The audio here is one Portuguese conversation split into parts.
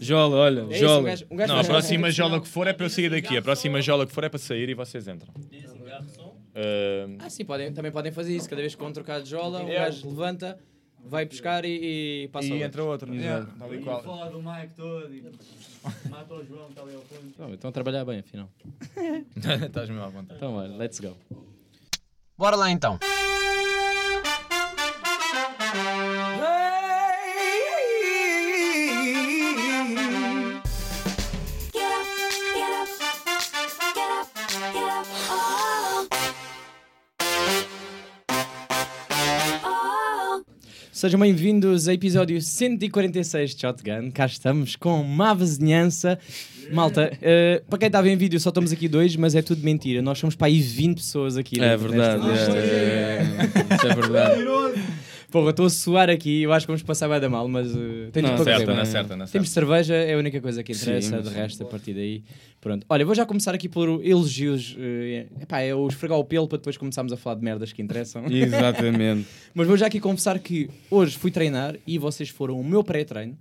Jola, olha, É isso, um Jola. gajo, um gajo Não, a próxima jola que for é para eu sair daqui. A próxima jola que for é para sair e vocês entram. Ah, Ah, sim, podem, também podem fazer isso. Cada vez que vão trocar de jola, o É. gajo levanta, vai buscar e, e passa e entra outro. Exato. Tal e qual. fora do Mike todo e mata o João, tal e ao fundo. outro. Estão a trabalhar bem, afinal. Estás mesmo à vontade. Então, olha, let's go. Bora lá então. Sejam bem-vindos a episódio 146 de Shotgun. Cá estamos com má vizinhança. Malta, eh, para quem estava em vídeo só estamos aqui dois, mas é tudo mentira. Nós somos para aí 20 pessoas aqui. É verdade, nesta- é, é, é. Isso é verdade. Porra, estou a suar aqui, eu acho que vamos passar bem da mal, mas uh, tem Não, Certa, na bem. certa, na Temos cerveja, é a única coisa que interessa, Sim, de resto, a partir daí. Pronto. Olha, vou já começar aqui por elogios. eh, epá, é o esfregar o pelo para depois começarmos a falar de merdas que interessam. Exatamente. Mas vou já aqui confessar que hoje fui treinar e vocês foram o meu pré-treino.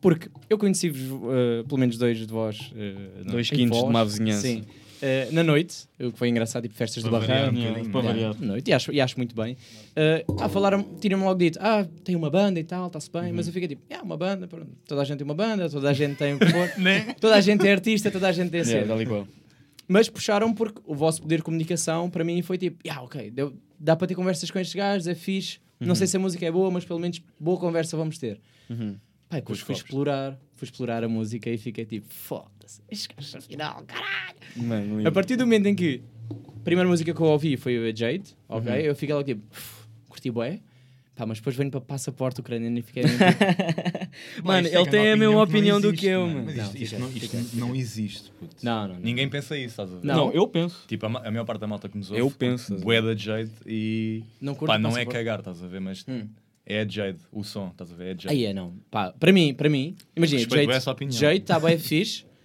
Porque eu conheci-vos, eh, pelo menos dois de vós. eh, Dois quintos de má vizinhança. Sim. Eh, na noite, o que foi engraçado, tipo festas de Para variar barranco. um né? À noite, e acho, e acho muito bem. Uh, ah, falaram, tiram-me logo dito, ah, tem uma banda e tal, está-se bem, mas eu fiquei tipo, é uma banda, pronto. toda a gente tem uma banda, toda a gente tem o que for, toda a gente é artista, toda a gente tem Yeah, tal qual. Mas puxaram porque o vosso poder de comunicação para mim foi tipo, ah, ok, deu- dá para ter conversas com estes gajos, é fixe, não sei se a música é boa, mas pelo menos boa conversa vamos ter. Uhum. Pá, depois fui copos. explorar, fui explorar a música e fiquei tipo, foda-se, afinal, caralho. Mano, A partir do momento em que a primeira música que eu ouvi foi a Jade, ok? Uhum. Eu fiquei logo tipo, "Uf, curti bué. Pá, mas depois venho para passaporte ucraniano e fiquei mesmo tipo, Mano, é ele tem a mesma opinião do que eu, mano. Mas Não, isto, isto não, isto não existe. puto. Não, não, não. Ninguém pensa isso, estás a ver? Não. Não, eu penso. Tipo, a, a maior parte da malta que nos ouve. Eu penso, Bué da Jade e. Não curto Pá, não é cagar, estás a ver? Mas Hum. É a Jade, o som, estás a ver? É a Jade. Aí é, não. Pá, para mim, para mim, imagina, Respeito Jade, opinião. Jade está bem fixe,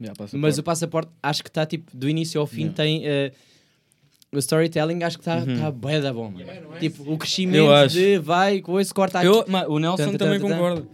Yeah, mas o passaporte acho que está tipo, do início ao fim Yeah. tem... eh, o storytelling acho que está Uhum. tá bué da bom. mano. Tipo, o crescimento Eu acho. de vai, coisa, corta aqui. Eu, ma- o Nelson também concorda.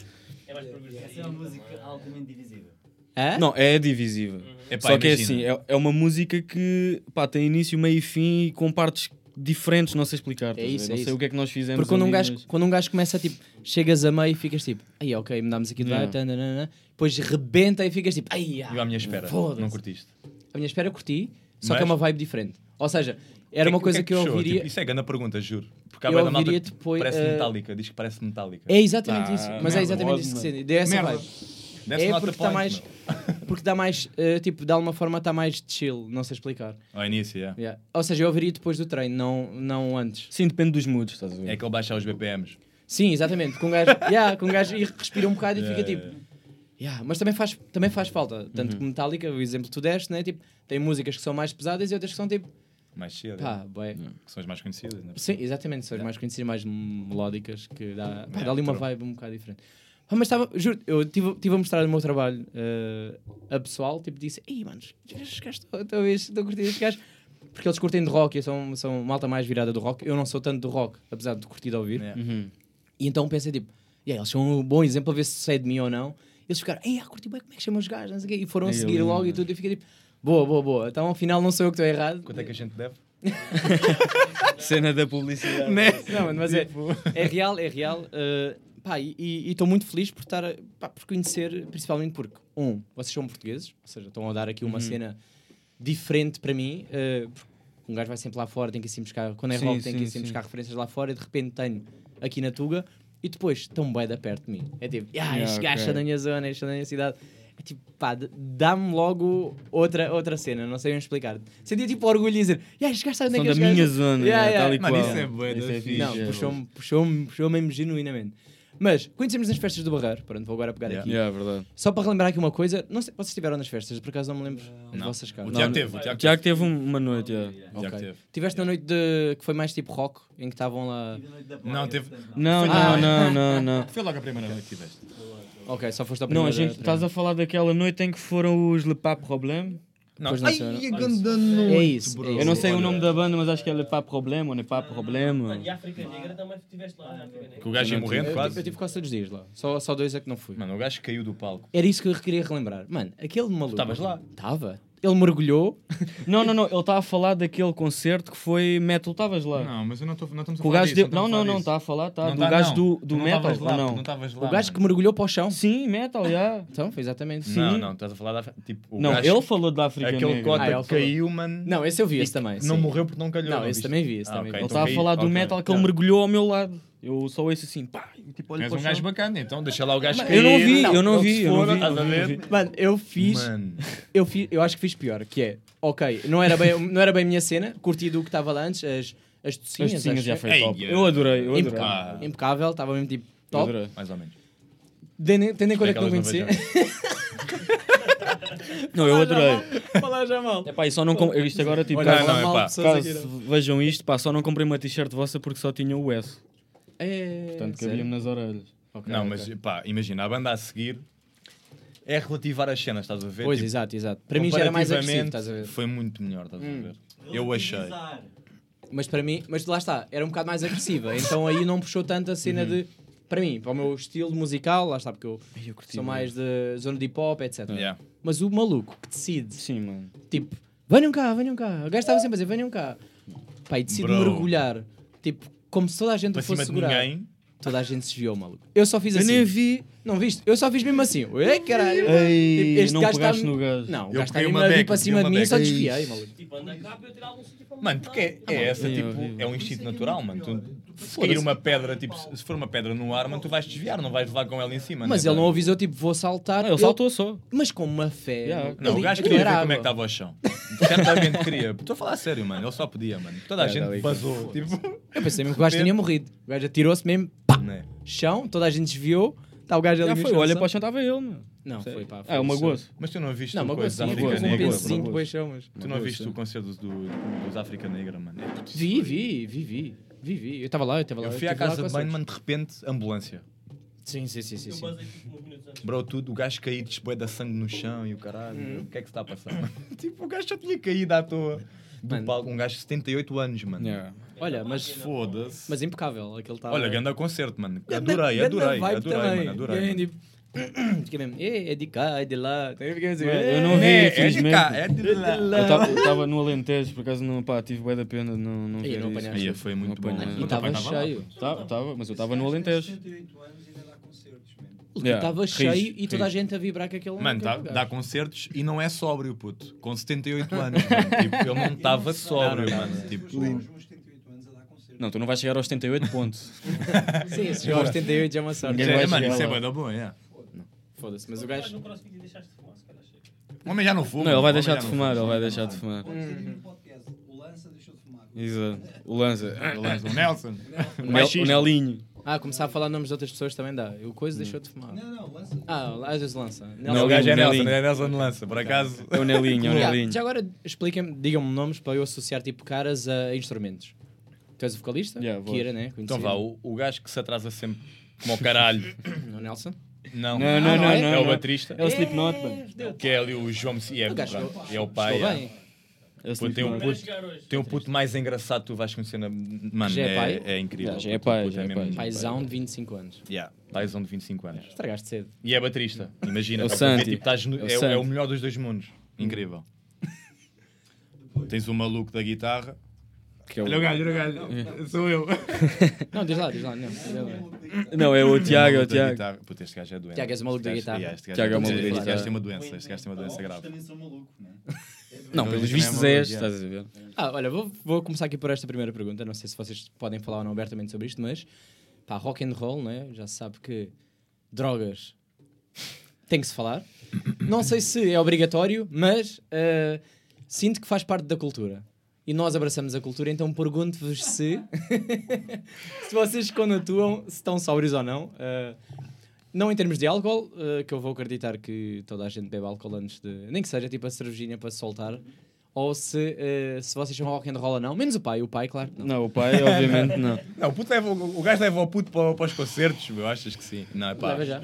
Essa é uma música altamente divisível. Hã? Não, é divisiva. Epá, Só que é imagina. assim, é, é uma música que pá, tem início, meio e fim e com partes diferentes, não sei explicar. ver? isso, é não sei isso. o que é que nós fizemos. Porque quando um, ali, gajo, mas- quando um gajo começa, tipo, chegas a meio e ficas tipo, aí ok, mudámos aqui de Yeah. vibe, tananana", depois rebenta e ficas tipo, ai, E eu à minha espera. foda-se. Não curtiste. A minha espera eu curti, só que é Mas- uma vibe diferente. Ou seja, era uma que- o coisa é que eu puxou? ouviria. Tipo, isso é grande pergunta, juro. Porque há Eu bué da malta que depois, parece eh, metálica, diz que parece metálica. É exatamente Ah, isso, mas merda, é exatamente isso que se deu essa Merda. vibe. That's É porque está point, mais. Porque dá mais, eh, tipo, de alguma forma está mais chill, não sei explicar. Ao início, yeah. Yeah. Ou seja, eu ouviria depois do treino, não, não antes. Sim, depende dos moods, estás a ver? É que ele baixa os BPMs. Sim, exatamente. Com um gajo, yeah, com um gajo e respira um bocado e Yeah, fica tipo. Yeah, mas também faz, também faz falta. Tanto Uhum. que Metallica, o exemplo que tu deste, né? tipo, tem músicas que são mais pesadas e outras que são tipo. Mais cedo. Pá, bué. Que são as mais conhecidas. Né? Sim, exatamente, são as mais conhecidas, mais melódicas, que dá, pá, dá ali uma vibe um bocado diferente. Ah, mas estava, juro, eu estive tive a mostrar o meu trabalho eh, a pessoal, tipo, disse: Ei, manos, estes gajos estão estão a ver, estão a curtir estes gajos. Porque eles curtem de rock e são, são malta mais virada do rock. Eu não sou tanto do rock, apesar de curtir de ouvir. Yeah. Uhum. E então pensei, tipo, yeah, eles são um bom exemplo a ver se sei de mim ou não. Eles ficaram, ei, ah, curti bem, como é que chamam os gajos? Não sei o quê. E foram a eu seguir lembro, logo e tudo. E fiquei tipo, boa, boa, boa. Então afinal não sou eu que estou errado. Quanto é que a gente deve? Cena da publicidade. Não, mano, mas é, é real, é real. uh, pá, e estou muito feliz por estar, a- pá, por conhecer, principalmente porque, um, vocês são portugueses, ou seja, estão a dar aqui uma cena diferente para mim. uh, porque um gajo vai sempre lá fora, tem que ir sempre buscar, quando é Sim, rock, tem que ir sim, sempre sim. buscar referências lá fora e de repente tenho aqui na Tuga e depois estão bem da perto de mim. É tipo, ah, Yeah, ok. são da minha zona, estes são da minha cidade. É tipo, pá, dá-me logo outra, outra cena, não sei bem explicar. Sentia tipo orgulho de dizer, yeah, estes gajos sabem São onde é da que estes minha gajos- zona, Yeah, é, yeah. tal e Mano, qual. isso é bué da não, é, puxou-me puxou puxou mesmo genuinamente. Mas conhecemos nas festas do Barreiro, pronto, vou agora pegar Yeah. aqui. Yeah, verdade. Só para relembrar aqui uma coisa, não sei, vocês estiveram nas festas, por acaso não me lembro das Não. vossas caras. O Tiago Não, teve, o Tiago Tiago teve um- uma noite, yeah. teve. O Tiago Ok. teve. Tiveste na noite de que foi mais tipo rock, em que estavam lá. Não, teve. Não, não, não, não, não. Foi logo a primeira noite que tiveste. Ok, só foste a Não, primeira. a gente estás a falar daquela noite em que foram os Le Pas Problème. Não, não ai, sei, não. a ganda noite, É isso, bro. é. Eu não sei o nome da banda, mas acho que é Pas Problème ou Ne Pas Problème. Mano, e a África Negra também estiveste lá, na África Negra. Que o gajo ia não morrendo Eu, quase. eu tive quase todos os dias lá. Só, só dois é que não fui. Mano, o gajo caiu do palco. Era isso que eu queria relembrar. Mano, aquele maluco. estavas lá? Estava. Ele mergulhou. Não, não, não. Ele está a falar daquele concerto que foi metal. Estavas lá. Não, mas eu não, tô, não estamos a Que o falar gajo disso. deu... Não, não, não. Está a falar, tá. Não Do tá, gajo não. do, do não metal, lá, não? Não estavas lá. o gajo que mano. mergulhou para o chão. Sim, metal, já. Então, foi exatamente. Não, Sim. não, estás a falar da. Tipo, o Não, gajo, ele falou da África Aquele Negra. cota Ah, que caiu, mano. Não, esse eu vi, esse também. Não sim. morreu porque não calhou. Não, esse também vi, esse Ah, também. Ele então estava a falar do metal que ele Não. mergulhou ao meu lado. Eu só ouço assim, pá, tipo, olho És um gajo bacana, então deixa lá o gajo Eu não vi, cair. eu não vi, eu não vi, eu não vi. Mano, eu fiz, Mano, eu fiz. Eu acho que fiz pior, que é. Ok, não era bem, não era bem a minha cena. Curti do que estava lá antes, as, as tocinhas. As tocinhas já foi Ei, top. eu- Eu adorei, eu adorei. Impecável. Ah. Impecável, estava mesmo tipo top. adorei. mais ou menos. Tendo tendo em conta que não conhecia. Não, eu adorei. Falar já mal. Epá, e só não com... Isto agora, tipo, Olha, caso, não, é pá. caso vejam isto, pá, só não comprei uma t-shirt vossa porque só tinha o S. É, Portanto, cabia-me nas orelhas. Ok, Não, ok. mas pá, imagina, a banda a seguir é relativar as cenas, estás a ver? Pois, Tipo, exato, exato. Para mim já era mais agressivo, estás a ver? Foi muito melhor, estás Hum. a ver? Eu achei. Mas para mim, mas lá está, era um bocado mais agressiva. Então aí não puxou tanto a cena de. Para mim, para o meu estilo musical, lá está, porque eu eu curti sou mais de zona de hip hop, etc. Yeah. Mas o maluco que decide, Sim, mano. tipo, venham cá, venham cá. O gajo estava sempre a dizer, venham cá. Pá, e decide Bro. mergulhar, tipo, como se toda a gente Para fosse cima de segurar. ninguém. Toda a gente se desviou, maluco. Eu só fiz Eu assim. nem vi. Não viste? Eu só fiz mesmo assim. Ei, caralho. Ei, Tipo, este não gajo pegaste está- no gajo. Não, o Eu gajo está mesmo para cima de mim e só desviei, maluco. Tipo, anda cá para eu tirar algum sítio para Mano, porque é, é essa, tipo, é um instinto natural, mano. Tu, se cair uma pedra, tipo, se for uma pedra no ar, mano, tu vais desviar, não vais levar com ela em cima. Mas né, ele não avisou, tipo, vou saltar. Ele saltou só. Mas com uma fé. Yeah. Não, o gajo queria ver era como é que água. estava o chão. Certamente queria. Estou a falar a sério, mano. Ele só podia, mano. Toda a É, gente vazou. Tipo, Eu pensei mesmo que o gajo tinha morrido. O gajo atirou-se mesmo, pá, né? chão, toda a gente desviou. Está o gajo ali Já foi, olha para o chão, estava ele, mano. Não, Sei. foi pá. foi Ah, uma só- gozo. Mas tu não viste Não, o coisa da África um Negra? uma depois chão, mas... Tu não viste o concerto do, dos África Negra, mano? É Vi, vi, vi, vi. Vi, vi. Eu estava lá, eu estava lá. Eu fui à casa de banho, mano, de repente, ambulância. Sim, sim, sim, sim. Sim. tipo uns minutos antes. Bro, tudo, o gajo caído, despoé da sangue no chão e o caralho. Hum. O que é que se está a passar, tipo, o gajo já tinha caído à toa. Do Mano. palco, um gajo de 78 anos, mano. Yeah. Olha, mas... Foda-se. Mas impecável, aquele estava... Olha, ganda concerto, mano. Adorei, adorei, adorei, também. mano, adorei. Fiquei mesmo, "Eh, é de cá, é de lá. Fiquei assim, Eu não vi, É, é de infelizmente. cá, é de lá. Eu estava no Alentejo, por acaso não, pá, tive bem da pena de não, não ver não isso. Aí, foi muito Não bom. E Mas estava cheio. Tava, tava, mas eu estava no Alentejo. 78 anos e ainda dá concertos, mano. Yeah, Estava rijo, cheio e toda a rijo. gente a vibrar com aquele Mano, dá, dá concertos e não é sóbrio, puto. Com 78 anos, mano. Tipo, ele não estava sóbrio, Não, não, mano. não. Tipo, Os meus 78 anos a dar concertos. Não, tu não vais chegar aos 78 pontos. Sim, se chegou aos 78 já é uma sorte. É, mano, chegar isso é lá. bué da bom, é. Foda-se, mas o gajo. no crossfit e deixaste de fumar, se calhar chega. O homem já não fuma. Não, ele vai deixar de fumar, ele vai deixar de fumar. Podcast. O Lança deixou de fumar. Exato. O Lanza. O Nelson. O, Nel, Baixista. o Nelinho. Ah, começar a falar nomes de outras pessoas também dá. O coisa deixou de fumar. Não, não, Lança. Ah, às vezes lança. Não, Nelson. o gajo é Nelson, é Nelson lança, por acaso. É o Nelinho, é o Nelinho. Já agora expliquem-me, digam-me nomes para eu associar tipo caras a instrumentos. Tu és o vocalista? Yeah. Kira, né? Então vá, o, o gajo que se atrasa sempre como o caralho. O Nelson. Não, Não, não, não, não é? não. é o baterista. É o Slipknot, mano. Que é ali o João Messi, é, O é o pai. É. Pô, tem um Slipknot. Vai puto, chegar hoje. tem um puto mais engraçado que tu vais conhecer na. Mano, Já é é, pai? é incrível. Já, já é pai, já é mesmo- pai. Paizão de 25 anos. Yeah, paizão de 25 anos. Estragaste cedo. E é baterista. Imagina, É o tipo, É é, é melhor dos dois mundos. Incrível. Tens o maluco da guitarra. Que é o- Olha o galho, olha o galho. Sou eu. Não, diz lá, diz lá. Não, diz lá. Não, é o Tiago, é o maluco da Tiago. Puta, este gajo é doente. Tiago, és o maluco da Este gajo- guitarra. yeah, este gajo Tiago é o maluco da Este guitarra. gajo tem uma doença. Este gajo tem uma doença Outros grave. também são malucos, né? Não, Não, pelos isto vistos é és, maluco, estás a ver? Ah, olha, vou, vou começar aqui por esta primeira pergunta. Não sei se vocês podem falar ou não abertamente sobre isto, mas pá, rock and roll, né? já se sabe que drogas tem que se falar. Não sei se é obrigatório, mas ah, sinto que faz parte da cultura. E nós abraçamos a cultura, então pergunto-vos se se vocês quando atuam, se estão sóbrios ou não. Ah, não em termos de álcool, ah, que eu vou acreditar que toda a gente bebe álcool antes de. Nem que seja tipo a cervejinha para soltar. Ou se, eh, se vocês chamam rock and roll ou não. Menos o pai. O pai, claro. que Não. Não, o pai, obviamente, não. Não, o, puto leva, o gajo leva o puto para, para os concertos, meu. Achas que sim? Não, é pá. Leva já.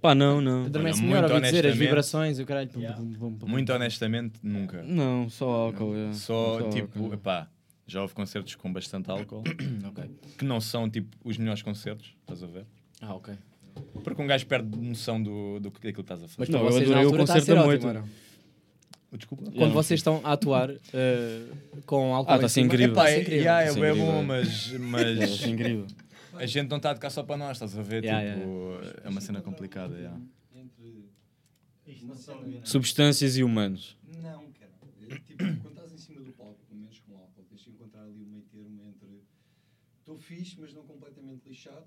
Pá, não, não. Adormece Olha, melhor, muito ouvi dizer, as honestamente- vibrações e o caralho. pum, pum, pum, pum. Muito honestamente, nunca. Não, só álcool. é. Só, tipo, álcool. epá, já houve concertos com bastante álcool, Ok. que não são, tipo, os melhores concertos, estás a ver? Ah, ok. Porque um gajo perde noção do, do que daquilo que estás a fazer. Mas Não, para eu vocês na adorei o altura está a concerto ser da ótimo, Moita. não? Desculpa. Quando não vocês estão a atuar eh, com álcool Ah, em tá a ser cima, incrível. epá, Epá, é é, incrível. yeah, é Isso é incrível. bom, mas, É, mas é incrível. A gente não está a tocar só para nós, estás a ver? Yeah, tipo, é uma cena complicada. Yeah. Substâncias e humanos. Não, cara. Tipo, quando estás em cima do palco, pelo menos com álcool, tens de encontrar ali o meio termo entre estou fixe, mas não completamente lixado.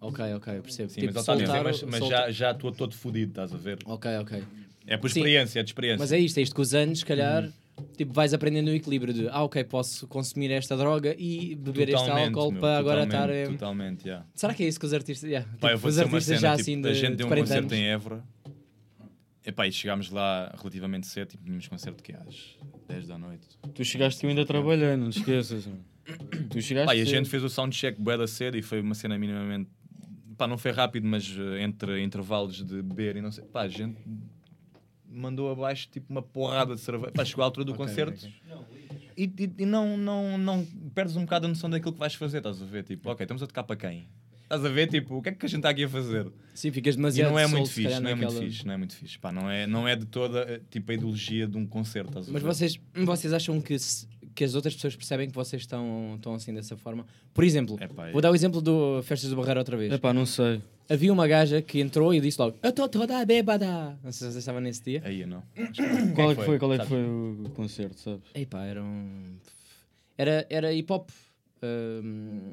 Ok, ok, eu percebo. Sim, Tipo, mas, dizer, soltar- mas, mas soltar- já, já estou todo fodido, estás a ver? Ok, ok. É por Sim. experiência, é de experiência. Mas é isto, é isto que os anos, se calhar, tipo, vais aprendendo o equilíbrio de ah, ok, posso consumir esta droga e beber este Totalmente, álcool meu, para agora estar. totalmente, eh, Totalmente, yeah. Será que é isso que os artistas. Yeah, Pá, eu tipo, os artistas cena, já tipo, assim de, a gente de deu um 40 concerto anos. em Évora Epá, e chegámos lá relativamente cedo, tipo, tínhamos concerto que às 10 da noite. Tu chegaste ainda trabalhei, não te esqueças. Tu chegaste. Pá, e a gente fez o soundcheck bué da cedo e foi uma cena minimamente. Pá, não foi rápido, mas eh, entre intervalos de beber e não sei. Pá, a gente mandou abaixo tipo uma porrada de cerveja. Pá, chegou à altura do Ok, concerto ok. e, e- e não, não, não perdes um bocado a noção daquilo que vais fazer, estás a ver? Tipo, ok, estamos a tocar para quem? Estás a ver? Tipo, o que é que a gente está aqui a fazer? Sim, ficas E demasiado não é muito fixe, não é muito naquela- fixe, não é muito fixe. Pá, não é, não é de toda eh, tipo a ideologia de um concerto, estás a Mas vocês, vocês acham que, se- que as outras pessoas percebem que vocês estão, estão assim dessa forma? Por exemplo, Epá, vou dar o exemplo do Festas do Barreiro outra vez. Epá, não sei. Havia uma gaja que entrou e disse logo: Eu estou toda bêbada. Não sei se vocês estavam nesse dia. Aí eu não. Qual é que foi? qual é que foi o concerto, sabes? Ei pá, era um. Era, era hip hop. hum,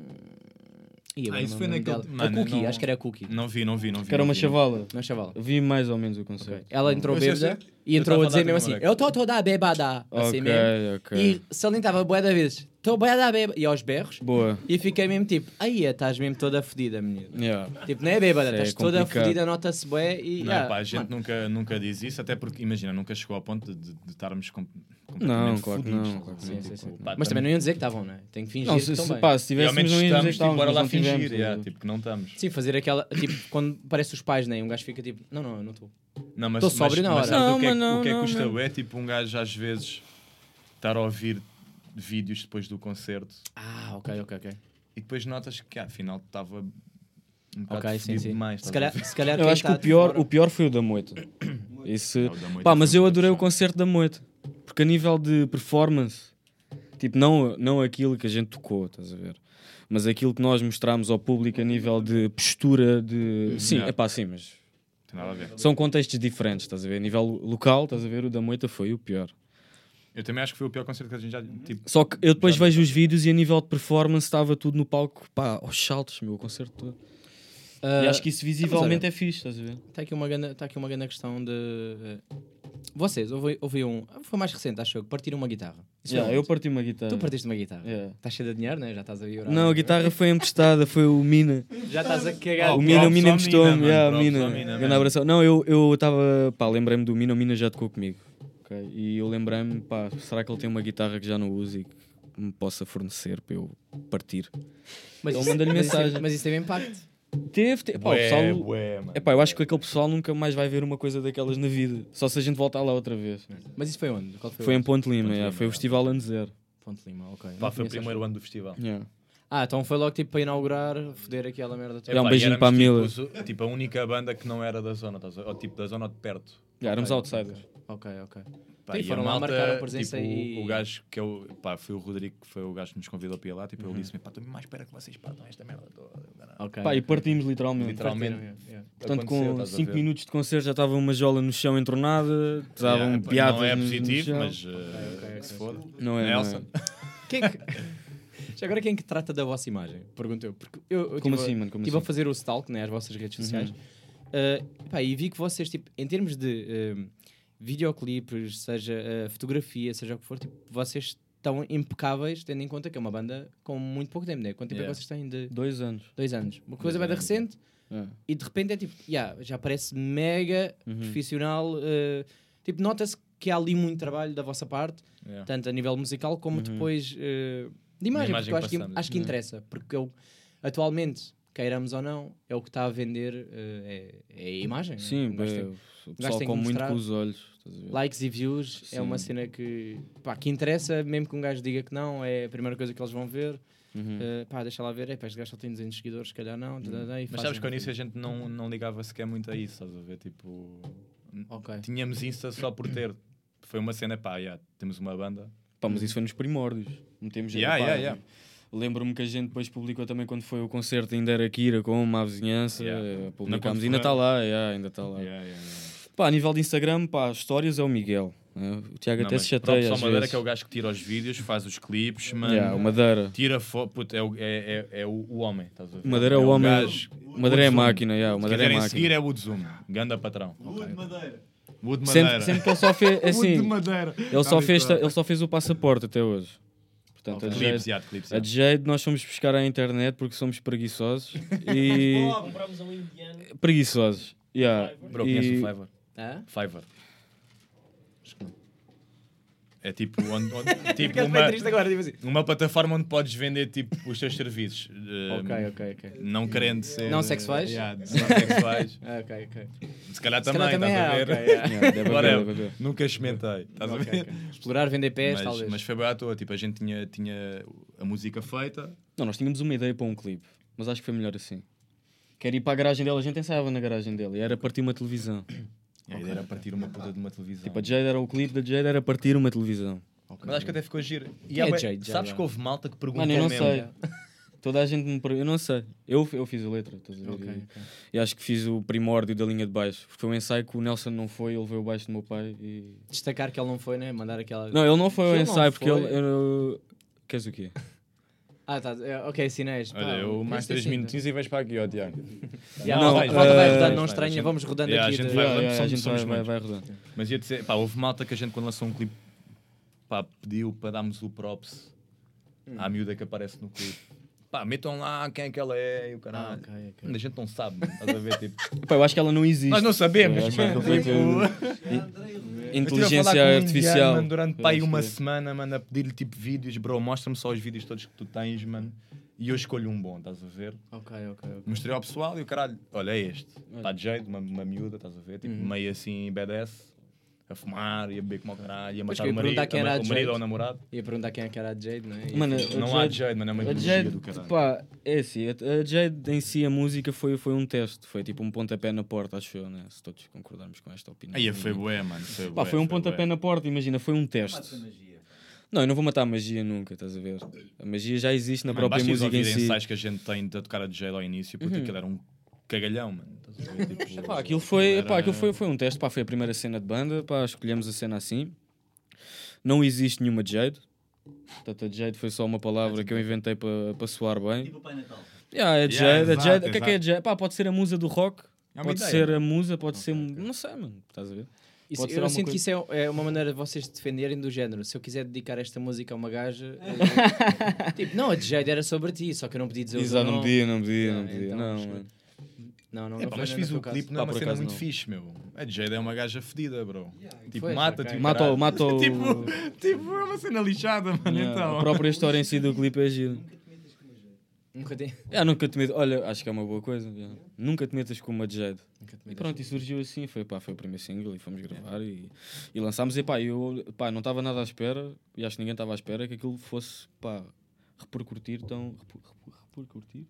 Ih, agora Ah, isso foi naquele-. Mano, a Cookie, não- acho que era a Cookie. Não vi, não vi, não vi. Que era uma chavala. Não é chaval? Vi mais ou menos o Ok. concerto. Ela entrou Eu bêbada e Eu entrou a dizer mesmo uma assim. Eu estou toda bêbada. Assim mesmo. ok. E salientava bué da vezes: Estou bué da bêbada. E aos berros. Boa. E fiquei mesmo tipo: Aí estás mesmo toda fodida, menina. Yeah. Tipo, não é bêbada, é estás toda complicado. fodida, nota-se bué e. Não, ah, pá, a gente mano, nunca, nunca diz isso, até porque, imagina, nunca chegou ao ponto de, de estarmos com, Não, completamente claro que fodidos, não, a claro que não. Sim, sim, Tipo, sim. pá, Mas também tam- não iam dizer que estavam, não é? Tem que fingir Não, que se, estão se, bem. pá, se tivéssemos, não íamos dizer que estamos, tipo, lá mas fingir, tivemos, yeah, eh, tipo, que não estamos. Sim, fazer aquela. Tipo, quando parece os pais, né? Um gajo fica tipo: Não, não, eu não estou. Não, mas, mas- sóbrio na mas hora. sabes Não, o que é, mas não, o que, é que custa? não. É tipo um gajo às vezes estar a ouvir vídeos depois do concerto Ah, ok, ok, ok. e depois notas que ah, afinal estava um bocado Ok, sim, sim. demais. se, calhar, se calhar Eu acho que o pior, o pior foi o da Moita. Isso, É, da Moita pá, mas eu adorei o concerto da Moita. Porque a nível de performance, tipo, não, não aquilo que a gente tocou, estás a ver? Mas aquilo que nós mostramos ao público a nível de postura, de. Sim, Yeah. é pá, sim, mas Tem nada a ver. são contextos diferentes, estás a ver? A nível local, estás a ver? O da Moita foi o pior. Eu também acho que foi o pior concerto que a gente já. Tipo, Só que eu depois vejo os vídeos e a nível de performance estava tudo no palco, pá, aos saltos, meu, o concerto todo. Ah, e acho que isso visivelmente é fixe, estás a ver? Está aqui uma grande, tá aqui uma grande questão de. eh, Vocês, houve, houve um. Foi mais recente, acho eu, que partiram uma guitarra. Yeah, eu parti uma guitarra. Tu partiste uma guitarra. Yeah. Estás cheio de dinheiro, né? Já estás a vibrar. Não, a guitarra foi emprestada, foi o Mina. Já estás a cagar. Oh, o Mina, o Mina emprestou-me. Yeah, Mina. abração. Não, eu eu estava, pá, lembrei-me do Mina, o Mina já tocou comigo. Ok? E eu lembrei-me, pá, será que ele tem uma guitarra que já não usa e que me possa fornecer para eu partir? Mas manda-lhe mas isso- mensagem. Mas isso teve impacto. Teve, teve. Pá, o pessoal. bué, mano. Epá, eu acho que aquele pessoal nunca mais vai ver uma coisa daquelas na vida. Só se a gente voltar lá outra vez. Mas isso foi onde? Qual foi, Foi em? Ponte Lima, Ponte Lima, foi o. Festival Ano Zero. Ponte Lima, ok. Pá, Não foi o conheço, primeiro acho. ano do festival. Yeah. Ah, então foi logo tipo para inaugurar, foder aquela merda toda. É um e beijinho éramos, para a Mila. Tipo, os- tipo, a única banda que não era da zona, estás a ver? ou tipo da zona de perto. Yeah, éramos outsiders. Ok, ok. Pá, Sim, e a foram lá, malta, marcaram presença tipo, e- o, gajo que eu, pá, foi o Rodrigo que foi o gajo que nos convidou para ir lá, tipo, Uhum. ele disse-me, pá, estou mais espera que vocês partam esta merda toda. caralho." Ok. Pá, e partimos literalmente. Literalmente. Yeah. Portanto, com estás a 5 ver? minutos de concerto já estava uma jola no chão entronada, estavam Yeah, pá, piadas Não é no- no positivo, mas uh, ok, que se foda. Não é, Nelson. é. Quem é que... Já agora quem é que trata da vossa imagem? Pergunto eu. Porque eu, eu Como a- assim, mano? Como Estive a assim? fazer o stalk, né, as vossas redes sociais, Uhum. uh, pá, e vi que vocês, tipo, em termos de um, videoclipes, seja uh, fotografia, seja o que for, tipo, vocês estão impecáveis, tendo em conta que é uma banda com muito pouco tempo, né? Quanto tempo é Yeah. que vocês têm de Dois anos. dois anos? Uma coisa bem recente É. e de repente é tipo, yeah, já parece mega Uhum. profissional. uh, tipo, nota-se que há ali muito trabalho da vossa parte, Yeah. tanto a nível musical como Uhum. depois uh, de imagem, imagem porque eu acho que, acho que Uhum. interessa, porque eu atualmente queiramos ou não, é o que está a vender, eh, é, é a imagem. né? Sim, gajo bem, tem- o pessoal come muito com os olhos. Estás a ver? Likes e views é uma Sim. cena que, pá, que interessa, mesmo que um gajo diga que não, é a primeira coisa que eles vão ver. Uhum. Eh, pá, deixa lá ver, é, pá, este gajo só tem 200 seguidores, se calhar não. e Mas fazem. sabes que ao início a gente não, não ligava sequer muito a isso, estás a ver? Tipo, Ok. tínhamos Insta só por ter. Foi uma cena, pá, yeah, temos uma banda. Pá, mas isso foi nos primórdios. Metemos Yeah, pá, yeah, yeah. Lembro-me que a gente depois publicou também quando foi o concerto, ainda era Kira com uma vizinhança. Yeah. eh, Publicámos, ainda está lá, yeah, ainda está lá. Yeah, yeah, yeah. Pá, a nível de Instagram, pá, histórias é o Miguel. né? O Tiago até se chateia. Só às Madeira vezes. que é o gajo que tira os vídeos, faz os clipes, mano. Yeah, o Madeira. Tira foto, é, o- é, é, é o, o homem, estás a ver? Madeira é o homem. gajo- O Madeira é máquina, yeah, o Se Madeira é quiserem máquina. seguir é Wood Zoom, ganda patrão. Wood Madeira. Wood Madeira. Sempre, sempre que ele só fez. é Wood de Assim, Madeira. ele, só fez, ele só fez o passaporte até hoje. Portanto, a Clipes, Jade, yeah, clipes, a nós fomos buscar à internet porque somos preguiçosos. E. Compramos um indiano. preguiçosos. Yeah. Bro, E- conhece o Fiverr? Hã? Fiverr. Acho que não. É tipo, onde, onde- tipo uma, agora, tipo assim. uma plataforma onde podes vender tipo, os teus serviços. eh, Ok, ok, ok. Não querendo ser. Não sexuais? Yeah, não sexuais. Ah, ok, ok. Se calhar Se também, calhar também estás a é, ver? ok, yeah. Yeah, deve deve haver. Nunca experimentei. Estás a Ok, ver? ok. Explorar, vender pés, Mas, talvez. mas foi bem à toa. Tipo, a gente tinha, tinha a música feita. Não, nós tínhamos uma ideia para um clipe, mas acho que foi melhor assim. Quer ir para a garagem dele, a gente ensaiava na garagem dele e era partir uma televisão. A ideia era partir uma puta de uma televisão. Tipo, a Jade era o clipe da Jade, era partir uma televisão. Mas acho que até ficou giro. E é Jade, Sabes agora? que houve malta que perguntou Mano, eu não mesmo. sei. Toda a gente me pergunta, eu não sei. Eu, eu fiz a letra, estás a ver? Ok, E- ok. E, acho que fiz o primórdio da linha de baixo. Porque foi um ensaio que o Nelson não foi, ele veio o baixo do meu pai e. Destacar que ele não foi, né? Mandar aquela. Não, ele não foi ao ensaio porque ele. eu- Queres o quê? Ah, tá. é, Ok, sinés. Olha, eu mais 3 minutinhos e vais para aqui, ó Tiago. Yeah, Não, malta, vai eh, rodando, não vai, estranha, vamos rodando Yeah, aqui. a gente vai rodando, a gente vai, rodando. Mas ia dizer, pá, houve malta que a gente quando lançou um clipe pá, pediu para darmos o props à miúda que aparece no clipe. Pá, metam lá quem é que ela é e o Ah, caralho. ok, ok. A gente não sabe, mano, estás a ver? Tipo, Pá, eu acho que ela não existe. nós não sabemos, aquele clipe- Tipo, Inteligência com um artificial. mano, durante acho uma que- semana, mano, a pedir-lhe tipo vídeos, bro, mostra-me só os vídeos todos que tu tens, mano. E eu escolho um bom, estás a ver? Ok, ok, ok. Mostrei ao pessoal e o caralho, olha, é este. Está de jeito, uma, uma miúda, estás a ver? Tipo, Uhum. meio assim, badass, a fumar, ia beber como o caralho, ia matar o marido, quem era a o marido Jade. ou o namorado. Ia perguntar quem é que era a Jade, não é? Mano, Não a há Jade- Jade, mano, é uma ideologia Jade, do caralho. pá, é assim, a a Jade em si, a música foi, foi um teste, foi tipo um pontapé na porta, acho eu, né? Se todos concordarmos com esta opinião. Aí foi bué, mano. Foi, Pá, bué, foi um pontapé bué. na porta, imagina, foi um teste. Não, eu não vou matar a magia nunca, estás a ver? A magia já existe na Mano, própria basta música em si. ensaios que a gente tem de tocar a Jade ao início, porque Uhum. aquilo era um cagalhão, mano. Estás a ver? Tipo, Pá, aquilo foi, era- pá, aquilo foi, foi um teste, pá, foi a primeira cena de banda, pá, escolhemos a cena assim. Não existe nenhuma Jade. Portanto, a Jade foi só uma palavra que eu inventei para pa soar bem. Tipo o Pai Natal. Yeah, a Yeah, Jade, a exato, Jade, o que é que é exato. Jade? Pá, pode ser a musa do rock, É uma pode ideia, ser mano. a musa, pode ser. Não sei, mano, estás a ver? Isso- Pode ser eu alguma sinto que isso é, é uma maneira de vocês defenderem do género. Se eu quiser dedicar esta música a uma gaja. eu- tipo, não, a Jade era sobre ti, só que eu não podia dizer o teu Exato, não nome. podia, não podia, Ah, não podia. então, Não, mano. Não, não, É, pá, foi mas fiz o clipe, não é uma cena muito não. fixe, meu. A Jade é uma gaja fedida, bro. Tipo, Pois, mata, tipo, Mata, mata o. tipo, tipo, é uma cena lixada, mano, Yeah, então. A própria história em si do clipe é giro. Nunca te... Yeah, nunca te meto. Olha, acho que é uma boa coisa. yeah. Nunca te metas com uma Jade. E metas. pronto, e surgiu assim. Foi, pá, foi o primeiro single e fomos gravar e, e lançámos. E pá, eu pá, não estava nada à espera, e acho que ninguém estava à espera que aquilo fosse pá, repercutir tão. reper- reper- repercutir?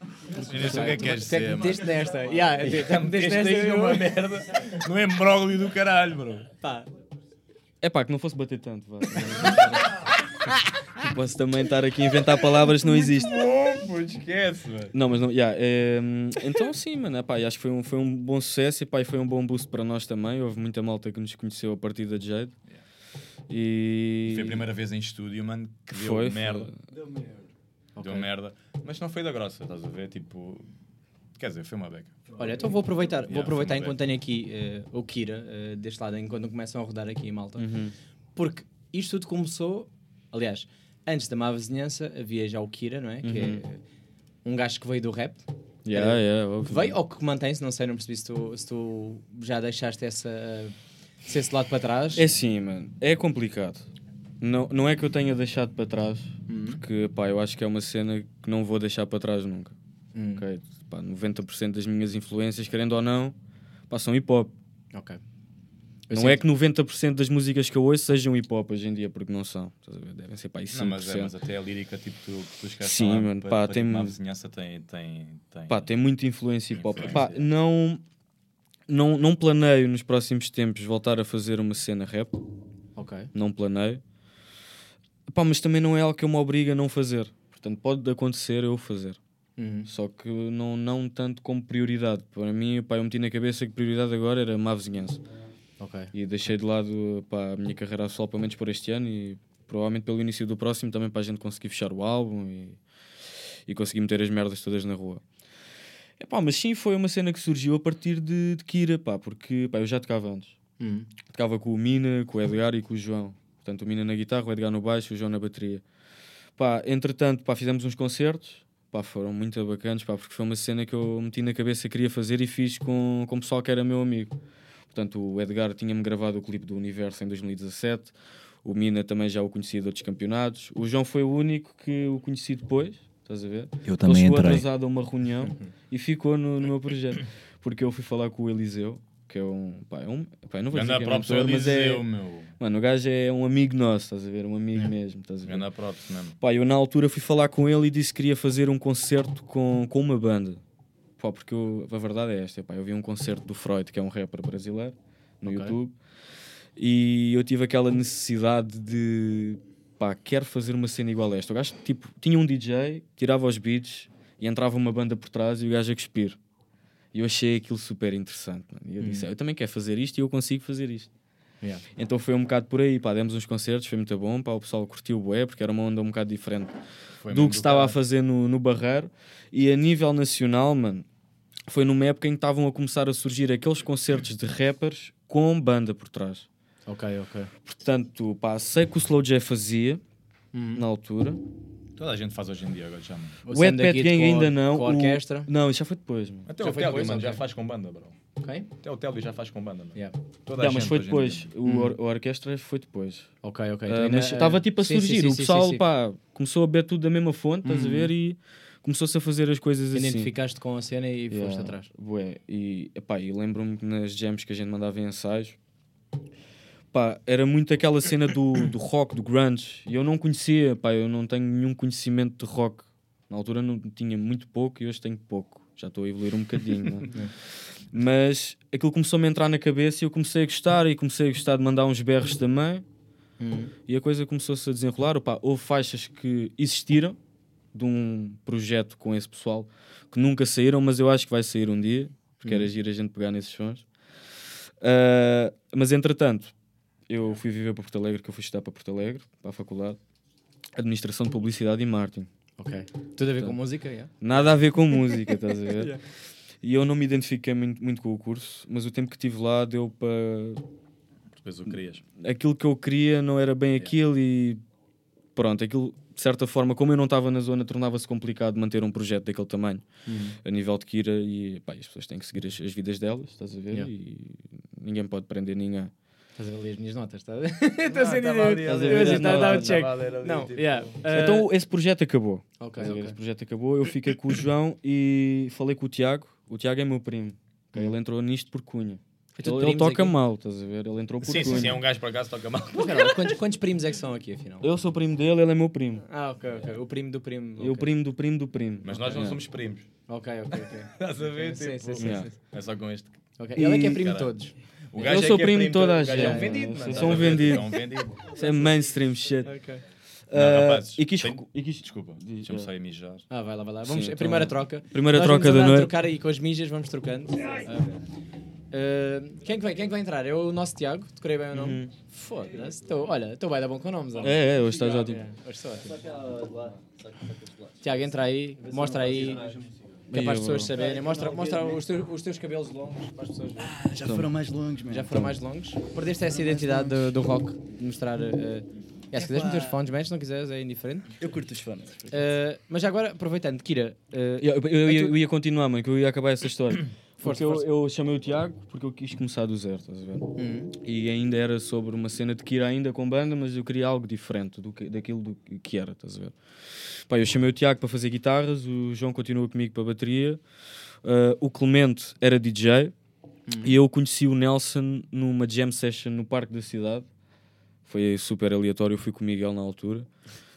Eu não sei o que é que queres é que dizer, mano. meteste nesta. Yeah, é que meteste nesta. aí eu- numa merda, num embróglio do caralho, bro. Pá, É pá, que não fosse bater tanto. Vá. Não posso também estar aqui a inventar palavras que não existem. Pô, esquece, mano. Não, mas não, yeah, é, então sim, mano, epá, e acho que foi um, foi um bom sucesso e, pá, e foi um bom boost para nós também. Houve muita malta que nos conheceu a partir da Jade. E Foi a primeira vez em estúdio, mano, que deu Foi, merda. foi. Deu merda. Deu merda. Mas não foi da grossa, estás a ver? Tipo. Quer dizer, foi uma beca. olha, então vou aproveitar, vou Yeah, aproveitar foi uma enquanto tenho aqui eh, o Kira eh, deste lado, enquanto começam a rodar aqui, malta. Uhum. Porque isto tudo começou, aliás, antes da má vizinhança havia já o Kira, não é? Que Uhum. é um gajo que veio do rap. Yeah, yeah, Que veio ou que mantém-se, não sei, não percebi se tu, se tu já deixaste essa, se esse lado para trás. É sim, mano, é complicado. Não, não é que eu tenha deixado para trás, Hum. porque pá, eu acho que é uma cena que não vou deixar para trás nunca. Hum. ok? Pá, 90% das minhas influências, querendo ou não, pá, são hip hop. Ok. Eu não é que 90% das músicas que eu ouço sejam hip hop hoje em dia, porque não são. Devem ser pá, aí 5%. Não, mas, é, mas até a lírica tipo, tu, que tu esqueces Sim, mano, pá, tem- uma vizinhança tem, tem, tem, Pá, tem muita influência hip hop. Pá, não, não, não planeio nos próximos tempos voltar a fazer uma cena rap. Ok. Não planeio. Pá, mas também não é algo que eu me obrigo a não fazer. Portanto, pode acontecer eu fazer. Uhum. Só que não, não tanto como prioridade. Para mim, pá, eu meti na cabeça que prioridade agora era má vizinhança. Ok. E deixei de lado pá, a minha carreira solo, pelo menos por este ano, e provavelmente pelo início do próximo também para a gente conseguir fechar o álbum e, e conseguir meter as merdas todas na rua. É pá, mas sim, foi uma cena que surgiu a partir de, de Kira, pá, porque pá, eu já tocava antes. Uhum. Tocava com o Mina, com o Edgar e com o João. Portanto, o Mina na guitarra, o Edgar no baixo, o João na bateria. Pá, entretanto, pá, fizemos uns concertos, pá, foram muito bacanas, pá, porque foi uma cena que eu meti na cabeça que queria fazer e fiz com, com o pessoal que era meu amigo. Portanto, o Edgar tinha-me gravado o clipe do Universo em 2017, o Mina também já o conhecia de outros campeonatos, o João foi o único que o conheci depois, estás a ver? Eu Ele também chegou entrei. atrasado a uma reunião e ficou no, no meu projeto. Porque eu fui falar com o Eliseu, que é um. Pá, é um pá, não vou dizer Ganda que é mentor, mas é. Meu. Mano, o gajo é um amigo nosso, estás a ver? Um amigo mesmo, estás a ver? Ganda props mesmo. Pá, eu na altura fui falar com ele e disse que queria fazer um concerto com, com uma banda. Pá, porque eu- a verdade é esta, pá, eu vi um concerto do Freud, que é um rapper brasileiro, no Ok. YouTube, e eu tive aquela necessidade de, pá, quero fazer uma cena igual a esta. O gajo, tipo, tinha um DJ, tirava os beats e entrava uma banda por trás e o gajo a cuspir. E eu achei aquilo super interessante, mano. E eu disse, "Ah, eu também quero fazer isto e eu consigo fazer isto. Yeah. Então foi um bocado por aí, pá, demos uns concertos, foi muito bom, pá, o pessoal curtiu o bué, porque era uma onda um bocado diferente Foi do que se estava a fazer no, no Barreiro. E a nível nacional, mano, foi numa época em que estavam a começar a surgir aqueles concertos de rappers com banda por trás. Ok, ok. Portanto, pá, sei que o Slow J fazia Uhum. na altura. Toda a gente faz hoje em dia agora já. O Wet Pet Gang ainda não. Com a o- orquestra. Não, isso já foi depois, mano. Até Já o foi Telly, mano, já faz com banda, bro. Ok? Até o Telly já faz com banda, mano. Yeah. Toda a Não, mas gente foi hoje em depois. O, or- a orquestra foi depois. Ok, ok. Ah, ainda- mas estava tipo a sim, surgir. sim, o sim, pessoal, sim, sim. pá, começou a beber tudo da mesma fonte, estás a Uhum. ver? E começou-se a fazer as coisas assim. Identificaste com a cena e foste Yeah, atrás. bué. E, epá, e lembro-me que nas jams que a gente mandava em ensaios, pá, era muito aquela cena do, do rock, do grunge. E eu não conhecia, pá, eu não tenho nenhum conhecimento de rock. Na altura não tinha muito pouco e hoje tenho pouco. Já estou a evoluir um bocadinho, não é? Mas aquilo começou-me a entrar na cabeça e eu comecei a gostar e comecei a gostar de mandar uns berros também. Uhum. E a coisa começou-se a desenrolar. Opá, houve faixas que existiram de um projeto com esse pessoal que nunca saíram, mas eu acho que vai sair um dia, porque era giro a gente pegar nesses sons. Ah, mas entretanto, eu fui viver para Porto Alegre, que eu fui estudar para Porto Alegre, para a faculdade, Administração de Publicidade e Marketing. Ok. Tudo a ver Então. com música, yeah? Nada a ver com música, estás a ver? E eu não me identifiquei muito, muito com o curso, mas o tempo que tive lá deu para Depois o querias. aquilo que eu queria não era bem aquilo e pronto, aquilo de certa forma, como eu não estava na zona, tornava-se complicado manter um projeto daquele tamanho a nível de Kira e pá, as pessoas têm que seguir as, as vidas delas, estás a ver? Yeah. E ninguém pode prender ninguém. Estás a ver ali as minhas notas, está a Ah, Estou a sentir. a ver as Está a dar um check. tipo, Não, yeah. uh, Então esse projeto acabou. Ok, Estás a ver? ok. Esse projeto acabou, eu fiquei com o João e falei com o Tiago. O Tiago é meu primo. ok? Ele entrou nisto por cunha. É tudo Ele, ele toca aqui? mal, estás a ver? Ele entrou por Sim, cunha. sim, sim, é um gajo por acaso toca mal. Lá, quantos, quantos primos é que são aqui, afinal? Eu sou primo dele, ele é meu primo. Ah, ok, ok. O primo do primo. E o primo do primo do primo. Mas nós não Yeah. somos primos. Ok, ok, ok. Estás a ver? Sim, Tipo, sim, sim, sim. É só com este. Ok. Ele é que é primo de todos. O Eu gajo é sou é primo de toda a o gajo É um gente. vendido, Eu mano. sou um vendido. É um vendido. Isso é mainstream shit. Ok. Não, Ah, rapazes, e quis, tem- e quis- Desculpa, deixa-me é. só ir mijar. Ah, vai lá, vai lá. Vamos, Sim, a primeira então- troca. Primeira Nós troca vamos da noite. trocar aí com as mijas, vamos trocando. Ah, quem, é que vai, quem é que vai entrar? É o nosso Tiago, decorei bem o nome? Foda-se. Tô- Olha, estou bem da bom com nomes. olha. Uhum. É, é, hoje estás ótimo. É, hoje estou ótimo. Tiago, entra aí, mostra aí. Que é para as pessoas saberem. Mostra, mostra os, teus, os teus cabelos longos para as pessoas verem. Já foram mais longos, mano. Já foram mais longos. Perdeste essa identidade do, do rock, de mostrar. Uh, é, se quiseres meter os fones, metes, se não quiseres, é indiferente. Eu curto os fones. Uh, mas já agora, aproveitando, Kira, uh, Eu, eu- eu ia, eu ia continuar, mano, que eu ia acabar essa história. Porque eu, eu chamei o Tiago porque eu quis começar do zero, estás a ver? Uhum. E ainda era sobre uma cena de Kira ainda com banda, mas eu queria algo diferente do que, daquilo do que- que era, estás a ver? Pá, eu chamei o Tiago para fazer guitarras, o João continua comigo para bateria, ah, o Clemente era DJ e eu conheci o Nelson numa jam session no Parque da Cidade. Foi super aleatório, eu fui com o Miguel na altura.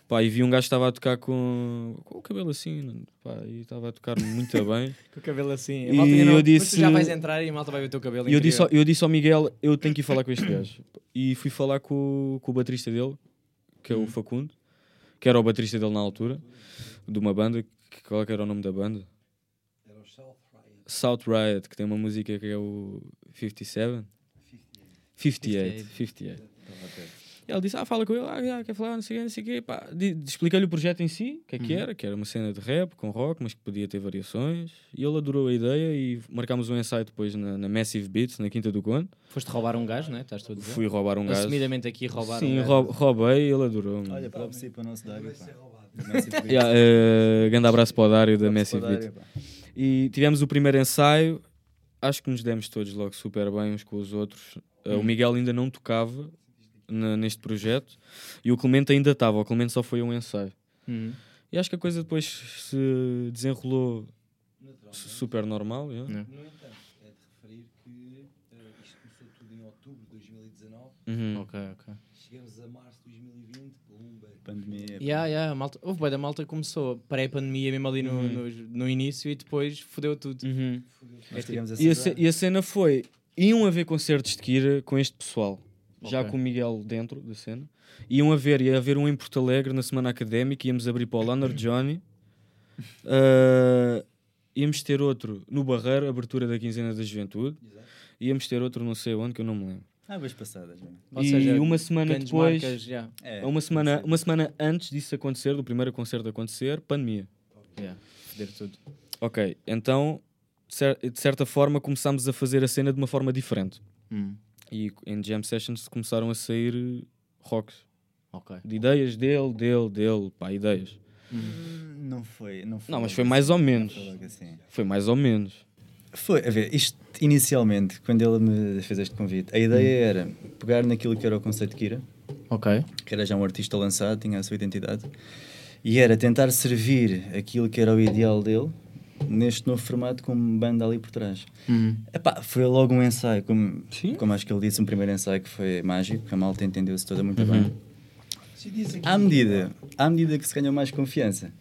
Pá, e vi um gajo que estava a tocar com, com o cabelo assim, pá, e estava a tocar muito bem. Com o cabelo assim. E A malta ainda não- eu Mas disse- tu já vais entrar e a malta vai ver o teu cabelo. E eu disse, ao, eu disse ao Miguel, eu tenho que ir falar com este gajo. E fui falar com, o- com o baterista dele, que é Hum. o Facundo, que era o baterista dele na altura, de uma banda, que, qual é que era o nome da banda? Era o South Riot. South Riot, que tem uma música que é o 57? 58. 58. E ele disse, ah, fala com ele, ah, quer falar, não sei o quê, não sei o quê. Pá, expliquei-lhe o projeto em si, o que é que era, que era uma cena de rap com rock, mas que podia ter variações. E ele adorou a ideia e marcámos um ensaio depois na, na Massive Beats, na Quinta do Conde. Foste roubar um gajo, não é? Estás tu a dizer? Fui roubar um gajo. Assumidamente aqui roubar Sim, um roubei, ele adorou. Olha, para si, para o nosso Dário. Vai ser roubado. Yeah, eh, grande abraço para o Dário da Massive Beats. E tivemos o primeiro ensaio, acho que nos demos todos logo super bem uns com os outros. Eh, O Miguel ainda não tocava neste projeto e o Clemente ainda estava. O Clemente só foi um ensaio. Uhum. E acho que a coisa depois se desenrolou su- super normal. yeah. Não. No entanto, é de referir que eh, isto começou tudo em outubro de 2019. Uhum. Ok, ok. Chegamos a março de 2020, Bloomberg. Pandemia. Yeah, yeah, a malta, houve bem da malta que começou pré-pandemia mesmo ali no, Uhum. no, no início e depois fodeu tudo. Uhum. Nós tivemos E, a essa ce- e a cena foi: iam haver concertos de Kira com este pessoal, já Ok. com o Miguel dentro da cena. Iam haver, ia haver um em Porto Alegre na semana académica, íamos abrir para o Leonard Johnny. Ah, íamos ter outro no Barreiro, abertura da quinzena da juventude. Íamos ter outro não sei onde, que eu não me lembro. Ah, vez passadas. mesmo. Ou e seja, uma semana depois, marcas, já. É, uma semana, uma semana antes disso acontecer, do primeiro concerto acontecer, pandemia. Yeah, foder tudo. Ok, então, de certa forma, começámos a fazer a cena de uma forma diferente. Hum, E em jam sessions começaram a sair rocks. ok. De ideias dele, dele, dele, pá, ideias. Hum, Não foi, não foi. Não, mas foi mais ou assim, não menos. foi assim. Foi mais ou menos. Foi, a ver, isto inicialmente, quando ele me fez este convite, a ideia era pegar naquilo que era o conceito de Kira, Ok. que era já um artista lançado, tinha a sua identidade, e era tentar servir aquilo que era o ideal dele neste novo formato com banda ali por trás. Hum. Epá, foi logo um ensaio, como, Sim. como acho que ele disse, um primeiro ensaio que foi mágico, que a malta entendeu-se toda muito Uhum. bem. À medida, à medida que se ganhou mais confiança,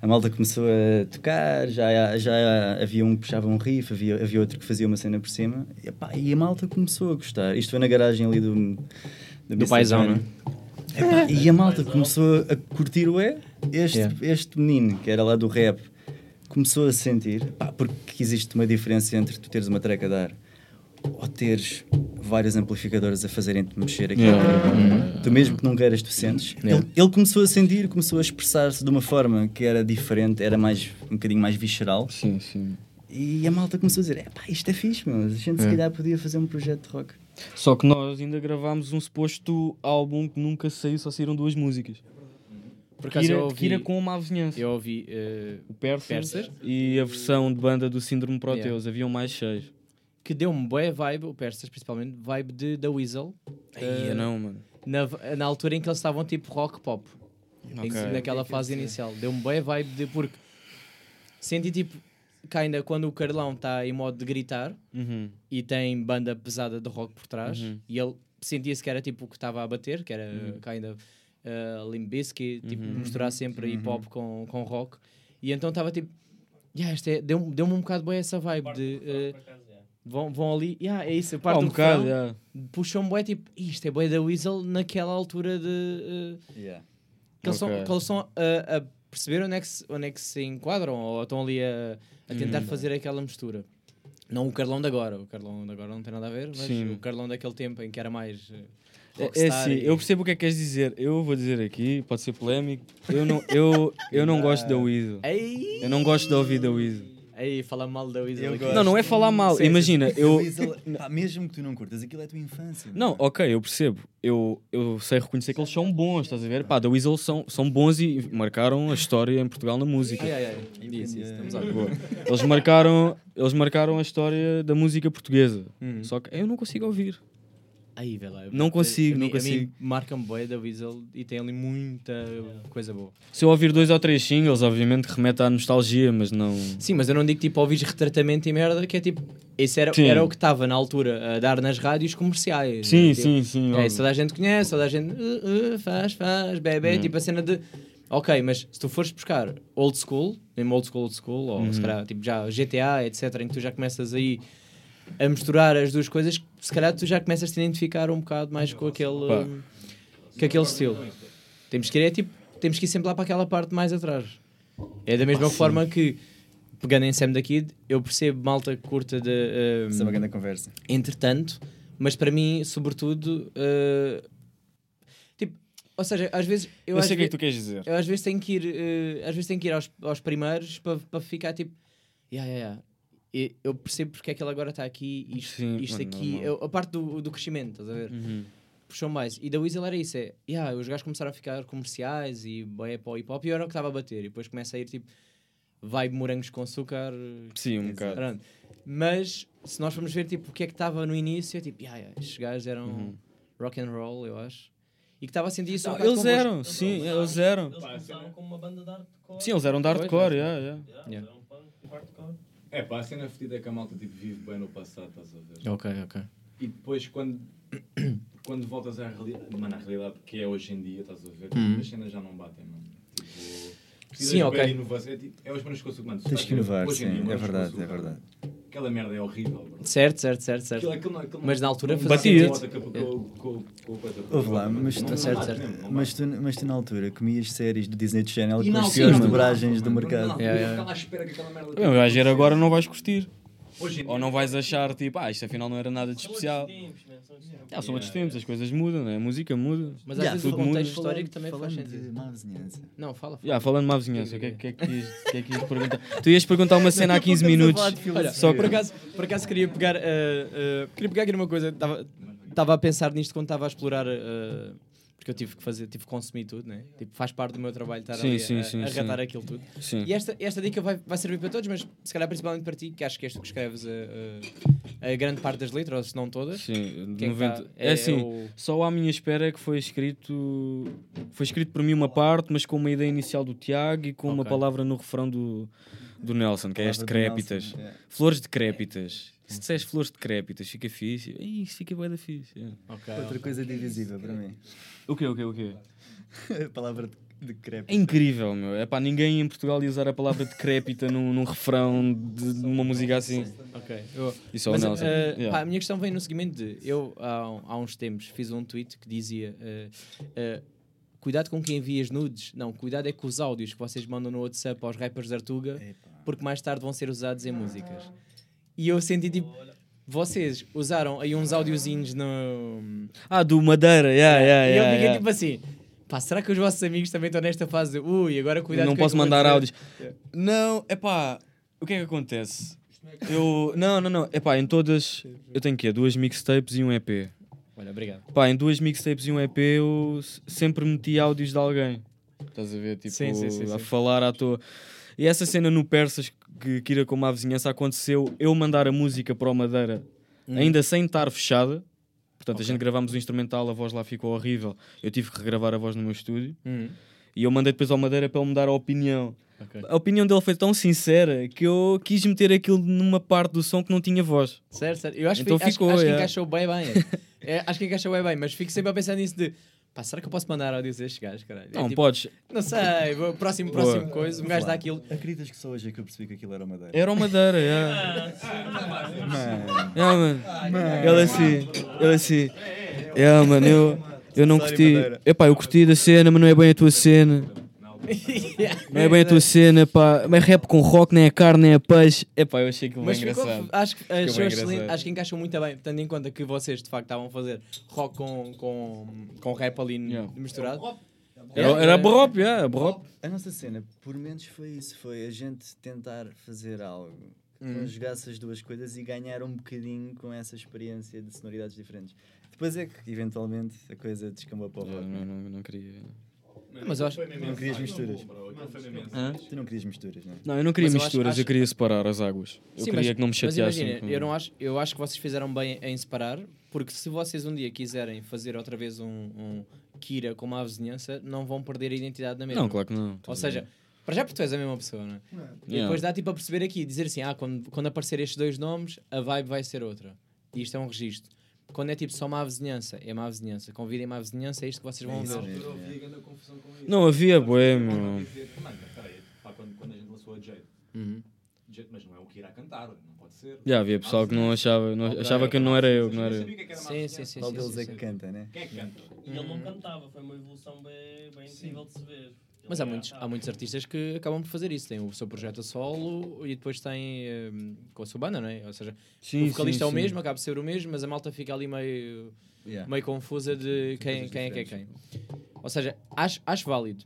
a malta começou a tocar, já, já havia um que puxava um riff, havia, havia outro que fazia uma cena por cima, e, epá, e a malta começou a gostar. Isto foi na garagem ali do... Do, Mr. paizão. Epá, e a malta começou a curtir o é, este, Yeah. este menino, que era lá do rap, começou a sentir, pá, porque existe uma diferença entre tu teres uma track a dar ou teres vários amplificadores a fazerem-te mexer aqui. Tu mesmo que não queiras, tu sentes. Yeah. Ele, ele começou a sentir, começou a expressar-se de uma forma que era diferente, era mais, um bocadinho mais visceral. Sim, sim. E a malta começou a dizer: é pá, isto é fixe, meu. A gente se É. calhar podia fazer um projeto de rock. Só que nós ainda gravámos um suposto álbum que nunca saiu, só saíram duas músicas. Por acaso eu Kira, ouvi, Kira com uma avizinhança. eu ouvi eh, O Persas, Persas. e a versão de banda do Síndrome Proteus. Haviam mais seis. que deu-me boa vibe, o Persas principalmente, vibe de da Weasel. Ai, Eh, não, mano. na, na altura em que eles estavam tipo rock pop. Em- Ok. naquela fase inicial. Deu-me boa vibe de porque senti tipo que ainda quando o Carlão está em modo de gritar Uhum. e tem banda pesada de rock por trás Uhum. e ele sentia-se que era tipo o que estava a bater, que era uh, ainda uh, Limp Bizkit, tipo Uhum. misturar sempre hip hop com, com rock. E então estava tipo, yeah, é, deu-me deu um bocado bem essa vibe de uh, vão, vão ali, yeah, é isso, a parte Ah, um do bocado, refrão, yeah. puxam bué tipo, isto é bué da Weasel naquela altura de uh, que eles, Ok. são, que são a, a perceber onde é, que se, onde é que se enquadram ou estão ali a, a tentar Uhum. fazer aquela mistura. Não o Carlão de agora, o Carlão de agora não tem nada a ver, mas Sim. o Carlão daquele tempo em que era mais eh, É, é assim, e- eu percebo o que é que queres dizer. Eu vou dizer aqui, pode ser polémico. Eu não, eu, eu não gosto da Weasel. Eu não gosto de ouvir da Weasel. Aí, fala mal da Weasel. Não, não é falar mal. Sim, sim, Imagina, sim. eu. Weasel- pá, mesmo que tu não curtas, aquilo é a tua infância. Não, ok, eu percebo. Eu, eu sei reconhecer que eles são bons, estás a ver? Pá, da Weasel são, são bons e marcaram a história em Portugal na música. Ai, ai, ai. Isso, isso, estamos a. Eles marcaram, eles marcaram a história da música portuguesa. Uhum. Só que eu não consigo ouvir. Aí, vê lá. Não consigo, a não a consigo. Marca-me bem da Weasel e tem ali muita coisa boa. Se eu ouvir dois ou três singles, obviamente remete à nostalgia, mas não. Sim, mas eu não digo tipo ouvires retratamento e merda, que é tipo. Esse era, Sim. era o que estava na altura a dar nas rádios comerciais. Sim, né? Tipo, sim, sim. É, óbvio. isso toda a gente conhece, toda a gente uh, uh, faz, faz, bebê, Hum. tipo a cena de. Ok, mas se tu fores buscar old school, mesmo old school, old school, ou Uhum. se calhar tipo já GTA, etc., em que tu já começas aí a misturar as duas coisas, se calhar tu já começas a te identificar um bocado mais com aquele, Pá. com aquele estilo. Temos que ir, é tipo, temos que ir sempre lá para aquela parte mais atrás. É da mesma forma que, pegando em Sam da Kid, eu percebo malta curta de. hum, Isso é uma grande conversa. entretanto, mas para mim, sobretudo, uh, tipo, ou seja, às vezes eu, Eu, sei o que é que tu queres dizer. eu às vezes tenho que ir, uh, às vezes tenho que ir aos, aos primeiros para para ficar tipo, yeah, yeah, yeah. E Eu percebo porque é que ele agora está aqui, isto, Sim, isto mano, aqui, eu- a parte do, do crescimento, estás a ver? Uhum. Puxou mais. E da Weasel era isso: é, yeah, os gajos começaram a ficar comerciais e boé para o hip hop e eu era o que estava a bater. E depois começa a ir tipo, vibe morangos com açúcar, Sim, um bocado. Pronto. Mas se nós formos ver tipo, o que é que estava no início, é tipo, yeah, yeah, estes gajos eram Uhum. rock and roll, eu acho. E que estava a sentir isso Não, bocado eles eram, sim, eles eram. Eles começaram como uma banda de hardcore. Sim, eles eram de hardcore, yeah, yeah. Yeah. Eram punk hardcore. É pá, a cena fedida é que a malta tipo, vive bem no passado, estás a ver? Ok, ok. E depois quando, quando voltas à realidade, mano, à realidade que é hoje em dia, estás a ver? Uhum. As cenas já não batem, mano. Precisas Sim, ok. inovação. É, tipo, é os mano. se Tens estás que inovar, hoje em sim, dia, é verdade, é verdade. Aquela merda é horrível, bro. Certo, certo, certo, certo. Aquilo, aquilo, não- aquilo não- Mas na altura não fazia Batia. bate com- com- com- com coisa. Ouve lá, mas tu- Certo, certo. Mas tu, mas tu na altura comias séries do Disney Channel E com as altura, piores dobragens do mercado. Eu yeah. ficava à espera que aquela merda. Bem, Vais ver agora não vais curtir. Hoje Ou não vais achar tipo, ah, isto afinal não era nada de especial. Ah, são outros tempos, as coisas mudam, né? a música muda. Mas às Yeah, vezes o muda. contexto histórico também faz sentido. má vizinhança. Não, fala, fala. Já, falando de má vizinhança, o que é que, é que, ias, que é que ias perguntar? Tu ias perguntar uma cena há 15 minutos. Olha, Só por acaso, por acaso queria pegar, uh, uh, queria pegar aqui numa coisa, estava estava a pensar nisto quando estava a explorar, uh, porque eu tive que fazer, tive que consumir tudo, né? Tipo, faz parte do meu trabalho estar Sim, ali sim, a, sim, a aquilo tudo. E esta, esta dica vai, vai servir para todos, mas se calhar principalmente para ti, que acho que és tu que escreves a, a- a grande parte das letras, ou se não todas. Sim, Quem 90. tá- É, assim, o- só à minha espera é que foi escrito. Foi escrito por mim uma parte, mas com uma ideia inicial do Tiago e com uma Ok. palavra no refrão do, do Nelson, que é este crépitas. Yeah. Flores decrépitas. Se disseres flores decrépitas, fica fixe. Ih, isso fica bem da fixe. yeah. Ok. Outra coisa divisiva para mim. O quê, o quê, o quê? A palavra de, de crepe. É incrível, meu. É pá, ninguém em Portugal ia usar a palavra decrépita num, num refrão de, de uma música assim. Ok. Eu- E só o Mas, Nelson. eh, Yeah. pá, a minha questão vem no seguimento de eu há, há uns tempos fiz um tweet que dizia eh, eh, cuidado com quem envia as nudes não, cuidado é com os áudios que vocês mandam no WhatsApp aos rappers de Artuga porque mais tarde vão ser usados em músicas e eu senti tipo vocês usaram aí uns audiozinhos no Ah, do Madeira, yeah, yeah, e eu yeah, fiquei yeah. tipo assim pá, será que os vossos amigos também estão nesta fase de ui, agora cuidado não posso mandar dizer?" áudios. Não, é pá, o que é que acontece? Eu, não, não, não, é pá, em todas, eu tenho que duas mixtapes e um EP. olha, obrigado Pá, em duas mixtapes e um EP eu sempre meti áudios de alguém. Estás a ver? Tipo, Sim, sim, sim, a falar à toa. E essa cena no Persas que Kira com a vizinhança aconteceu, eu mandar a música para o Madeira, Hum. ainda sem estar fechada. Portanto, Ok. a gente gravámos o instrumental, a voz lá ficou horrível. Eu tive que regravar a voz no meu estúdio. Hum, E eu mandei depois ao Madeira para ele me dar a opinião. ok. A opinião dele foi tão sincera que eu quis meter aquilo numa parte do som que não tinha voz. Certo, certo. Eu acho, Então que- acho- ficou, acho que é. encaixou bem bem. É, acho que encaixou bem bem, mas fico sempre a pensar nisso de pá, será que eu posso mandar áudios a estes gajos, caralho? É Não, tipo, podes. Não sei, vou- próximo, Boa. próximo coisa, um gajo dá aquilo. Acreditas que só hoje é que eu percebi que aquilo era madeira? Era o Madeira, yeah. Mano, Yeah, mano. Ele assim, ele assim. Yeah, mano, eu, eu não curti. Epá, eu curti da cena, mas não é bem a tua cena. Não é bem a tua cena, pá. Mas rap com rock, nem é carne, nem é peixe. Epá, eu achei aquilo bem Mas ficou, engraçado. acho, que, achou bem excelente, engraçado. acho que encaixou muito bem, tendo em conta que vocês de facto estavam a fazer rock com, com, com rap ali Yeah. misturado. Era, era. Borop, yeah, Borop. A nossa cena, por menos, foi isso: foi a gente tentar fazer algo que Hum. conjugasse as duas coisas e ganhar um bocadinho com essa experiência de sonoridades diferentes. Depois é que, eventualmente, a coisa descambou para o rock. não, não, não queria. Mas eu acho- Não querias misturas. Tu não querias misturas, não é? Não, eu não queria Mas eu acho- misturas, eu acho- queria separar as águas. Eu Sim, queria mas- que não me Mas chateassem. imagina, eu, não acho, eu acho que vocês fizeram bem em separar, porque se vocês um dia quiserem fazer outra vez um, um Kira com uma vizinhança, não vão perder a identidade da mesma. Não, claro que não. Ou seja, para já porque tu és a mesma pessoa, não é? E Yeah. depois dá tipo a perceber aqui, dizer assim, ah, quando, quando aparecer estes dois nomes, a vibe vai ser outra. E isto é um registro. Quando é tipo só má vizinhança, é má vizinhança. Convidem má vizinhança, é isto que vocês vão isso ver. mesmo. Eu havia grande confusão com isso. Não havia bué, meu. Mano, peraí, pá, quando, quando a gente lançou a Jade, Uhum. Jade, mas não é o que irá cantar, não pode ser. Já havia pessoal que não achava, não, achava que não era eu, que não era eu. É Sim, sim, sim. Qual deles é que canta, né? Quem é que canta? E ele não cantava, foi uma evolução bem, bem incrível de se ver. Mas há muitos, há muitos artistas que acabam por fazer isso. Tem o seu projeto a solo e depois tem hum, com a sua banda, não é? Ou seja, Sim, o vocalista sim, é o sim. mesmo, acaba de ser o mesmo, mas a malta fica ali meio, Yeah. meio confusa de quem, quem é que é quem. Ou seja, acho, acho válido.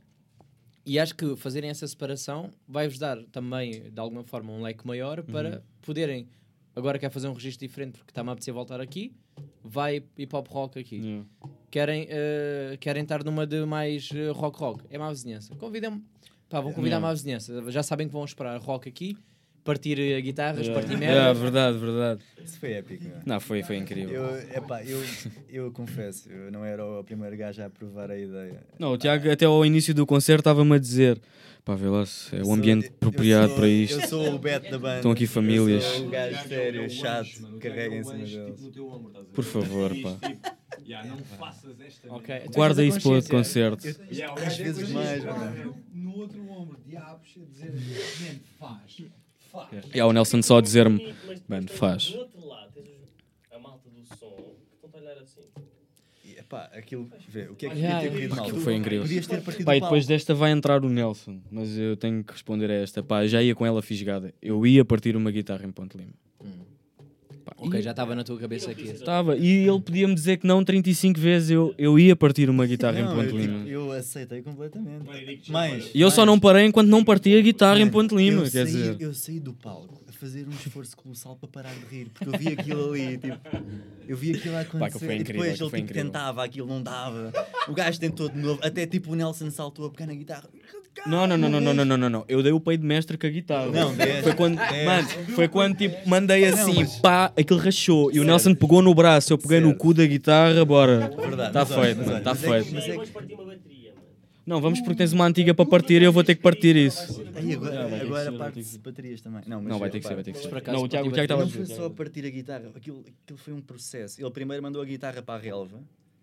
E acho que fazerem essa separação vai-vos dar também, de alguma forma, um leque maior para Uhum. poderem. Agora quer fazer um registro diferente porque está-me a apetecer voltar aqui, vai hip hop rock aqui. Yeah. Querem, eh, querem estar numa de mais eh, rock rock. É má vizinhança. Convidem-me. Pá, vão convidar Yeah. má vizinhança. Já sabem que vão esperar rock aqui, partir eh, guitarras, Yeah. partir Yeah, merda. verdade, verdade. Isso foi épico, não é? Não, foi, foi incrível. Eu, epá, eu, eu confesso, eu não era o primeiro gajo a aprovar a ideia. Não, o Tiago até ao início do concerto estava-me a dizer pá, vê lá se é o sou- ambiente eu apropriado sou- para isto. Eu sou o Beto da banda. Estão aqui famílias. Eu sou o gajo é sério, chato, é deles. tipo, no teu ombro, estás a ver? Por favor, pá. "Ya, não faças esta Ok. merda." Tu Guarda isso para outro concerto. Ya, o Às é vezes mais, pá. mano. No outro ombro, diabos, a dizer, man, faz, faz. E há o Nelson só a dizer-me, mano, faz. Do outro lado, tens a malta do som que estão a olhar assim. E, epá, aquilo, vê, o que é que Yeah, podia ter corrido mal? Aquilo foi incrível. Podias ter partido Pá, e depois desta vai entrar o Nelson, mas eu tenho que responder a esta. Pá, já ia com ela fisgada. Eu ia partir uma guitarra em Ponte Lima. Pá, Ok, e- já estava na tua cabeça aqui. Estava. E ele podia-me dizer que não 35 vezes. Eu, eu ia partir uma guitarra em Não, Ponte eu, Lima. tipo, eu aceitei completamente. Eu Mas, E eu só mas- não parei enquanto não parti a guitarra em Ponte Lima. eu Quer saí, dizer, Eu saí do palco a fazer um esforço colossal para parar de rir, porque eu vi aquilo ali, tipo, eu vi aquilo a acontecer aquilo foi e incrível, depois ele foi tipo, incrível. tentava, aquilo não dava. O gajo tentou de novo, até tipo o Nelson saltou a pegar na guitarra. Não, não, não, não, não, não, não, não, não. Eu dei o peito de mestre com a guitarra. Não, deste, Foi quando, deste. mano, foi quando tipo, mandei assim, pá, aquilo rachou. E o Nelson pegou no braço, eu peguei no Certo. cu da guitarra, bora. Verdade, Tá mas olha, feito, mas mano, tá mas é feito. mas é que- Vamos partir uma bateria, mano. Não, vamos porque tens uma antiga para partir e eu vou ter que partir isso. Aí agora, Não, agora ser, vai ter parte que de ser. baterias também. Não, mas Não, vai ter que ser, vai ter que ser. Acaso, Não, o Tiago o Tiago estava a Não foi dizer. só a partir a guitarra, aquilo, aquilo foi um processo. Ele primeiro mandou a guitarra para a relva,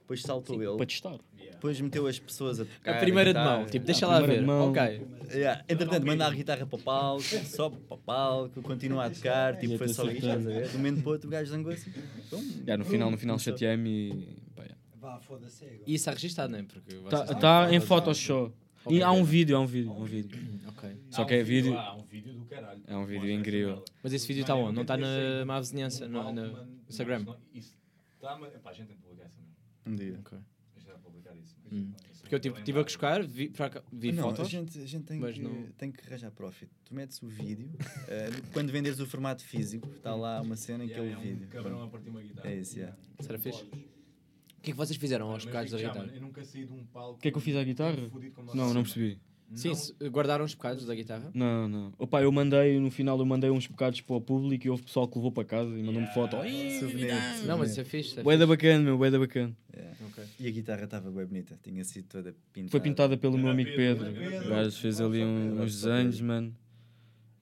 depois saltou ele, Para testar. depois meteu as pessoas a tocar. A primeira de guitarra. mão, tipo, deixa a lá ver. de mão. Ok. Yeah. Entretanto, manda a guitarra para o palco, sobe para o palco, continua a tocar, tipo, foi só isto, estás a ver? De um momento para o outro, o gajo zangou assim. Pum. Já, no final, no final chateei-me e. pá, já. Vá, foda-se é agora. E isso é registado, não é? Porque vocês Tá, tá em Photoshop. E Ok. há um vídeo, há um vídeo, há um vídeo. Ok. Só que é vídeo. há um vídeo do caralho. É um vídeo incrível. Mas esse vídeo está eu onde? Não está na má vizinhança, no, palco, no Instagram? Isso tá, mas, epá, a gente tem que publicar essa merda. Um dia. Ok. Isso. Hum. Porque eu é tive, bem tive a buscar, vi, vi não, fotos. A gente, a gente tem, mas que, não- tem que arranjar profit. Tu metes o vídeo, eh, quando venderes o formato físico, está lá uma cena em que é Yeah, o é um vídeo. cabrão a partir uma guitarra. É isso, yeah. Será fixe? O que é que vocês fizeram aos bocados da guitarra? Eu nunca saí de um palco. O que é que eu fiz à guitarra? Não, não percebi. Sim, se- guardaram os bocados da guitarra? Não, não. Opa, eu mandei, no final eu mandei uns bocados para o público e houve pessoal que levou para casa e mandou-me foto. Ih, Souvenir, Não, mas isso é fixe. é Bué da bacana, meu, bué da bacana. Yeah. Ok. E a guitarra estava bem bonita, tinha sido toda pintada. Foi pintada pelo meu amigo Pedro. O gajo fez ali um- uns desenhos, mano.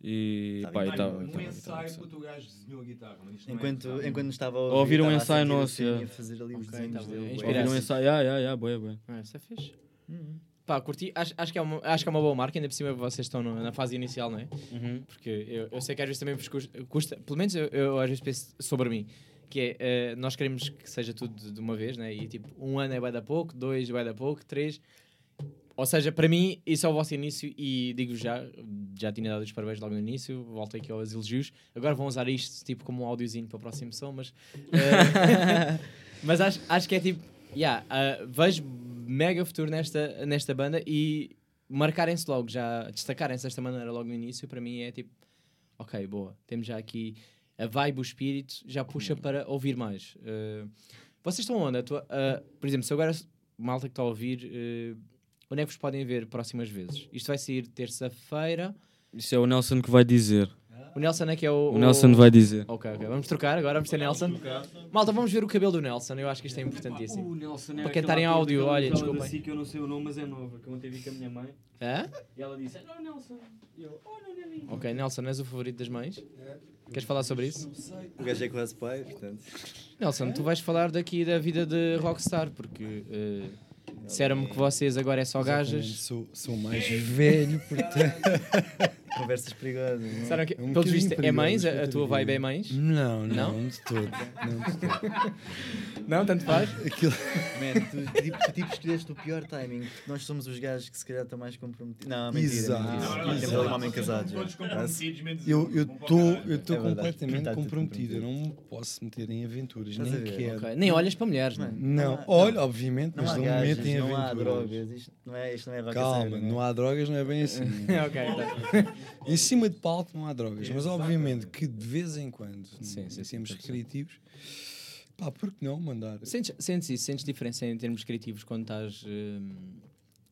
E Tá pá, e estava. bem. Um ensaio que o gajo desenhou a guitarra. não é Enquanto, enquanto estava a Ou ouvir um ensaio nosso, assim, yeah. a fazer ali os Ok, desenhos bem. dele. Inspira- Ouviram um ensaio? Ah, yeah, yeah, bué, bué. Ah, isso é fixe. Pá, curti. Acho, acho, que é uma, acho que é uma boa marca, ainda por cima vocês estão no- na fase inicial, não é? Uhum. Porque eu, eu sei que às vezes também vos custa, custa- pelo menos eu, eu às vezes penso sobre mim, que é, eh, nós queremos que seja tudo de, de uma vez, né? E tipo, um ano é vai dar pouco, dois vai dar pouco, três. Ou seja, para mim, isso é o vosso início e digo já, já tinha dado os parabéns logo no início, voltei aqui aos elogios. Agora vão usar isto tipo como um áudiozinho para a próxima som, mas, eh, mas acho, acho que é tipo, yeah, ah, vejo mega futuro nesta, nesta banda e marcarem-se logo, já destacarem-se desta maneira logo no início, para mim é tipo, ok, boa, temos já aqui a vibe, o espírito, já puxa para ouvir mais. Uh, vocês estão onde? A tua- uh, por exemplo, se agora malta que está a ouvir, uh, onde é que vos podem ver próximas vezes? Isto vai sair terça-feira. Isso é o Nelson que vai dizer. O Nelson é que é o. O Nelson vai dizer. Ok, ok. Vamos trocar agora, vamos ter Nelson. Malta, vamos ver o cabelo do Nelson. Eu acho que isto é importantíssimo. O Nelson Para quem está em áudio, olha, desculpem. que eu não sei o nome, mas é nova. Que eu ontem vi com a minha mãe. Hã? E ela disse: Olha o Nelson. E eu: Olha o Nelly. Ok, Nelson, és o favorito das mães? Queres falar sobre isso? O gajo é quase pai, portanto. Nelson, tu vais falar daqui da vida de Rockstar, porque eh, disseram-me que vocês agora é só Exatamente, gajas. Sou, sou mais velho, portanto. Conversas perigosas. não é? Disseram que, É um bocadinho vistos, é mães? A, a tua vibe é mães? Não, não, Não? de todo. Não, de todo. Não, tanto faz? Aquilo... Man, tu, tipo, tu tipo escolheste o pior timing. porque Nós somos os gajos que se calhar estão mais comprometidos. Não, mentira. Exato. mentira. Não, não, exato. um homem casado. Todos comprometidos, menos Eu estou eu É estou verdade. completamente Tá comprometido. Eu não me posso meter em aventuras, Estás nem quero. Ok, Nem olhas para mulheres, não é? Não, há- olha, obviamente, Não mas há não me metem em não há aventuras. drogas. Isto não é, isto não é Calma, não há drogas, não é bem assim. ok, tá. em cima de palco não há drogas, mas obviamente que de vez em quando, Sim, em sim, sim, termos recreativos, pá, por que não mandar? Sentes, sentes isso? Sentes diferença em termos criativos quando estás hum,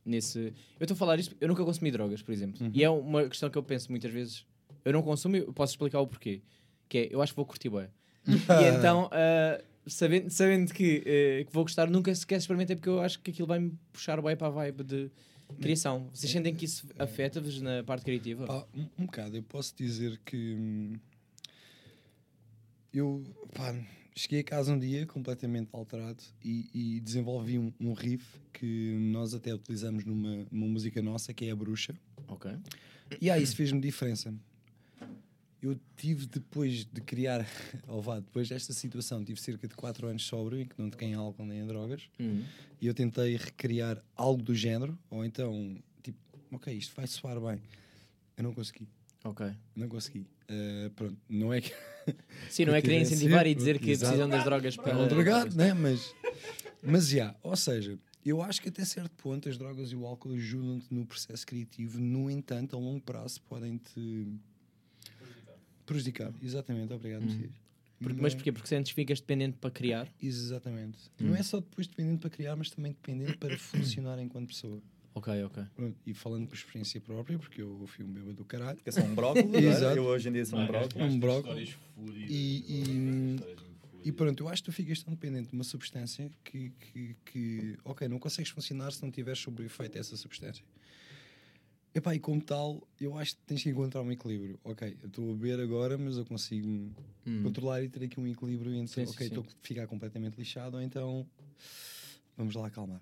nesse. Eu estou a falar isto, eu nunca consumi drogas, por exemplo. Uhum. E é uma questão que eu penso muitas vezes. Eu não consumo, eu posso explicar o porquê. Que é, eu acho que vou curtir bué. e então, ah, sabendo, sabendo que, eh, que vou gostar, nunca sequer experimentei porque eu acho que aquilo vai-me puxar bué para a vibe de criação. Vocês sentem que isso afeta-vos na parte criativa? Pá, um, um bocado, eu posso dizer que hum, eu pá, cheguei a casa um dia completamente alterado e, e desenvolvi um, um riff que nós até utilizamos numa, numa música nossa que é a Bruxa. Ok. E ah, isso fez-me diferença. Eu tive depois de criar, ou vá, depois desta situação, tive cerca de 4 anos sóbrio em que não toquei em álcool nem em drogas Uhum. e eu tentei recriar algo do género, ou então, tipo, ok, isto vai soar bem. Eu não consegui. Ok. Não consegui. Eh, pronto, não é que. Sim, não é que querer incentivar e dizer que Exato. precisam das drogas É para. um drogado, né? Mas, mas já, ou seja, eu acho que até certo ponto as drogas e o álcool ajudam-te no processo criativo, no entanto, a longo prazo podem-te prejudicar. Exatamente, obrigado, Messias. Porque- mas porquê? Porque sentes que ficas dependente para criar? Exatamente. Hum. Não é só depois dependente para criar, mas também dependente para funcionar enquanto pessoa. Ok, ok. Pronto, e falando por experiência própria, porque eu fui um bêbado do caralho. Eu sou um brócolis. Exato. Eu hoje em dia sou um brócolis. Um brócolis. E, e, e pronto, eu acho que tu ficas tão dependente de uma substância que, que, que, ok, não consegues funcionar se não tiveres sobre o efeito dessa substância. Epá, e como tal, eu acho que tens que encontrar um equilíbrio. Ok, eu estou a beber agora, mas eu consigo Hum. controlar e ter aqui um equilíbrio entre, Sim, ok, estou a ficar completamente lixado, ou então vamos lá acalmar.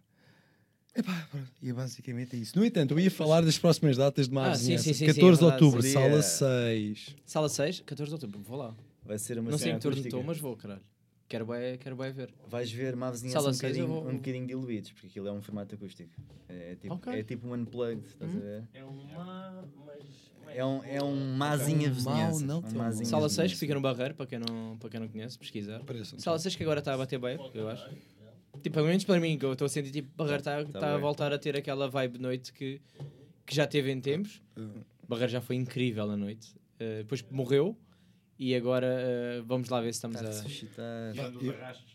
Epá, pronto, e basicamente é isso. No entanto, eu ia falar das próximas datas de Ah, março. sim, sim, sim, sim, 14 é de outubro, sala 6. Sala 6, 14 de outubro, vou lá. Vai ser uma Não sei em que turno estou, mas vou, caralho. Quero bem, quero bem ver. Vais ver uma vizinhança Sala um, bocadinho, vou- um bocadinho diluídos, porque aquilo é um formato acústico. É tipo, Ok. é tipo um unplugged, estás a ver? É uma. Mas. É um, é um mazinha Um vizinhança. mau não mazinha Sala 6, que fica no Barreiro, para quem não, para quem não conhece, pesquisar. Parece um Sala 6 que agora está a bater bem, eu acho. Tipo, pelo menos para mim, que eu estou a sentir tipo, Barreiro está Tá tá a voltar a ter aquela vibe de noite que, que já teve em tempos. Uh, Barreiro já foi incrível na noite. Uh, depois morreu e agora uh, vamos lá ver se estamos a.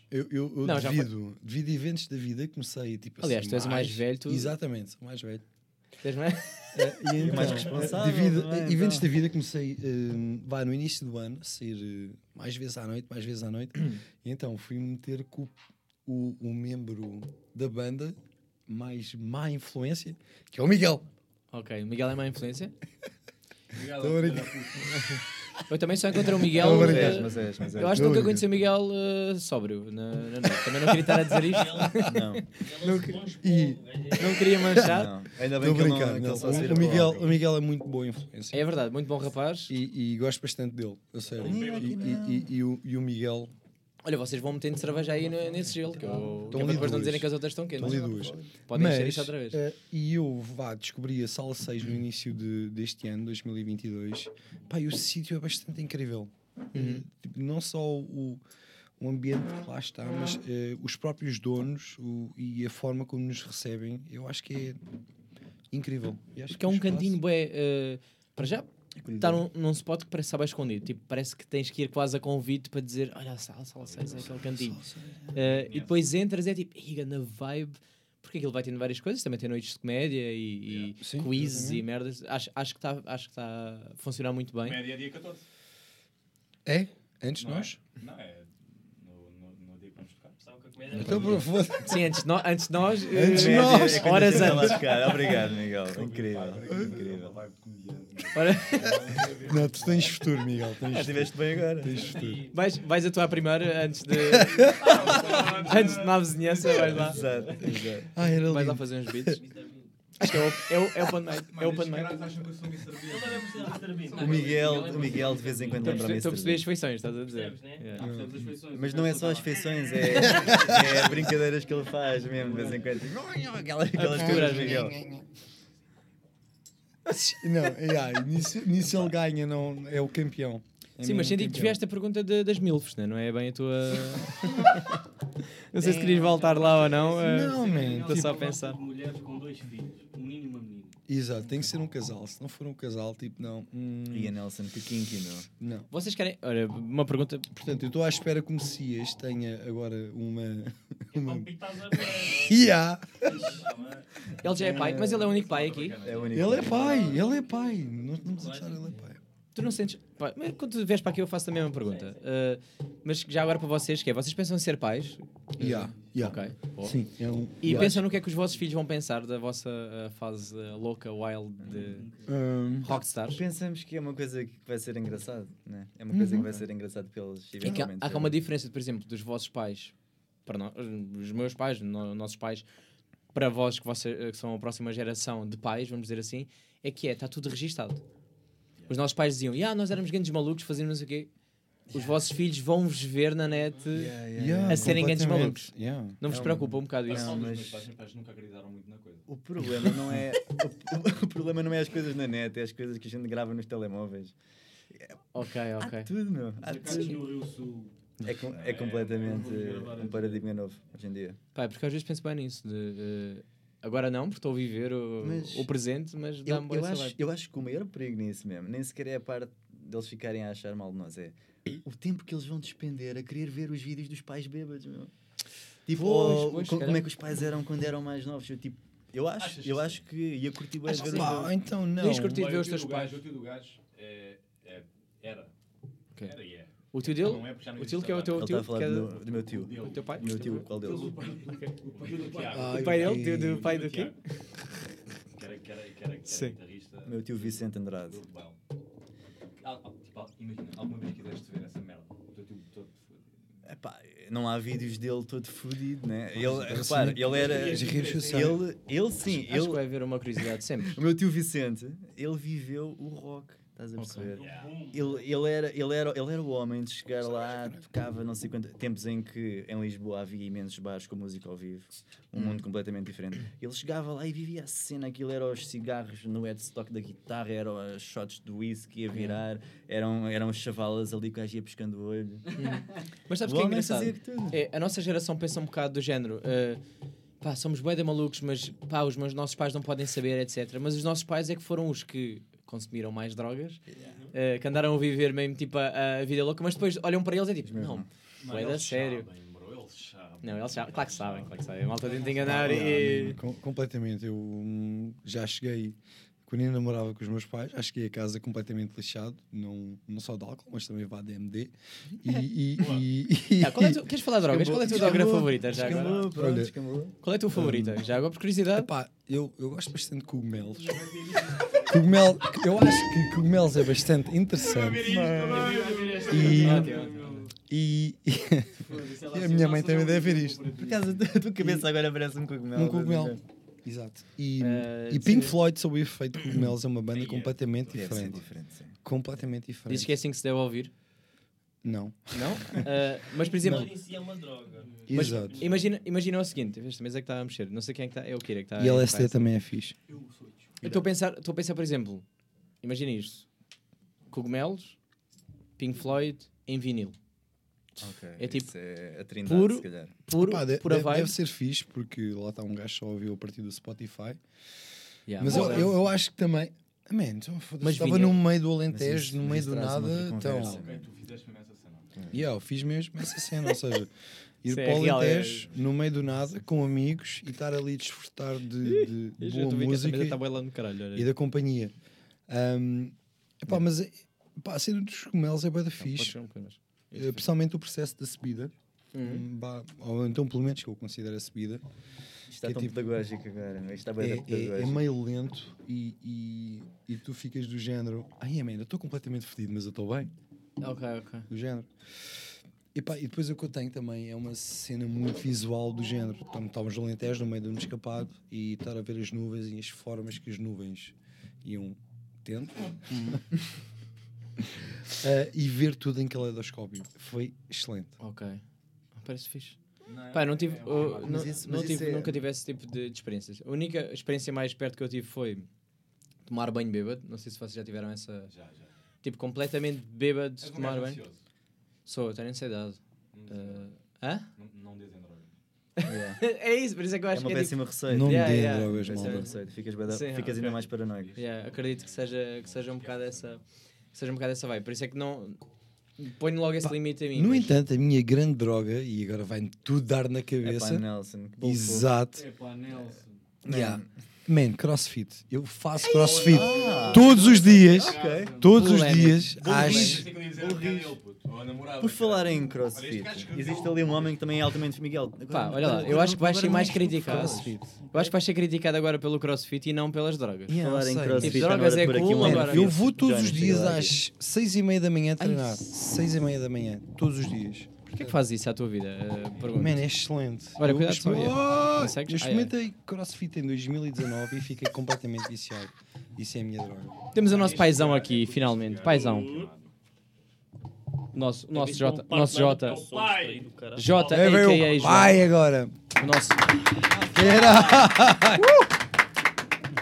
Eu, eu, eu Não, já devido, devido a eventos da vida, comecei tipo Aliás, assim, tu és o mais velho, tu- Exatamente, sou mais velho. Tens mais? Eh, e então, mais eh, responsável devido também, a eventos então. da vida, comecei eh, vai, no início do ano, a sair eh, mais vezes à noite, mais vezes à noite. e então fui meter com o, o membro da banda mais má influência, que é o Miguel. Ok, o Miguel é má influência. A brincar. Eu também só encontrei o Miguel. Não, Mas és, mas és, mas és. eu acho que Não, nunca não. conheci o Miguel uh, sóbrio na, na noite. Também não queria estar a dizer isto. Não, E Não queria manchar. não. Ainda bem que ele brincar. não, que não, ele só o- o, Miguel, o Miguel é muito boa influência. É verdade, muito bom rapaz. E, e gosto bastante dele, a sério. E, e- e- e o, e o Miguel, Olha, vocês vão metendo cerveja aí no- nesse gelo, que, eu, que é para depois não dizerem que as outras estão quentes. estão ali duas. Podem encher isso outra vez. eh, e eu vá, descobri a sala 6 no início de, deste ano, 2022. Pá, e o sítio é bastante incrível. Uhum. Eh, tipo, não só o, o ambiente que lá está, mas eh, os próprios donos o- e a forma como nos recebem, eu acho que é incrível. Acho Porque é um espaço- cantinho, bué, eh, para já, está num, num spot que parece estar bem escondido. Tipo, parece que tens que ir quase a convite para dizer: Olha a sala, sala 6, é aquele cantinho. Eh, e depois entras e é tipo, "Ih, na vibe. Porque aquilo vai tendo várias coisas, também tem noites de comédia e, e Sim, quizzes e merdas. Acho, acho que está acho que tá a funcionar muito bem. Média dia 14. É? Antes de Não é? nós? Não, é no, no, no dia que vamos tocar. Sabe que a comédia Então, bro, foda- Sim, antes de, no, antes nós, eh, Antes nós. é quando horas antes. Obrigado, Miguel. Incrível. Incrível. Ora, Não, tu tens futuro, Miguel. Tens Ah, estiveste bem agora. Tens futuro. vais, vais atuar primeiro antes de. antes de uma vizinhança, vais lá. Exato, exato. Ah, era Vais lá fazer uns beats. Acho que é o, é o, é o open mic. É o open mic. O Miguel, o Miguel de vez em quando Estou a lembra perceber- estou a perceber as feições, estás a dizer. Né? Mas não é só as feições, é, é brincadeiras que ele faz mesmo, de vez em quando. Tipo, Aquelas, aquelas coisas, Miguel. Não, yeah, nisso, nisso ele ganha, não, é o campeão. É Sim, mas senti que desviaste a pergunta de- das milfs, né? não é bem a tua. não sei se querias voltar lá ou não. eh, Não, man. Estou só a tipo, pensar. Mulheres com dois filhos, um menino e uma menina. Exato, tem que ser um casal. Se não for um casal, tipo, não. hum, E a Nelson, que kinky, meu. não. Vocês querem. Olha, uma pergunta. Portanto, eu estou à espera que o Messias tenha agora uma. É uma... Yeah. Ele já é pai, mas ele é o único pai aqui. É o único. Ele é pai, ele é pai. Nós estamos a achar ele é pai. Tu não sentes. pá, mas quando tu vês para aqui, eu faço também uma pergunta. Eh, mas já agora para vocês, que é? Vocês pensam em ser pais? Yeah, yeah. Ok. Sim, é um. E yeah. pensam no que é que os vossos filhos vão pensar da vossa eh, fase eh, louca, wild de Hum, rockstars? Pensamos que é uma coisa que vai ser engraçado, né? É uma coisa que vai ser engraçado pelos É que há, eventualmente. há cá uma diferença, por exemplo, dos vossos pais para nós, os meus pais, no- nossos pais, para vós que, você- que são a próxima geração de pais, vamos dizer assim, é que é, está tudo registado. Os nossos pais diziam, "Ya, nós éramos grandes malucos, fazíamos não sei o quê. Os vossos filhos vão-vos ver na net yeah, a serem grandes malucos. Yeah. Não vos Não, preocupa um bocado isso? Não, Mas... mas- Meus pais, meus pais nunca acreditaram muito na coisa. O problema não é o, problema não é as coisas na net, é as coisas que a gente grava nos telemóveis. Ok, ok. Há tudo, meu. Há tudo. no Rio Sul. É, com- é completamente um paradigma novo hoje em dia. Pá, é porque às vezes penso bem nisso. De, agora não, porque estou a viver o, Mas o presente, mas Eu, dá-me boa eu, acho, eu acho que o maior perigo nisso mesmo, nem sequer é a parte deles ficarem a achar mal de nós, é o tempo que eles vão despender a querer ver os vídeos dos pais bêbados, meu. Tipo, Pois, ou pois, co- como é que os pais eram quando eram mais novos. Eu, tipo, eu acho, Achas eu que acho que ia curtir bem ver os Ah, então não. Tens curtido ver o os tio teus do pais. gajo- O tio do gajo é, é, era. Ok. Era e é. O tio dele? Não é, O tio que é o teu Ele está tio? a falar é do, do- meu, tio. O teu pai? Do meu tio, qual deles? O pai do O pai dele? Do, do pai do quê? Que era, que era, que era, que Sim. guitarrista. Meu tio Vicente Andrade. Imagina, alguma vez quiseste ver essa merda? O teu tio todo fodido. Epá, não há vídeos dele todo fodido, né? Ele, repara, ele era. Sociais. Ele, ele sim, Acho que ele, vai haver uma curiosidade sempre. o meu tio Vicente, ele viveu o rock, estás a perceber? Ele, ele, era, ele, era, ele era o homem de chegar lá, tocava não sei quanto. Tempos em que em Lisboa havia imensos bares com música ao vivo, um mundo completamente diferente. Ele chegava lá e vivia a cena, aquilo era os cigarros no headstock da guitarra, eram os shots de whisky a virar, eram, eram os chavalas ali que o gajo ia pescando o olho. Mas sabes O que é engraçado? É, a nossa geração pensa um bocado do género. eh, pá, somos bué de malucos, mas pá, os meus nossos pais não podem saber, etc. Mas os nossos pais é que foram os que consumiram mais drogas, eh, que andaram a viver mesmo tipo a, a vida louca, mas depois olham para eles e é tipo, não, bué da eles sério. sabem, bro, eles sabem. Não, eles sabem, claro que sabem, claro que sabem. A malta tenta enganar Ah, e. completamente. Eu hum, já cheguei, quando ainda namorava com os meus pais, já cheguei a casa completamente lixado, não, não só de álcool, mas também vá de MD. E. e, e, Ah, qual é tu, queres falar de drogas? Qual é a tua droga favorita já agora? Olha. Qual é a tua favorita? Já agora por curiosidade? Epá, eu, eu gosto bastante de cogumelos. Cogumelo, eu acho que cogumelos é bastante interessante. E, e, e a minha mãe também deve ver isto. Por acaso, a tua cabeça agora parece um cogumelo. Um cogumelo. Exato. E, Eh, e Pink Floyd, sob o efeito de cogumelos, é uma banda completamente Deve ser diferente. diferente, sim. Completamente diferente. Dizes que é assim que se deve ouvir? Não. Não? Eh, mas por exemplo, Em si é uma droga. mas Exato. imagina, imagina o seguinte: esta mesa que está a mexer, não sei quem é que está, é o Kira que está E a LSD também é fixe. Eu sou Eu estou a pensar, estou a pensar, por exemplo, imagina isto: cogumelos, Pink Floyd em vinil. Ok, É tipo é a trindade, puro, se calhar. puro, Pá, de- pura de- vibe. deve ser fixe, porque lá está um gajo só ouviu a partir do Spotify. Yeah. Mas eu, eu, eu acho que também. Man, então, Mas estava vinha- no meio do Alentejo, no meio do nada. Então, conversa. Ok, tu fizeste mesmo essa cena. yeah, eu fiz mesmo essa cena, ou seja, ir Isso é para o é- Alentejo, no meio do nada, com amigos e estar ali a desfrutar de, de boa música bailando caralho. e da companhia. Um, epá, mas é- pá, a cena dos cogumelos é bem da fixe, um mais. Eh, principalmente o processo da subida. Uhum. Hum, bah, ou então, pelo menos, que eu considero a subida. Isto está É tão tipo- pedagógico agora. Isto está bem é, é- é pedagógico. meio lento e, e, e tu ficas do género. Ai, amém, eu estou completamente fedido, mas eu estou bem. Ok, ok. Do género. E, pá, e depois o que eu tenho também é uma cena muito visual do género. Estávamos no Alentejo, no meio de um escapado, e estar a ver as nuvens e as formas que as nuvens iam tendo. Ah, e ver tudo em caleidoscópio. Foi excelente. Ok. Parece fixe. Pá, não tive, eu Mas não, isso- não tive- é- nunca tive esse tipo de, de experiências. A única experiência mais perto que eu tive foi tomar banho bêbado. Não sei se vocês já tiveram essa. Já, já. Tipo, completamente bêbado um tomar banho. ansioso. Sou, tenho ansiedade. Não, Ah, hã? não, não dizem droga. é isso, por isso é que eu É acho uma que é tipo, péssima receita. Não Yeah, me deem yeah. drogas, Péssima. Receita. Ficas, bué da- Sim, ficas ok. ainda mais paranoico. Yeah, acredito que seja, que seja um bocado essa. Seja um bocado essa vibe. Por isso é que não. Ponho logo esse Pá, limite a mim. No mas- entanto, a minha grande droga, e agora vai-me tudo dar na É cabeça. pá, Nelson. que bom Exato. É pá, Nelson. Yeah. Man, crossfit. Eu faço crossfit todos os dias. Todos os dias. Às... É namorada. Por falar em crossfit, existe ali um homem que também é altamente Miguel. Pá, olha lá, eu acho que vais agora ser mais que criticado. falas. Eu acho que vais ser criticado agora pelo crossfit e não pelas drogas. Yeah, Falar em crossfit, Tipo, drogas é cool, um agora- que Eu vou todos os dias às seis e meia da manhã treinar. Seis e meia da manhã. Todos os dias. Porquê que fazes isso à tua vida? Uh, pergunto. Man, é excelente. Olha, Eu cuidado exper- só, Oh! consegues? Eu Ai, ai. experimentei crossfit em 2019 e fiquei completamente viciado. Isso é a minha droga. Temos o nosso paizão aqui, finalmente. Paizão. Nosso, nosso Jota. Nosso Jota. Jota, É, veio a.k.a. pai agora. O nosso... Era.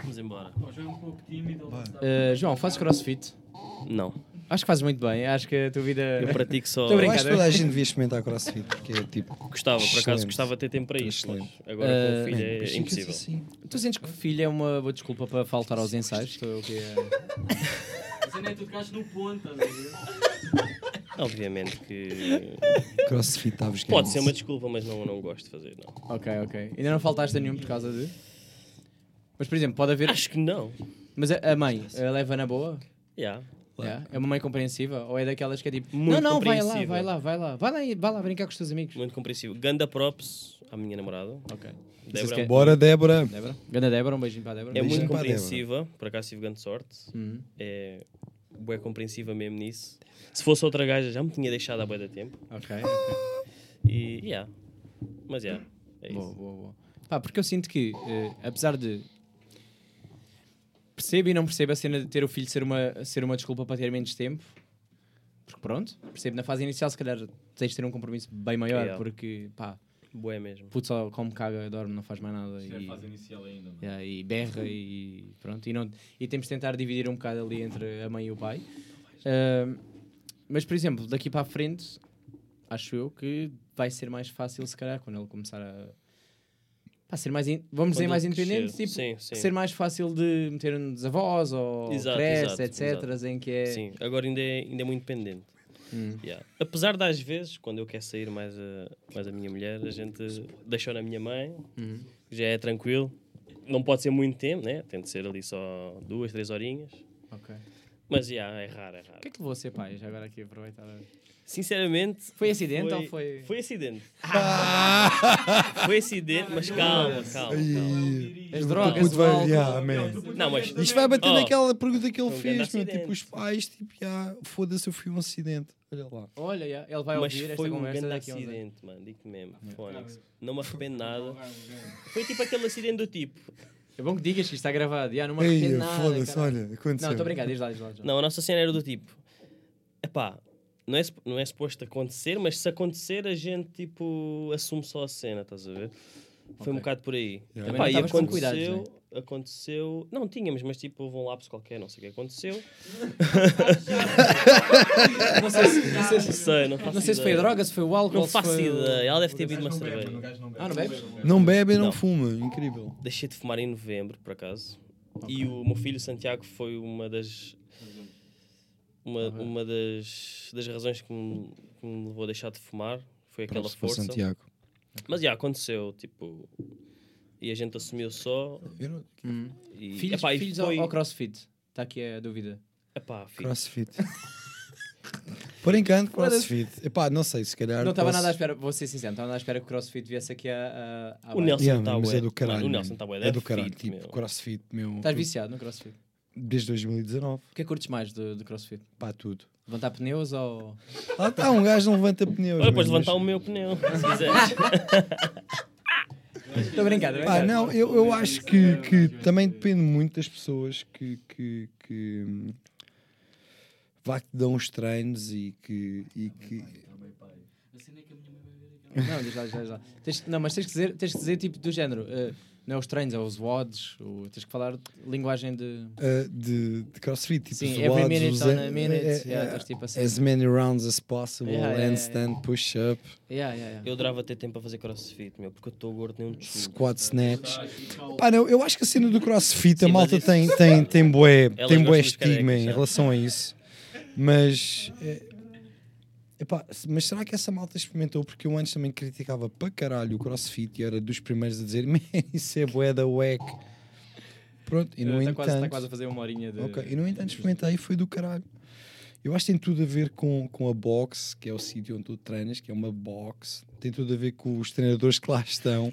Vamos embora. É. Uh, João, fazes crossfit? Não. Acho que fazes muito bem. Acho que a tua vida... Eu pratico só. Eu brincando. acho que toda a gente devia experimentar crossfit, porque é tipo. Gostava, por acaso gostava de ter tempo para isso. Agora Eh, com o filho Man, é ficas impossível. assim. Tu sentes que o filho é uma boa desculpa para faltar aos ensaios? Estou o quê? Você não é tu tocaste no ponto, ver? Obviamente que Crossfit está a pode ser uma desculpa, mas não, não gosto de fazer, não. Ok, ok. Ainda não faltaste a nenhum por causa de... Mas, por exemplo, pode haver... Acho que não. Mas a, a mãe eh, leva na boa? Yeah. Yeah. É uma mãe compreensiva? Ou é daquelas que é tipo, Muito não, não, vai lá, vai lá, vai lá, vai lá, e- vai lá brincar com os teus amigos. Muito compreensível. Ganda props à minha namorada. Ok. Débora. Bora, Débora. Débora? Ganda Débora, um beijinho para a Débora. É Beijinho muito compreensiva, por acaso tive grande sorte. Uhum. É bué compreensiva mesmo nisso. Se fosse outra gaja já me tinha deixado há bué da tempo. Ok. E, yeah. Mas, yeah, é isso. Boa, boa, boa. Pá, porque eu sinto que, eh, apesar de. Percebo e não percebo a cena de ter o filho ser uma, ser uma desculpa para ter menos tempo. Porque pronto, percebo na fase inicial, se calhar tens de ter um compromisso bem maior, Yeah. porque pá, Bué mesmo. puto só come, caga, dorme, não faz mais nada. É E, a fase inicial ainda, mano. yeah, e berra e pronto. E, não, e temos de tentar dividir um bocado ali entre a mãe e o pai. Ahm, mas, por exemplo, daqui para a frente, acho eu que vai ser mais fácil, se calhar, quando ele começar a. pá, ser mais, in- vamos dizer, mais independente, crescer. tipo, Sim, sim. ser mais fácil de meter nos avós ou Exato, cresce, exato, etc. Em que é. Sim, agora ainda é, ainda é muito dependente. Hum. Yeah. Apesar das vezes, quando eu quero sair mais a, mais a minha mulher, a gente deixou na minha mãe, que já é tranquilo. Não pode ser muito tempo, né? Tem de ser ali só duas, três horinhas. Ok. Mas já, é raro, é raro. O que é que levou a ser pai? Já agora aqui aproveitar. Sinceramente. Foi acidente ou foi- Foi acidente. foi acidente, mas calma, calma. calma. As drogas, puto o vai- álcool. yeah, man. Não, mas. Isto vai bater Oh, naquela pergunta que ele foi um fez, grande meu, tipo, os pais, tipo, já, foda-se, eu fui um acidente. Olha lá. Olha, yeah, ele vai Mas ouvir esta foi um conversa grande daqui a uns anos. acidente, mano. Digo-te mesmo. Fónix. Não me arrependo nada. Foi tipo aquele acidente do tipo. É bom que digas que isto está gravado. Yeah, não me Ei, arrependo nada. foda-se, caralho. olha, aconteceu. Não, estou a brincar, diz lá, diz lá. diz lá. Não, a nossa cena era do tipo. Epá, não é, sup- não é suposto acontecer, mas se acontecer, a gente tipo assume só a cena, estás a ver? Foi um Ok. bocado por aí. Também Epá, e aconteceu, cuidados, aconteceu. Não tínhamos, mas tipo, houve um lapso qualquer, não sei o que aconteceu. Não sei se- não sei se- sei, não não sei se foi a droga, se foi o álcool, Não faço foi ideia. Ela deve ter bebido uma cerveja. gajo não bebe. Ah, não bebes? Não bebe e não, Não. fuma. Incrível. Deixei de fumar em novembro, por acaso. E o meu filho Santiago foi uma das. Uma, uma das, das razões que me, que me levou a deixar de fumar. Foi aquela para força. Santiago. Mas já aconteceu, tipo. E a gente assumiu só. Hum. E, Filhos, epá, filhos foi- ao, ao crossfit? Está aqui a dúvida. Epá, filhos. Crossfit. Por enquanto, crossfit. Epá, não sei, se calhar. Não estava posso- nada à espera, vou ser sincero, não estava nada à espera que o crossfit viesse aqui a. a, a O Nelson Yeah, tá é do caralho. Mano, o. Nelson tá bué É do fit, caralho. Tipo, meu. crossfit, meu. Estás viciado no crossfit? Desde 2019. O que é que curtes mais do, do crossfit? Pá, tudo. Levantar pneus ou. Lá está, um gajo não levanta pneus. Olha, depois levantar mas- o meu pneu, se quiseres. Estou a Pá, não, eu, eu acho que, que também depende muito das pessoas que, que, que vá que te dão os treinos e que. E que... Não, diz lá, diz lá. Tens- não, mas tens que dizer, tens que dizer tipo do género. eh, não é os treinos, é os WODs. O, tens que falar linguagem de. Uh, de, de crossfit, tipo Sim, every WODs, minute on a minute, é- yeah, é- tipo assim. as many rounds as possible, Yeah, yeah, yeah, handstand, push-up, Yeah, yeah, yeah. Eu adorava ter tempo para fazer crossfit, meu, porque eu estou gordo nem um tchu. squat snatch. Pá, não, eu acho que a cena do crossfit, a Sim, mas malta isso- tem, tem, tem bué, Elas tem bué estigma em relação a isso, mas. Epá, mas será que essa malta experimentou? Porque eu antes também criticava para caralho o crossfit e era dos primeiros a dizer: Man, isso é bué da wack. Pronto, e no Está entanto. quase, tá quase a fazer uma horinha de. Ok, e no entanto experimentei e foi do caralho. Eu acho que tem tudo a ver com, com a box, que é o sítio onde tu treinas, que é uma box. Tem tudo a ver com os treinadores que lá estão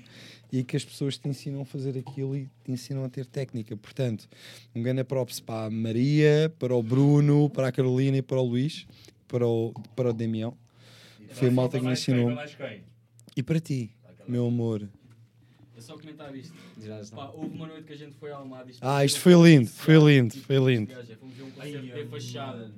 e que as pessoas te ensinam a fazer aquilo e te ensinam a ter técnica. Portanto, um grande props para a Maria, para o Bruno, para a Carolina e para o Luís, para o, para o Damião. Foi a malta que me ensinou. E para ti, meu amor. É só comentar isto. Pá, houve uma noite que a gente foi à Almada. Ah, isto foi lindo, foi lindo, foi lindo. Fomos ver um concerto de fachada.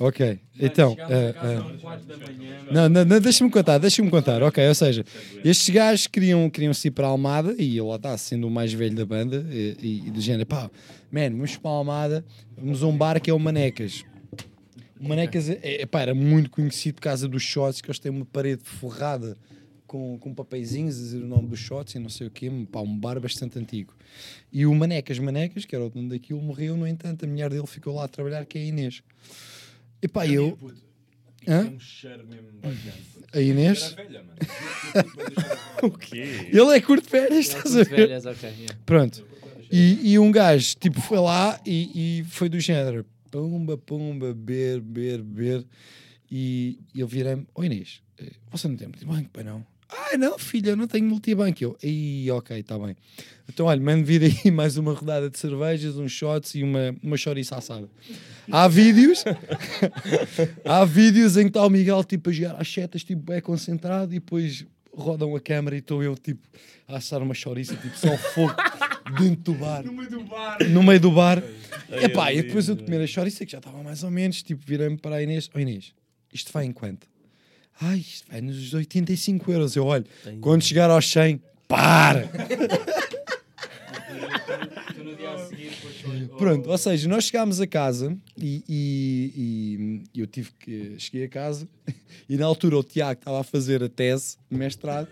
Ok, então. da manhã. Não, não, não deixa-me contar, deixa-me contar. Ok, ou seja, estes gajos queriam, queriam ir para a Almada e lá está, sendo o mais velho da banda e, e- e do género, pá, man, vamos para a Almada, vamos a um bar que é o Manecas. O Manecas é, é, pá, era muito conhecido por causa dos shots, que eles têm uma parede forrada com, com papeizinhos a dizer o nome dos shots e não sei o quê, pá, um bar bastante antigo. E o Manecas Manecas, que era o dono daquilo, morreu, no entanto, a mulher dele ficou lá a trabalhar, que é a Inês. E pá, eu. Hã? Um cheiro mesmo bacana. A Inês? Velha, mano. O quê? Ele é curto de férias, é estás a ver? férias, ok, yeah. Pronto. E, e um gajo, tipo, foi lá e, e foi do género, pumba, pumba, beber, beber, beber. E eu virei-me, ô Inês, eh, você não tem multibanco, pai não? Ah, não, filha, eu não tenho multibanco. Eu, aí, ok, está bem. Então, olha, mando vir aí mais uma rodada de cervejas, uns shots e uma, uma chouriça assada. Há vídeos, há vídeos em que está o Miguel, tipo, a jogar às setas, tipo, é concentrado e depois rodam a câmera e estou eu, tipo, a assar uma chouriça, tipo, só fogo dentro do bar. No meio do bar. No meio do bar. Ai, Epá, e depois eu de comer a chouriça, que já estava mais ou menos, tipo, virei-me para a Inês. Ó Inês, isto vai em quanto? Ai, isto vai nos 85 euros. Eu olho, quando chegar aos 100, para! Pronto, ou seja, nós chegámos a casa e, e- e eu tive que. Cheguei a casa e na altura o Tiago estava a fazer a tese de mestrado.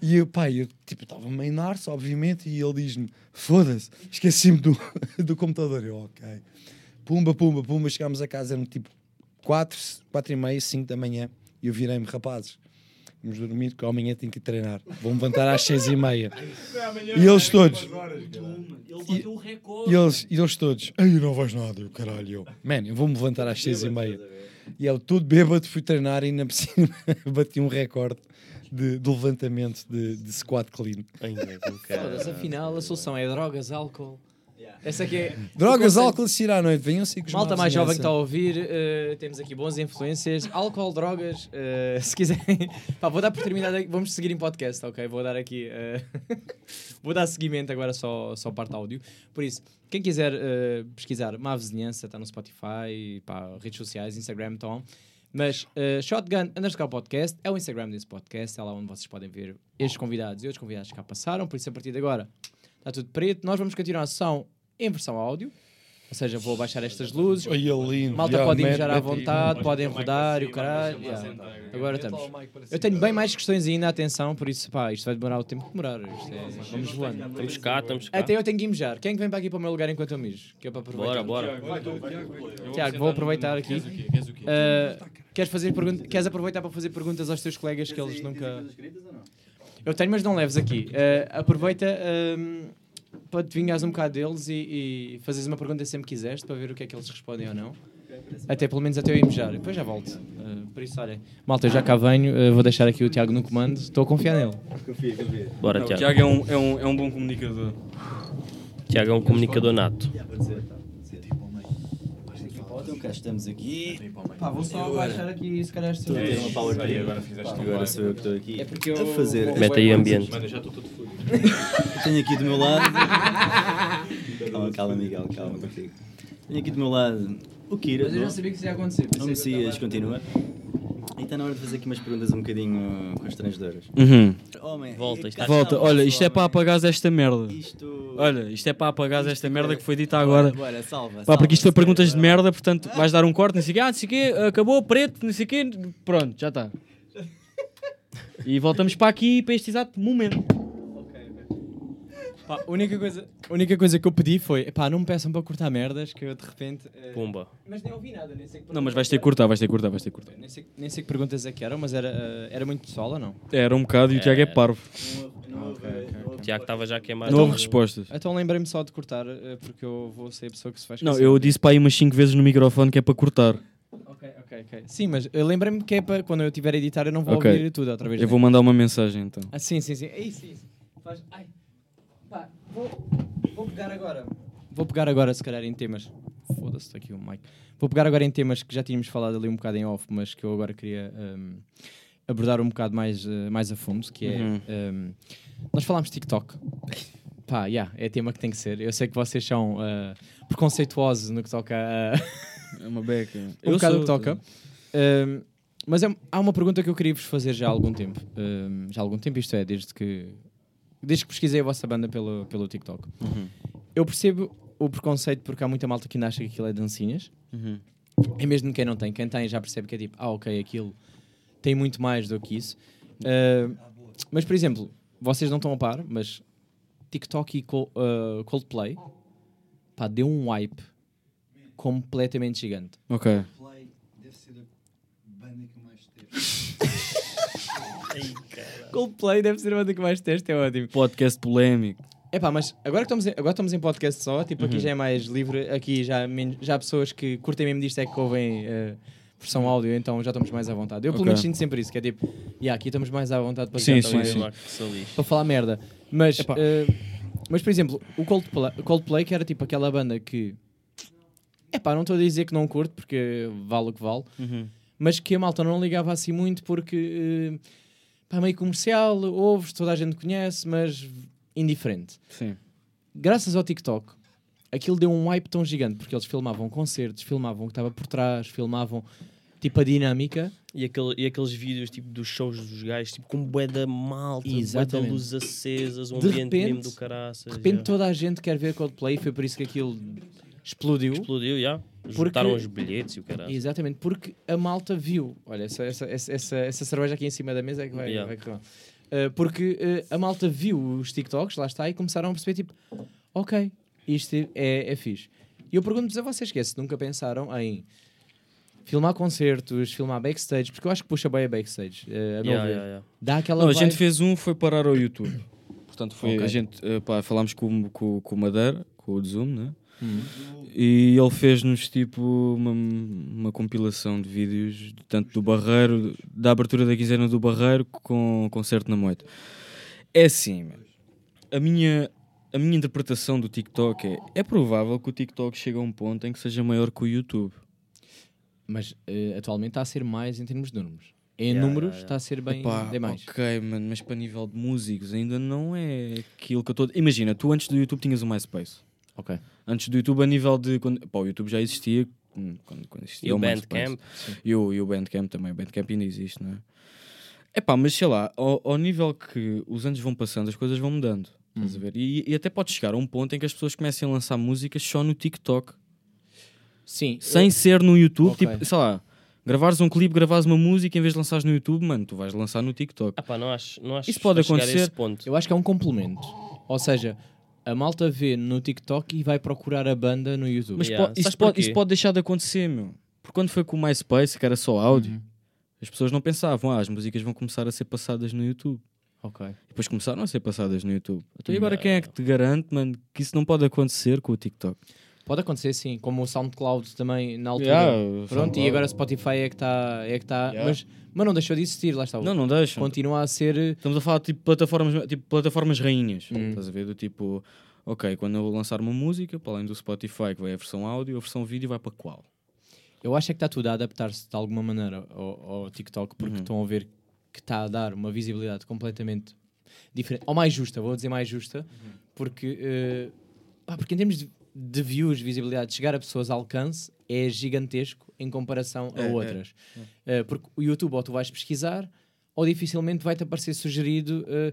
E eu, pá, eu tipo, estava meio narso, obviamente, e ele diz-me: Foda-se, esqueci-me do, do computador. Eu, ok. Pumba, pumba, pumba. Chegámos a casa, eram tipo 4, 4 e meia, 5 da manhã. E eu virei-me, rapazes, vamos dormir, que amanhã tenho que treinar. Vou-me levantar às 6 e meia. E eles todos. Ele bateu o recorde. E eles, e eles todos, ai, não vais nada, eu caralho. Eu, man, eu vou-me levantar às seis e meia. E eu, todo bêbado, fui treinar e na piscina bati um recorde de, de levantamento de, de squat clean. Foda-se, afinal a solução é drogas, álcool. Essa aqui é. Drogas, álcool, assistir à noite, venham se com Malta mais jovem que está a ouvir, eh, temos aqui boas influências. Álcool, drogas, eh, se quiserem. Pá, vou dar por terminado. aqui- Vamos seguir em podcast, ok? Vou dar aqui. eh, vou dar seguimento agora só, só parte áudio. Por isso, quem quiser pesquisar Má Vizinhança, está no Spotify, pá, redes sociais, Instagram, Tom. Mas uh, Shotgun underscore podcast é o Instagram desse podcast, é lá onde vocês podem ver estes convidados e outros convidados que cá passaram. Por isso, a partir de agora, está tudo preto. Nós vamos continuar a sessão em versão áudio. Ou seja, vou baixar estas luzes. Olha, lindo. Malta Já, pode mijar à aí. vontade, podem rodar e o caralho. yeah. Agora estamos. Eu tenho bem mais questões ainda, atenção, por isso, pá, isto vai demorar o tempo que demorar. É- vamos voando. Estamos cá, estamos cá. Até eu tenho que mijar. Quem é que vem para aqui para o meu lugar enquanto eu mijo? Que é para aproveitar. Bora, bora. Tiago, vou aproveitar aqui. Uh, queres, fazer queres aproveitar para fazer perguntas aos teus colegas que eles nunca. Eu tenho, mas não leves aqui. Uh, aproveita um, para te vingares um bocado deles e, e fazes uma pergunta sempre quiseres para ver o que é que eles respondem ou não. Até pelo menos até eu ir mijar. Depois já volto. Uh, por isso, olha. Malta, eu já cá venho. uh, vou deixar aqui o Tiago no comando. Estou a confiar nele. Confia, confia. Bora, Não, o Tiago. Tiago é um, é, um, é um bom comunicador. Tiago é um comunicador nato. Cá estamos aqui. Pá, vou só baixar aqui se calhar Estou a ter uma power play. Agora sou eu que estou aqui É porque eu a fazer. Mete aí ambiente. Eu tenho aqui do meu lado. calma, calma, Miguel, calma contigo. Tenho aqui do meu lado o Kira. Mas eu já sabia que isso ia acontecer. O eu Messias continua. E está na hora de fazer aqui umas perguntas um bocadinho constrangedoras. Uhum. Homem, Volta, isto cá Volta, está o olha, isto é para homem. apagares esta merda. Isto. Olha, isto é para apagares esta merda que foi dita agora. Bora, salva. Pá, porque isto foi salva, perguntas de salva. merda, portanto vais dar um corte, não sei o quê, ah, não sei o quê, acabou, preto, não sei o quê, pronto, já está. E voltamos para aqui, para este exato momento. Pá, a única coisa, a única coisa que eu pedi foi, pá, não me peçam para cortar merdas, que eu de repente... eh, Pumba. Mas nem ouvi nada, nem sei que Não, mas vais ter que cortar, vais ter que cortar, vais ter que cortar. Nem sei, nem sei que perguntas é que eram, mas era, eh, era muito pessoal ou não? Era um bocado e o Tiago é parvo. O Tiago estava já a queimar. Não houve respostas. Então lembrei-me só de cortar, eh, porque eu vou ser a pessoa que se faz Não, eu disse para aí umas 5 vezes no microfone que é para cortar. Ok, ok, ok. Sim, mas eu lembrei-me que é para quando eu estiver a editar eu não vou Ok. ouvir tudo outra vez. Eu né? vou mandar uma mensagem então. Ah, sim, sim, sim. É isso, é isso. Faz... Ai. Pá, vou, vou pegar agora. Vou pegar agora, se calhar, em temas. Foda-se, aqui o mic. Vou pegar agora em temas que já tínhamos falado ali um bocado em off, mas que eu agora queria hum, abordar um bocado mais, eh, mais a fundo, que é... Uhum. hum, nós falámos de TikTok. Pá, yeah, é tema que tem que ser. Eu sei que vocês são eh, preconceituosos no que toca a... É uma beca. um bocado o que toca. Um, mas é- há uma pergunta que eu queria vos fazer já há algum tempo. Um, já há algum tempo, isto é, desde que, desde que pesquisei a vossa banda pelo, pelo TikTok. Uhum. Eu percebo o preconceito porque há muita malta que ainda acha que aquilo é dancinhas. Uhum. E mesmo quem não tem, quem tem já percebe que é tipo, ah, ok, aquilo tem muito mais do que isso. Uh, mas, por exemplo, vocês não estão a par, mas TikTok e Col- uh, Coldplay pá, deu um hype completamente gigante. Ok. Play deve ser a banda que mais teve. Coldplay deve ser a banda que mais teste, é ótimo. Podcast polémico. Epá, mas agora que estamos em, agora estamos em podcast só, tipo, aqui Uhum. já é mais livre, aqui já, já há pessoas que curtem mesmo disto é que ouvem eh, versão áudio, então já estamos mais à vontade. Eu pelo Ok. menos sinto sempre isso, que é tipo, yeah, aqui estamos mais à vontade para, Sim, sim, sim. Para falar merda. Mas, eh, mas por exemplo, o Coldplay, Coldplay, que era tipo aquela banda que, epá, não estou a dizer que não curto, porque vale o que vale, Uhum. mas que a malta não ligava assim muito porque eh, pá, meio comercial, ouves, toda a gente conhece, mas indiferente. Sim. Graças ao TikTok, aquilo deu um hype tão gigante porque eles filmavam concertos, filmavam o que estava por trás, filmavam tipo a dinâmica. E, aquele, e aqueles vídeos tipo dos shows dos gajos, tipo com bué da malta, bué da luzes acesas, um De ambiente repente- mesmo do caraças. De repente toda a gente quer ver Coldplay, foi por isso que aquilo explodiu. Explodiu, já. Porque- Juntaram os bilhetes e o caralho. Exatamente, porque a malta viu. Olha, essa, essa, essa, essa, essa cerveja aqui em cima da mesa é que vai, Yeah. vai. Uh, porque uh, a malta viu os TikToks, lá está, e começaram a perceber, tipo, ok, isto é, é fixe. E eu pergunto-vos a vocês que é, se nunca pensaram em filmar concertos, filmar backstage, porque eu acho que puxa bem a backstage, uh, a meu Yeah, ver. yeah, yeah. Dá aquela Não, a gente fez um, foi parar ao YouTube. Portanto, foi Ok. a gente, eh, pá, falámos com, com, com o Madeira, com o Zoom, né? Hum. E ele fez-nos tipo uma, uma compilação de vídeos, tanto do Barreiro, da abertura da quinzena do Barreiro, com o concerto na Moita. É assim, a minha, a minha interpretação do TikTok é: é provável que o TikTok chegue a um ponto em que seja maior que o YouTube. Mas uh, atualmente está a ser mais em termos de números. Em Yeah, números yeah, yeah. está a ser bem, Epá, bem mais. Ok, mano, mas para nível de músicos ainda não é aquilo que eu estou. Imagina, tu antes do YouTube tinhas o MySpace. Ok. Antes do YouTube, a nível de. Quando... Pá, o YouTube já existia quando, quando, quando existia E o. Bandcamp? E o, e o Bandcamp também. O Bandcamp ainda existe, não é? É pá, mas sei lá, ao, ao nível que os anos vão passando, as coisas vão mudando. Estás a ver? E, e até pode chegar a um ponto em que as pessoas comecem a lançar músicas só no TikTok. Sim. Sem eu- ser no YouTube, Ok. tipo, sei lá, gravares um clipe, gravares uma música, em vez de lançares no YouTube, mano, tu vais lançar no TikTok. Ah pá, não acho, não acho Isso pode acontecer. esse ponto. Eu acho que é um complemento. Ou seja, a malta vê no TikTok e vai procurar a banda no YouTube. Mas Yeah. po- isso, pode, isso pode deixar de acontecer, meu. Porque quando foi com o MySpace, que era só áudio, Uhum. as pessoas não pensavam, ah, as músicas vão começar a ser passadas no YouTube. Ok. E depois começaram a ser passadas no YouTube. Então, e agora Yeah, quem é que te garante, mano, que isso não pode acontecer com o TikTok? Pode acontecer sim, como o SoundCloud também na altura. Yeah, Pronto, e agora Spotify é que está. É que tá, Yeah. mas, mas não deixou de existir, lá está. Não, não deixam. Continua a ser. Estamos a falar de tipo, plataformas, tipo, plataformas rainhas. Hum. Estás a ver? Do tipo, ok, quando eu lançar uma música, para além do Spotify, que vai a versão áudio, a versão vídeo vai para qual? Eu acho é que está tudo a adaptar-se de alguma maneira ao, ao TikTok, porque Uhum. estão a ver que está a dar uma visibilidade completamente diferente, ou mais justa, vou dizer mais justa, Uhum. porque, eh, pá, porque em termos de, de views, visibilidade, chegar a pessoas a alcance é gigantesco em comparação a É, é. outras. Eh, porque o YouTube ou tu vais pesquisar, ou dificilmente vai-te aparecer sugerido. eh,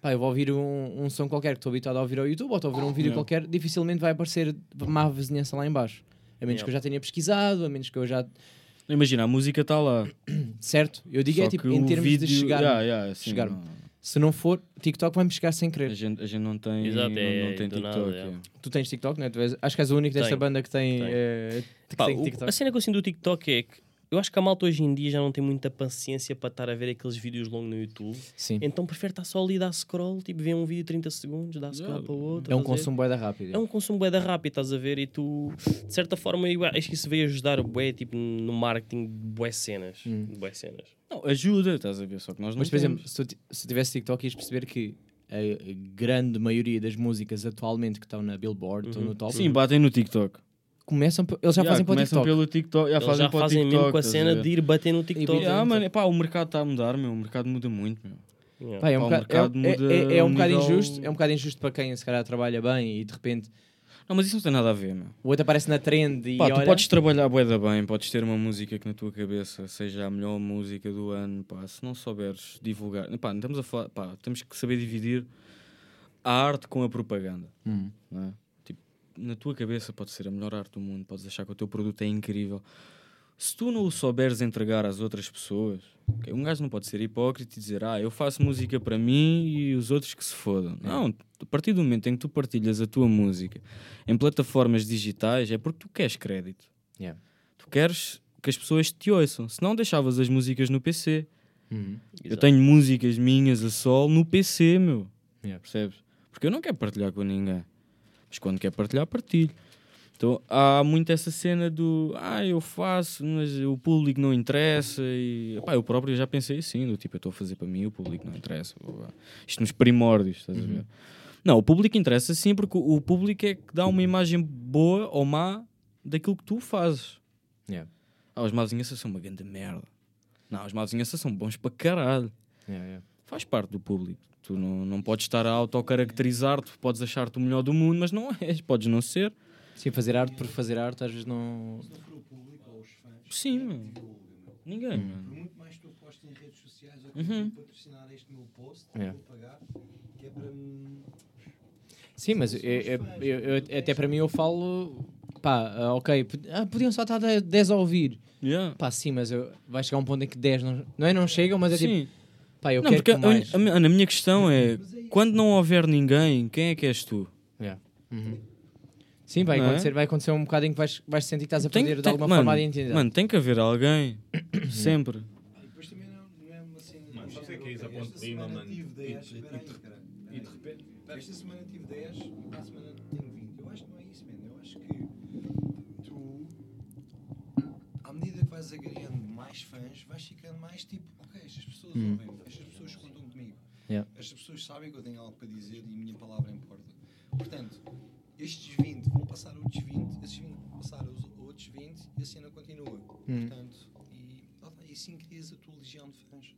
pá, eu vou ouvir um, um som qualquer que estou habituado a ouvir ao YouTube, ou estou a ouvir um vídeo Yeah. qualquer, dificilmente vai aparecer má vizinhança lá em baixo. A menos Yeah. que eu já tenha pesquisado, a menos que eu já Imagina, a música está lá. Certo? Eu digo é Só tipo, que em termos vídeo, de chegar. Yeah, yeah, assim, chegar não- Se não for, TikTok vai-me chegar sem a, querer. gente, a gente não tem, Exato, não, é, não tem TikTok. nada, é. é. Tu tens TikTok, não é? Tu és- acho que és o único desta Tenho. banda que tem, Tenho. eh, que Pá, tem o- TikTok. a cena que eu sinto do TikTok é que eu acho que a malta hoje em dia já não tem muita paciência para estar a ver aqueles vídeos longos no YouTube. Sim. Então prefere estar só ali, dar scroll, tipo, ver um vídeo de 30 segundos, dar scroll Yeah. para o outro. É um estás a ver? consumo bué da rápido. É um consumo bué da rápido, estás a ver? E tu, de certa forma, eu acho que isso veio ajudar bué, tipo, no marketing de bué cenas. Hum. Bué cenas. Não, ajuda, estás a ver? Só que nós não Mas, por temos. exemplo, se tu, ti- se tu tivesse TikTok, ias perceber que a grande maioria das músicas atualmente que estão na Billboard, estão Uhum. no top, Sim, batem no TikTok. começam, p- eles já Yeah, fazem para o começam TikTok. pelo TikTok. já Eles fazem já para o fazem TikTok, mesmo com a estás cena ver? de ir bater no TikTok. Ah, mano, epá, o mercado está a mudar, meu. O mercado muda muito, meu. Yeah. Pá, é, um Pá, o bocado, mercado é- é- é, muda é a um um bocado nível- injusto, é um bocado injusto para quem se calhar trabalha bem e de repente Não, mas isso não tem nada a ver, meu. o outro aparece na trend e Pá, tu olha, podes trabalhar bué da bem, podes ter uma música que na tua cabeça seja a melhor música do ano, pá, se não souberes divulgar, pá, não estamos a falar, pá, temos que saber dividir a arte com a propaganda, Hum. não é? Tipo, na tua cabeça pode ser a melhor arte do mundo, podes achar que o teu produto é incrível. Se tu não o souberes entregar às outras pessoas, ok, um gajo não pode ser hipócrita e dizer, ah, eu faço música para mim e os outros que se fodam. Não, a partir do momento em que tu partilhas a tua música em plataformas digitais, é porque tu queres crédito. Yeah. Tu queres que as pessoas te ouçam. Se não, deixavas as músicas no PC. Uhum. Eu tenho músicas minhas a sol no PC, meu. Yeah. Percebes? Porque eu não quero partilhar com ninguém. Mas quando quer partilhar, partilho. Então há muito essa cena do ah, eu faço, mas o público não interessa. E pá, eu próprio já pensei assim: do tipo, eu estou a fazer para mim, o público não interessa. Isto nos primórdios, estás a ver? Não, o público interessa sim, porque o público é que dá uma imagem boa ou má daquilo que tu fazes. Yeah. Ah, os Mauzinhas são uma grande merda. Não, os Mauzinhas são bons para caralho. Yeah, yeah. Faz parte do público. Tu não, não podes estar a autocaracterizar-te, podes achar-te o melhor do mundo, mas não és, podes não ser. Sim, fazer arte por fazer arte às vezes não. Se não for o público ou os fãs, Sim, não mano. divulga, meu. Ninguém, Por mano. muito mais que eu posto em redes sociais, eu Uhum. tenho que patrocinar este meu post, Yeah. vou pagar, que é para me. Sim, mas eu- eu- eu- eu- até para mim eu falo, pá, ah, ok, ah, podiam só estar 10 a ouvir. Yeah. Pá, sim, mas eu, vai chegar um ponto em que 10 não, não é não chegam, mas é tipo, Sim. pá, eu não, quero porque que mais. a, a, mi- a minha questão é: quando não houver ninguém, quem é que és tu? Yeah. Uhum. Sim, vai Não é? acontecer, vai acontecer um bocado em que vais, vais sentir que estás a perder de alguma mano, forma a identidade. Mano, tem que haver alguém. Sempre. E depois também não, é uma cena. Mano, sabes o que é é isso, a Esta de Lima, mano? E- 10, espera aí, de- E repente. Esta semana tive 10 e para a semana tenho 20. Eu acho que não é isso, mano. Eu acho que tu, à medida que vais agregando mais fãs, vais ficando mais tipo, ok, estas pessoas Hum. ouvem, estas pessoas contam comigo. Yeah. Estas pessoas sabem que eu tenho algo para dizer e a minha palavra importa. Portanto, estes 20 vão passar outros 20, esses 20 vão passar os outros 20 e a cena continua. Hum. Portanto, e, e assim crias a tua legião de fãs.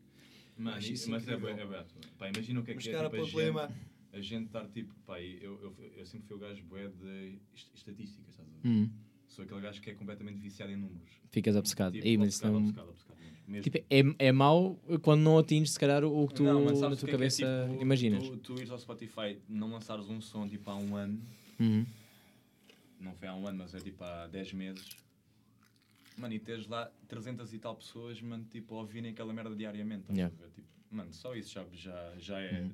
Mano, isso, isso mas é, incrível. é aberto. Pá, imagina o que é Mas que é tipo, a, problema. gente, a gente estar tipo, pá, eu, eu, eu sempre fui o gajo bué de est- estatísticas, estás a ver? Hum. Sou aquele gajo que é completamente viciado em números. Ficas obcecado. Tipo, Ei, mas isso obcecado, não- obcecado, obcecado mesmo. Mesmo. Tipo, é, é mau quando não atinges, se calhar, o que tu Não, na tua que é que é, cabeça tipo, imaginas. Tu, tu ires ao Spotify, não lançares um som tipo há um ano, Uhum. não foi há um ano, mas é tipo há 10 meses, mano, e teres lá 300 e tal pessoas, mano, tipo, a ouvirem aquela merda diariamente. Yeah. a? Tipo, mano, só isso já, já, já é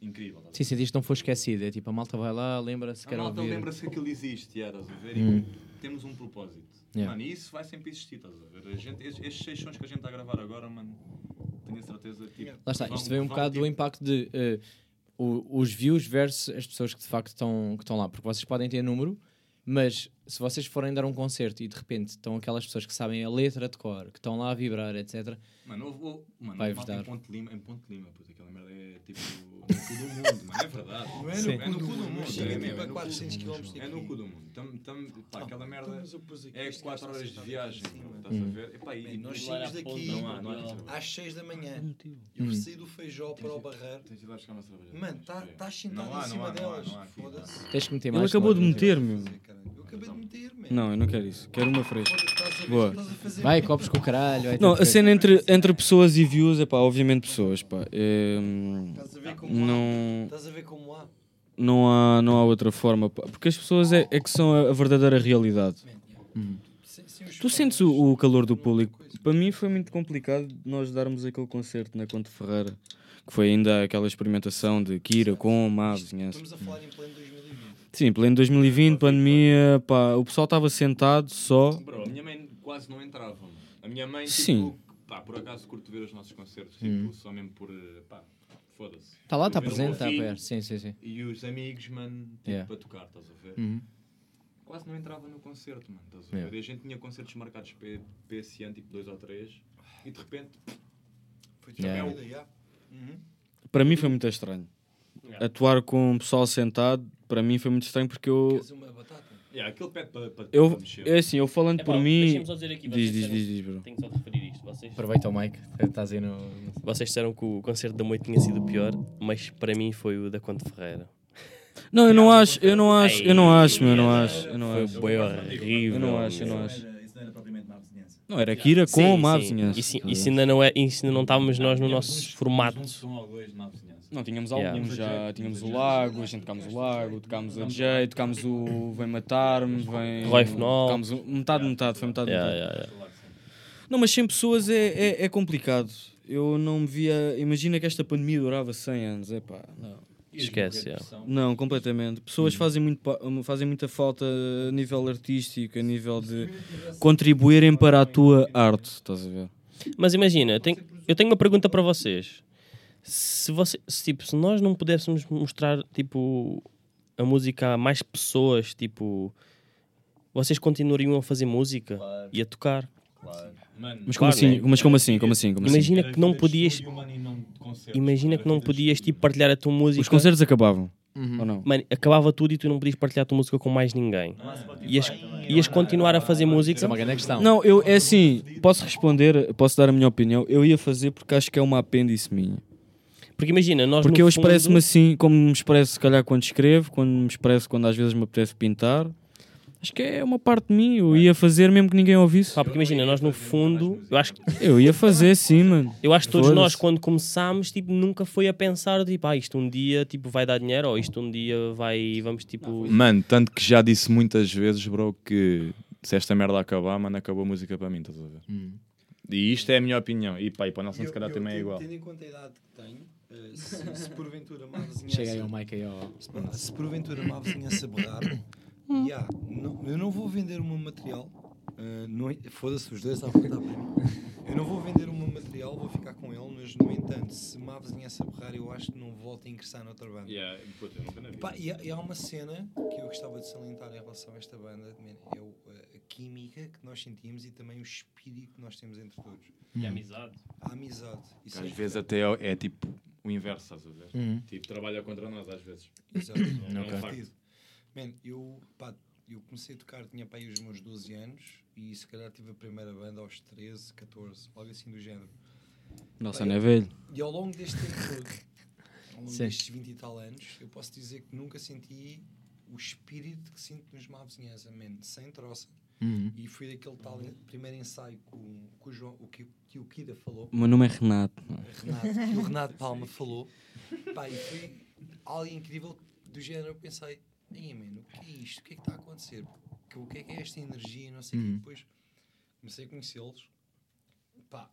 incrível. estás a Sim, sentiste que não foi esquecido. É tipo, a malta vai lá, lembra-se, A quer malta ouvir. lembra-se que aquilo existe, já, estás a ver? Hum. E temos um propósito. Yeah. Mano, e isso vai sempre existir, estás a ver? A gente, estes, estes seis sons que a gente está a gravar agora, mano, tenho a certeza que. Tipo, Lá está, isto vem um bocado do tipo, impacto de eh, os views versus as pessoas que de facto estão lá. Porque vocês podem ter número, mas se vocês forem dar um concerto e de repente estão aquelas pessoas que sabem a letra de cor, que estão lá a vibrar, etc. Mano, houve, houve, mano, Vai-vos malta em dar. Ponte Lima, em Ponte Lima, puta, aquela merda é tipo no cu do mundo, mano, é verdade. Não é no é no do cu do mundo, mundo, chega é tipo mesmo, é no 400 cu do mundo. quilómetros É no cu do mundo. Tam, tam, pá, aquela merda então, é este 4 gajo horas de viagem, assim, estás a ver? Epá, e, nós saímos daqui não há, não há. às 6 da manhã. Eu Hum. saí do feijó para o barreiro. Tens de ir lá buscar uma cerveja. Mano, estás tá sentado em cima delas. Tens que meter Ele mais. acabou de meter, meu. Eu acabei de meter, man. Não, eu não quero isso. Quero uma fresca. Boa. Vai, copos com o caralho. vai Não, a que- cena entre, entre pessoas e views é pá, obviamente pessoas, pá. É, hum, Estás a ver como não, há. Estás a ver como há. não, há, não há outra forma, pá. Porque as pessoas é, é que são a, a verdadeira realidade. Hum. Sem- sem os Tu sentes o, o calor do público. Para mim foi muito complicado nós darmos aquele concerto na Conte Ferreira, que foi ainda aquela experimentação de Kira com má vizinhança. Estamos a falar em pleno 2020. Sim, pleno 2020, pandemia, pá, o pessoal estava sentado só. Bro, a minha mãe quase não entrava. mano. A minha mãe, tipo, Sim. pá, por acaso curto ver os nossos concertos, Hum. tipo, só mesmo por, eh, pá, foda-se. Está lá, Eu está ver o presente, meu está filho perto. Sim, sim, sim. E os amigos, mano, tipo, Yeah. para tocar, estás a ver? Uhum. Quase não entrava no concerto, mano, estás a Yeah. ver? E a gente tinha concertos marcados para, para esse ano, tipo dois ou três, e de repente, Foi Yeah. tudo vida, já. Uhum. Para mim foi muito estranho. Atuar com o pessoal sentado, para mim foi muito estranho porque eu. Queres uma batata? yeah, aquele pede para, para, Eu, para mexer. é assim, eu falando Epá, por mim. deixem-me só dizer aqui, Diz, diz, disseram- diz, diz, bro. Tenho só de referir isto. Vocês, Aproveita o Mike, estás aí no. vocês disseram que o concerto da Moita tinha sido o pior, mas para mim foi o da Conte Ferreira. Não, eu não acho, eu não acho, eu não acho, meu, eu não acho, eu não Foi acho. horrível. Eu não acho, eu não acho. Isso não era propriamente má vizinhança. Não, era Kira com má vizinhança. Isso, isso ainda não é, isso ainda não estávamos nós no nosso formato. Não, tínhamos Yeah. alguns já, tínhamos o Lago, a gente tocámos o Lago, tocámos a J, tocámos o Vem Matar-me, vem... Roy Fenol. Tocámos o- metade, metade, foi metade, Yeah, metade. yeah, yeah. Não, mas 100 pessoas é, é, é complicado. Eu não me via... Imagina que esta pandemia durava 100 anos, é pá, não. Esquece, yeah. Não, completamente. Pessoas fazem, muito, fazem muita falta a nível artístico, a nível de contribuírem para a tua arte, estás a ver? Mas imagina, eu tenho, eu tenho uma pergunta para vocês. Se, você, se, tipo, se nós não pudéssemos mostrar tipo, a música a mais pessoas, tipo, vocês continuariam a fazer música e a tocar? Mano, Mas como Claro, assim? né? Mas como assim? Como assim? Como assim? Imagina era que não podias. não. Imagina que não podias tipo, partilhar a tua música. Os concertos acabavam, Uhum. ou não? Mano, acabava tudo e tu não podias partilhar a tua música com mais ninguém. Ias, ias continuar a fazer Isso música. é uma grande questão. Não, eu, é assim, posso responder, posso dar a minha opinião. Eu ia fazer porque acho que é uma apêndice minha. Porque imagina, nós Porque eu expresso-me fundo- assim, como me expresso se calhar quando escrevo, quando me expresso quando às vezes me apetece pintar. Acho que é uma parte de mim, eu ia fazer mesmo que ninguém ouvisse. Pá, porque imagina, nós no fundo, eu acho, que- Eu ia fazer sim, mano. eu acho que todos nós, quando começámos, tipo, nunca foi a pensar, tipo, ah, isto um dia tipo, vai dar dinheiro, ou isto um dia vai, vamos, tipo... Mano, tanto que já disse muitas vezes, bro, que se esta merda acabar, mano, acabou a música para mim, estás a ver? Hum. E isto é a minha opinião. E pá, e para o Nelson se calhar também é igual. Tendo em conta a idade que tenho, eh, se, se porventura má vizinhança... Chega aí ao Mike aí ao. Se, se porventura má vizinhança berrar, yeah, não, eu não vou vender o meu material. Eh, não é- Foda-se, os dois a apontar para mim. Eu não vou vender o meu material, vou ficar com ele, mas no entanto, se má vizinhança berrar, eu acho que não volto a ingressar noutra banda. Yeah, puta, eu nunca na. Pá, e, há, e há uma cena que eu gostava de salientar em relação a esta banda, man, é o- a, a química que nós sentimos e também o espírito que nós temos entre todos. E amizade. A amizade. Isso Às é vezes até é, é tipo o inverso, estás a ver? Uhum. Tipo, trabalha contra nós às vezes. Exato. É um. Man, eu, pá, eu comecei a tocar, tinha para aí os meus 12 anos e se calhar tive a primeira banda aos 13, 14, algo assim do género. Nossa, não é velho. E ao longo deste tempo todo, ao longo Sim. destes 20 e tal anos, eu posso dizer que nunca senti o espírito que sinto nos má vizinhança, man, sem troça. Uhum. E foi daquele tal primeiro ensaio que o, que o, João, o que, que o Kida falou. O meu nome é Renato. Renato, que o Renato Palma falou. Pá, e foi algo incrível do género. Eu pensei, Ei, mano, o que é isto? O que é que está a acontecer? O que é que é esta energia? Não sei o. Uhum. Depois comecei a conhecê-los. Pá,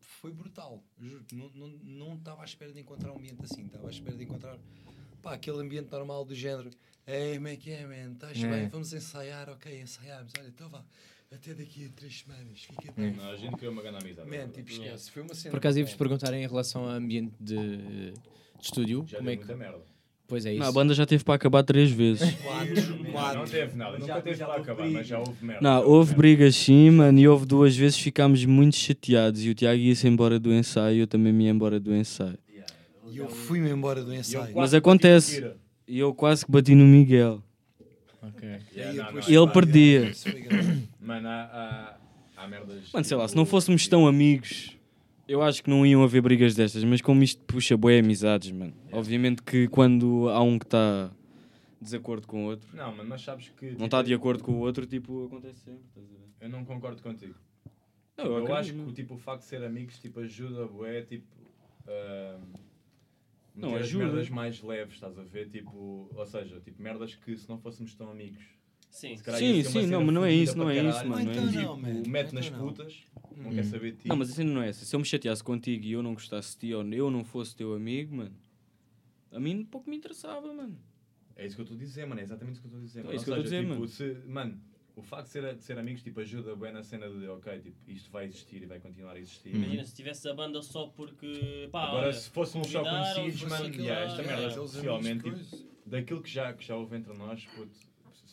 foi brutal. Juro, não- não não estava à espera de encontrar um ambiente assim. Estava à espera de encontrar pá, aquele ambiente normal do género. Ei, como é que é, man? Estás É. bem? Vamos ensaiar. Ok, ensaiamos. Olha, então vá. Até daqui a três semanas. Fica bem. Não, a gente criou uma grande amizade. Man, tipo, esquece. Foi uma cena. Por acaso ia-vos perguntar em relação ao ambiente de, de estúdio. Já como deu é que. muita merda. Pois é isso. Não, a banda já teve para acabar três vezes. Quatro, Não, quatro. não teve nada, nunca teve para acabar, mas já houve merda. Não, Já houve brigas sim, mano, e houve duas vezes ficámos muito chateados e o Tiago ia-se embora do ensaio e eu também me ia embora do ensaio. E eu fui-me embora do ensaio. Mas acontece. E eu quase que bati no Miguel. Ok. E Yeah, não, não, Ele perdia. Mano, há, há, há merdas. Mano, sei lá, se não fôssemos tão amigos, eu acho que não iam haver brigas destas, mas como isto puxa boé amizades, mano. Obviamente que quando há um que está desacordo com o outro, Não, mano, mas sabes que. não tipo, está de acordo com o outro, tipo, acontece sempre. estás a ver? Eu não concordo contigo. Não, eu acredito, acho que tipo, o facto de ser amigos tipo, ajuda bué, tipo. ahm, Não, ajuda. merdas mais leves, estás a ver? Tipo, ou seja, tipo, merdas que se não fôssemos tão amigos. Sim. Sim, sim, não, mas não é isso, não é isso, mano, não é Então não, man. Tipo, mete Então nas não. putas, não Hum. quer saber de ti. Não, mas a cena não é essa. Se eu me chateasse contigo e eu não gostasse de ti ou eu não fosse teu amigo, mano, a mim pouco me interessava, mano. É isso que eu estou a dizer, mano. É exatamente isso que eu estou a dizer. É mano. isso que eu estou a dizer, tipo, Se, mano, o facto de ser, de ser amigos tipo, ajuda bem na cena de, ok, tipo, isto vai existir e vai continuar a existir. Imagina se tivesse a banda só porque. Pá, Agora, olha, se fôssemos só conhecidos, mano, yeah, lá, esta merda, amigos tipo, daquilo que já, que já houve entre nós, puto,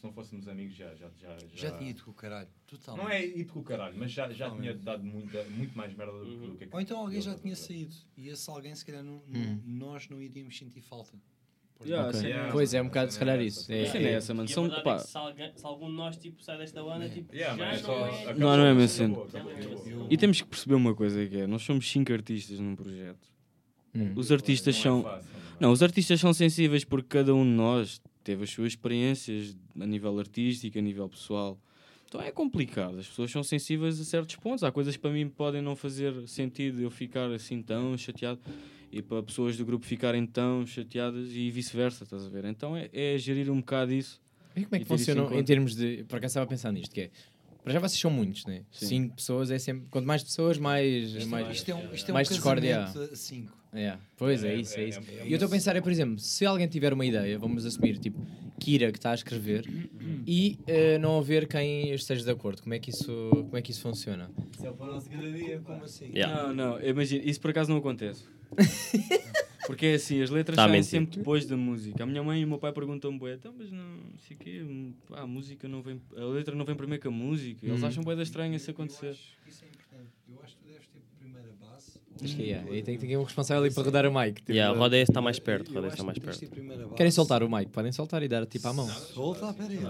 se não fôssemos amigos, já. Já, já, Já tinha ido com o caralho. Totalmente. Não é ido com o caralho, mas já, já tinha dado muita, muito mais merda do que Uhum. do que Ou então alguém já tinha saído. E esse alguém, se calhar, não, não- Hum. nós não iríamos sentir falta. Yeah, sim. Yeah, Pois é, um bocado se calhar é isso. É, é é- essa, mano. São, pá, é se, alguém, se algum de nós tipo, sai desta banda, tipo, Yeah, já é não é. Não, não é a mesma acabou, cena. acabou, acabou, Eu- acabou. E temos que perceber uma coisa que é, nós somos cinco artistas num projeto. Hum. Os artistas Não é são... fácil, mano. Não, os artistas são sensíveis porque cada um de nós teve as suas experiências a nível artístico, a nível pessoal. Então é complicado, as pessoas são sensíveis a certos pontos. Há coisas que para mim podem não fazer sentido eu ficar assim tão chateado e para pessoas do grupo ficarem tão chateadas e vice-versa, estás a ver? Então é, é gerir um bocado isso. E como é que em funciona em termos de. Por acaso estava a pensar nisto, que é. Para já vocês são muitos, né? Sim. Cinco pessoas é sempre. Quanto mais pessoas, mais. Isto, mais... isto é um, isto é um mais discórdia cinco. É, Pois é, É, isso, é, é, isso. é, é e eu estou a pensar, é, por exemplo, se alguém tiver uma ideia, vamos assumir, tipo, Kira que está a escrever e eh, não haver quem esteja de acordo, como é que isso, como é que isso funciona? Isso é para o nosso cada dia. Como assim? Yeah. Não, não, imagina, isso por acaso não acontece. Porque é assim, as letras Tá a saem mentir. sempre depois da música. A minha mãe e o meu pai perguntam-me, bué, então, mas não sei o quê, pá, a música não vem, a letra não vem primeiro que a música. Eles Hum. acham bué da estranha isso acontecer. Eu acho que isso é importante. Eu acho que tu deves ter primeiro a base. Acho que é, aí tem que ter um responsável ali para rodar o mic. tipo, Yeah, roda esse está mais perto, roda está mais perto. Querem soltar o mic? Podem soltar e dar tipo à mão. Solta a parede.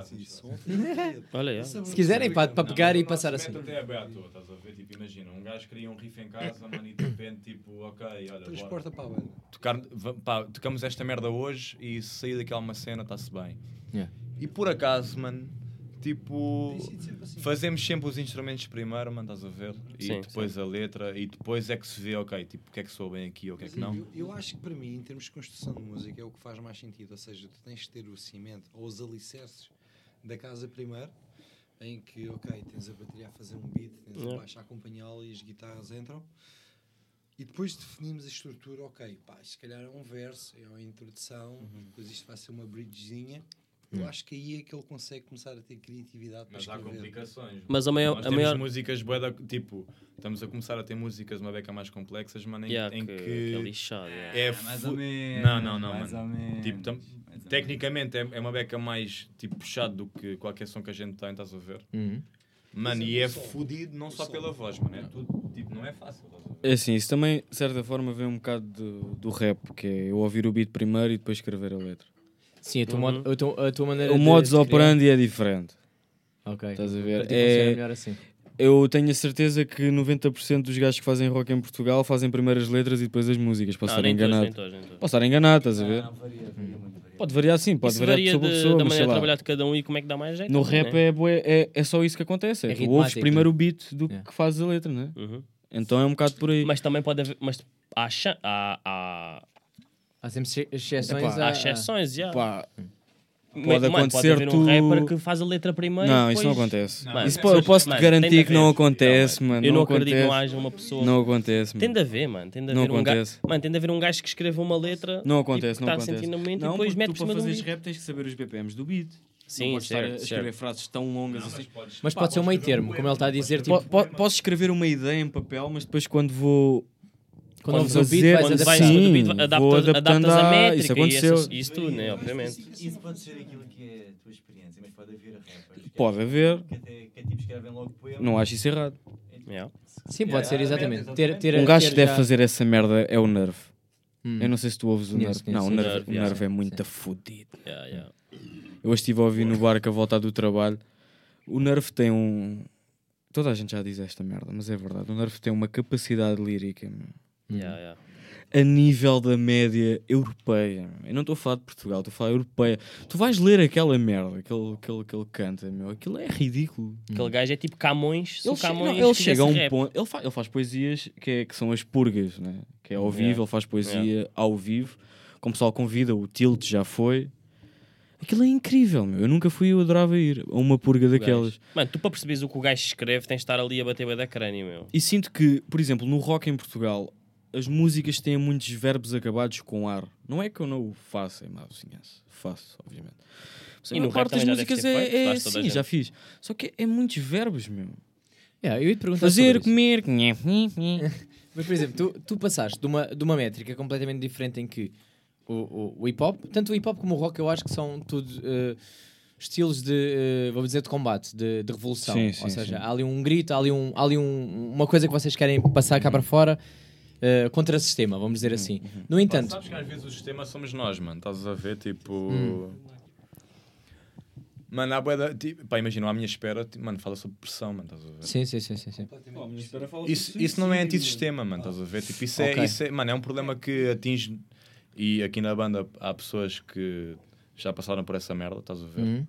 Olha, yeah. Se quiserem, para, para Não, pegar mas e passar assim. método é bem à toa, estás a ver? Tipo, imagina, um gajo cria um riff em casa, mano, e de repente, tipo, ok, olha. Transporta para a banda. Tocar, pá, tocamos esta merda hoje e se sair daquela uma cena, está-se bem. Yeah. E por acaso, mano, tipo, assim. fazemos sempre os instrumentos primeiro, estás a ver? E Sim, depois a letra, e depois é que se vê, ok, tipo, o que é que soa bem aqui ou o que é que não. Eu, eu acho que para mim, em termos de construção de música, é o que faz mais sentido. Ou seja, tu tens de ter o cimento ou os alicerces da casa primeiro, em que, ok, tens a bateria a fazer um beat, tens a Yeah. baixo a acompanhá-lo e as guitarras entram. E depois definimos a estrutura, ok, pá, se calhar é um verso, é uma introdução, Uhum. e depois isto vai ser uma bridgezinha. Eu acho que aí é que ele consegue começar a ter criatividade para Mas há complicações. Mas a maior. Nós A temos maior... músicas bué da- tipo, estamos a começar a ter músicas uma beca mais complexas, mano, em, Yeah, em que, que, que é lixado. yeah. é Mais fu- ou menos. Não, não, não, mais mano. ou menos, Tipo, tam- mais. Tecnicamente é, é uma beca mais tipo puxado do que qualquer som que a gente tem, estás a ver? Uhum. Mano, Mas é e é som. fodido não O só som. pela voz, mano, é tudo, tipo, não é fácil? É assim, isso também, de certa forma, vem um bocado do, do rap, que é eu ouvir o beat primeiro e depois escrever a letra. Sim, a tua, Uhum. mo- a tua, a tua maneira O de- modus de criar- operandi é diferente, Ok. estás a ver? É, melhor assim. eu tenho a certeza que 90% dos gajos que fazem rock em Portugal fazem primeiro as letras e depois as músicas. Posso Ah, estar todos, enganado. todos, nem todos. Posso estar enganado, estás a ver? Não, varia, varia varia. Pode variar sim, pode Isso variar de pessoa para de- pessoa, da maneira de trabalhar de cada um e como é que dá mais jeito. No rap né? é, é, é só isso que acontece. É, É tu ouves primeiro né? o beat do Yeah. que fazes a letra, né? Uhum. Então é um bocado por aí. Mas também pode haver. Mas há, há, há, sempre exce- exceções. Epá, a- há exceções, já. Pá, Mano, pode mano, acontecer haver tu- um rapper que faz a letra primeiro. não, e isso não depois- acontece. Mano, isso eu posso te mano, de garantir que não acontece, mano. Eu não acredito que não haja uma pessoa. Não acontece, Tem mano. de haver, mano. Tem de Não haver um gajo. acontece. Mano, tem de haver um gajo que escreva uma letra. Não tipo, acontece, que não acontece. sentir no momento não, e depois mete para fazeres rap tens que saber os BPMs do beat. Sim, não podes estar a escrever certo. frases tão longas assim. Mas pode ser um meio termo, como ele está a dizer. Tipo, Po- po- posso escrever uma ideia em papel, mas depois quando vou quando quando ouves o beat, vais vais Sim, beat, vou adapta- adaptando adaptas a a- métrica isso aconteceu. essas- isso tudo, né? Obviamente. Isso, isso pode ser aquilo que é a tua experiência, mas pode haver rappers. Pode haver. Que até que é escrevem logo poemas. Não acho isso errado. Yeah. Sim, pode ser, exatamente. Ter, ter, Um gajo que deve já- fazer essa merda é o Nerve. Hum. Eu não sei se tu ouves o Nerve. Não, o Nerve, Nerve, o yeah. É muito fodido. Yeah, yeah. Eu hoje estive a ouvir no barco a voltar do trabalho. O Nerve tem um. Toda a gente já diz esta merda, mas é verdade. O Nerve tem uma capacidade lírica meu, Yeah, yeah. a nível da média europeia. Eu não estou a falar de Portugal, estou a falar europeia. Tu vais ler aquela merda que ele, que ele, que ele canta, meu. Aquilo é ridículo. Aquele gajo é tipo Camões. Ele, Camões não, ele chega a um rap. ponto. Ele, fa- ele faz poesias que, é- que são as purgas, né? que é ao vivo. Yeah. Ele faz poesia ao vivo. Como o pessoal convida, o Tilt já foi. Aquilo é incrível, meu. Eu nunca fui, eu adorava ir a uma purga daquelas. Mano, tu para perceberes o que o gajo escreve tens de estar ali a bater bem da crânio, meu. E sinto que, por exemplo, no rock em Portugal, as músicas têm muitos verbos acabados com ar. Não é que eu não o faça, é má vizinhança. Faço, obviamente. Mas E no rap parte das músicas é, feito, é sim, já fiz. Só que é, muitos verbos, meu. Yeah, eu ia te perguntar Fazer, comer, Mas, por exemplo, tu, tu passaste de uma, de uma métrica completamente diferente em que o, o, o hip hop, tanto o hip hop como o rock, eu acho que são tudo eh, estilos de, eh, vamos dizer, de combate, de, de revolução. Sim, sim, Ou seja, sim. há ali um grito, há ali, um, há ali um, uma coisa que vocês querem passar cá para fora eh, contra o sistema, vamos dizer assim. No entanto, Sabes que às vezes o sistema somos nós, mano. Estás a ver, tipo. Hum. Mano, há bué da- tipo, pá, imagina, à minha espera, tipo, mano, fala sobre pressão, mano, estás a ver? sim, sim, sim, sim, sim. Isso, isso não é antissistema, mano, estás a ver? Tipo, isso, é, Ok. isso é, mano, é um problema que atinge. E aqui na banda há pessoas que já passaram por essa merda, estás a ver? Uhum.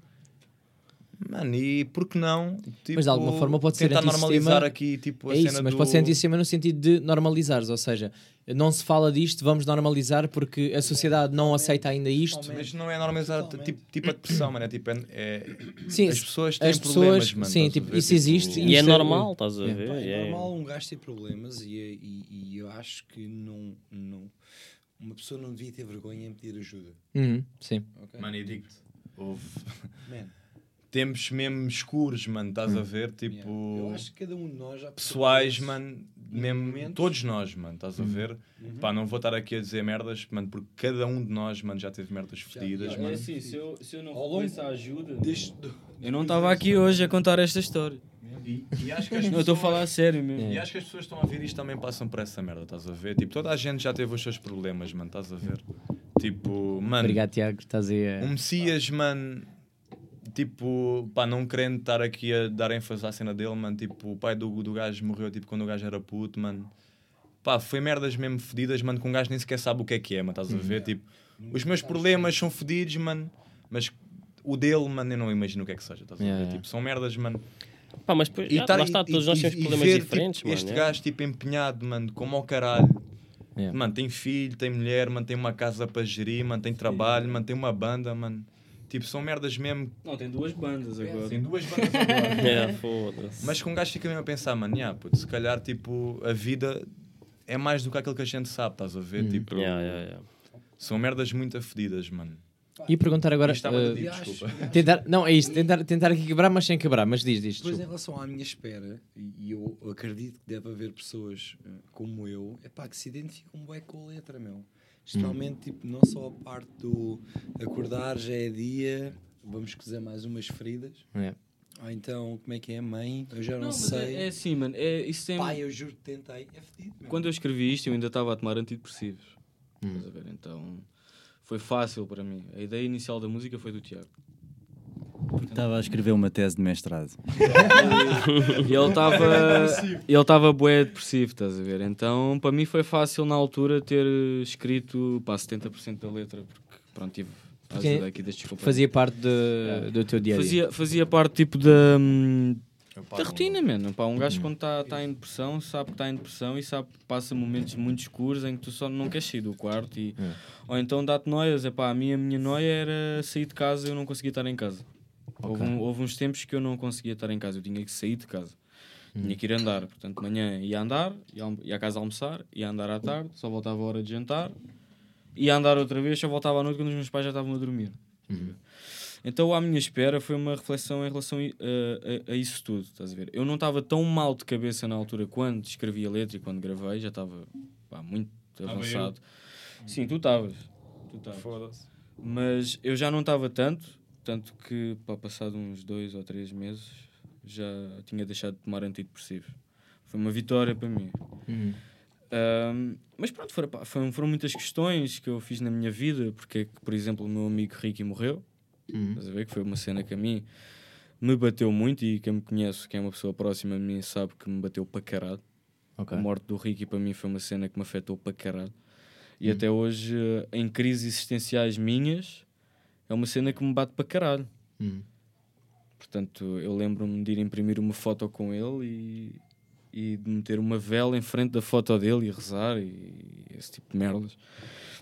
Mano, e por que não? Tipo, Mas de alguma forma pode ser tentar antissistema. normalizar aqui, tipo, a é isso, cena mas do... pode ser antissistema no sentido de normalizares, ou seja, não se fala disto, vamos normalizar porque a sociedade não aceita ainda isto. Mas não é normalizar tipo, tipo a depressão, mano. É tipo, é, é- Sim, as pessoas têm as problemas, pessoas- mano. sim, tipo, ver? isso existe E é é- normal, estás a É. ver? Pá, é É. normal um gajo ter problemas e, e, e eu acho que não, não, uma pessoa não devia ter vergonha em pedir ajuda. Uhum, sim. ok? Mano, e digo-te, houve tempos mesmo escuros, mano. Estás a Hum. ver? Tipo, yeah. Eu acho que cada um de nós já pessoais, mano. Mesmo, momentos. todos nós, mano, estás a Uhum. ver? Pá, não vou estar aqui a dizer merdas, mano, porque cada um de nós, mano, já teve merdas fedidas, já, mano. É assim, se eu, se eu não reconheço a ajuda, Desde, eu não estava aqui hoje a contar esta história. E, e acho que as Não, eu estou a pessoas- falar a sério mesmo. E acho que as pessoas que estão a ver isto também passam por essa merda, estás a ver? Tipo, toda a gente já teve os seus problemas, mano, estás a ver? Tipo, mano, Obrigado, Tiago, estás aí a... um Messias, mano, tipo, pá, não querendo estar aqui a dar ênfase à cena dele, mano, tipo, o pai do, do gajo morreu, tipo, quando o gajo era puto, mano. Pá, foi merdas mesmo fedidas, mano, que um gajo nem sequer sabe o que é que é, mano, estás a ver? Tipo, os meus problemas são fedidos, mano, mas o dele, mano, eu não imagino o que é que seja, estás a ver? Yeah, yeah. Tipo, são merdas, mano. Pá, mas depois, E já, tá- lá está, todos e- nós temos problemas ver, diferentes, tipo, mano. Este é. gajo, tipo, empenhado, mano, como ao caralho. Yeah. Mano, tem filho, tem mulher, mano, tem uma casa para gerir, mano, tem trabalho, mano, tem uma banda, mano. Tipo, são merdas mesmo. Não, tem duas bandas agora. Tem duas bandas agora. É, foda-se. Mas que um gajo fica mesmo a pensar, mano, yeah, puto, se calhar, tipo, a vida é mais do que aquilo que a gente sabe, estás a ver? Tipo, Yeah, yeah, yeah. são merdas muito afedidas, mano. E perguntar agora... Isto estava a eh, dizer, acho- desculpa. tentar, não, é isso, tentar, tentar aqui quebrar, mas sem quebrar, mas diz, diz. Depois, em relação à minha espera, e eu acredito que deve haver pessoas eh, como eu, é pá, que se identificam bem com a letra, meu. Especialmente, tipo, não só a parte do acordar, já é dia, vamos cozer mais umas feridas. É. Ou então, como é que é, mãe? Eu já não, Não, mas sei. é, é assim, mano. É, isso tem... Pai, eu juro que tentei. É fedido, meu. Quando eu escrevi isto, eu ainda estava a tomar antidepressivos. Estás a ver? Então foi fácil para mim. A ideia inicial da música foi do Tiago. Estava a escrever uma tese de mestrado. E ele estava ele estava bué depressivo, estás a ver? Então para mim foi fácil na altura ter escrito para 70% da letra, porque pronto, tive, Porque ajuda aqui destes. Fazia parte de- do teu dia a dia. Fazia, fazia parte tipo da, hum, Pá, da rotina, mano. Pá, um gajo quando está tá em depressão sabe que está em depressão e sabe que passa momentos muito escuros em que tu só não queres sair do quarto. E, Ou então dá-te noias. Epá, a, minha, a minha noia era sair de casa e eu não conseguia estar em casa. Houve, um- houve uns tempos que eu não conseguia estar em casa, eu tinha que sair de casa. Tinha que ir andar. Portanto, de manhã ia andar, ia, ia à casa almoçar, ia andar à tarde, só voltava a hora de jantar, ia andar outra vez, só voltava à noite quando os meus pais já estavam a dormir. Então, à minha espera, foi uma reflexão em relação i- a, a- a isso tudo. Estás a ver? Eu não estava tão mal de cabeça na altura quando escrevi a letra e quando gravei, já estava pá, muito avançado. Sim, tu estavas. Tu estavas. Foda-se. Mas eu já não estava tanto, tanto que, pá, passado uns dois ou três meses, já tinha deixado de tomar antidepressivos. Foi uma vitória para mim. Uhum. Ahm, mas pronto, foram, pá, foram, foram muitas questões que eu fiz na minha vida, porque é que, por exemplo, o meu amigo Ricky morreu, Uhum. estás a ver? Que foi uma cena que a mim me bateu muito e quem me conhece, quem é uma pessoa próxima a mim, sabe que me bateu para caralho. Ok. A morte do Ricky para mim foi uma cena que me afetou para caralho. E Hum. até hoje, em crises existenciais minhas, é uma cena que me bate para caralho. Hum. Portanto, eu lembro-me de ir imprimir uma foto com ele e, e de meter uma vela em frente da foto dele e rezar e esse tipo de merdas.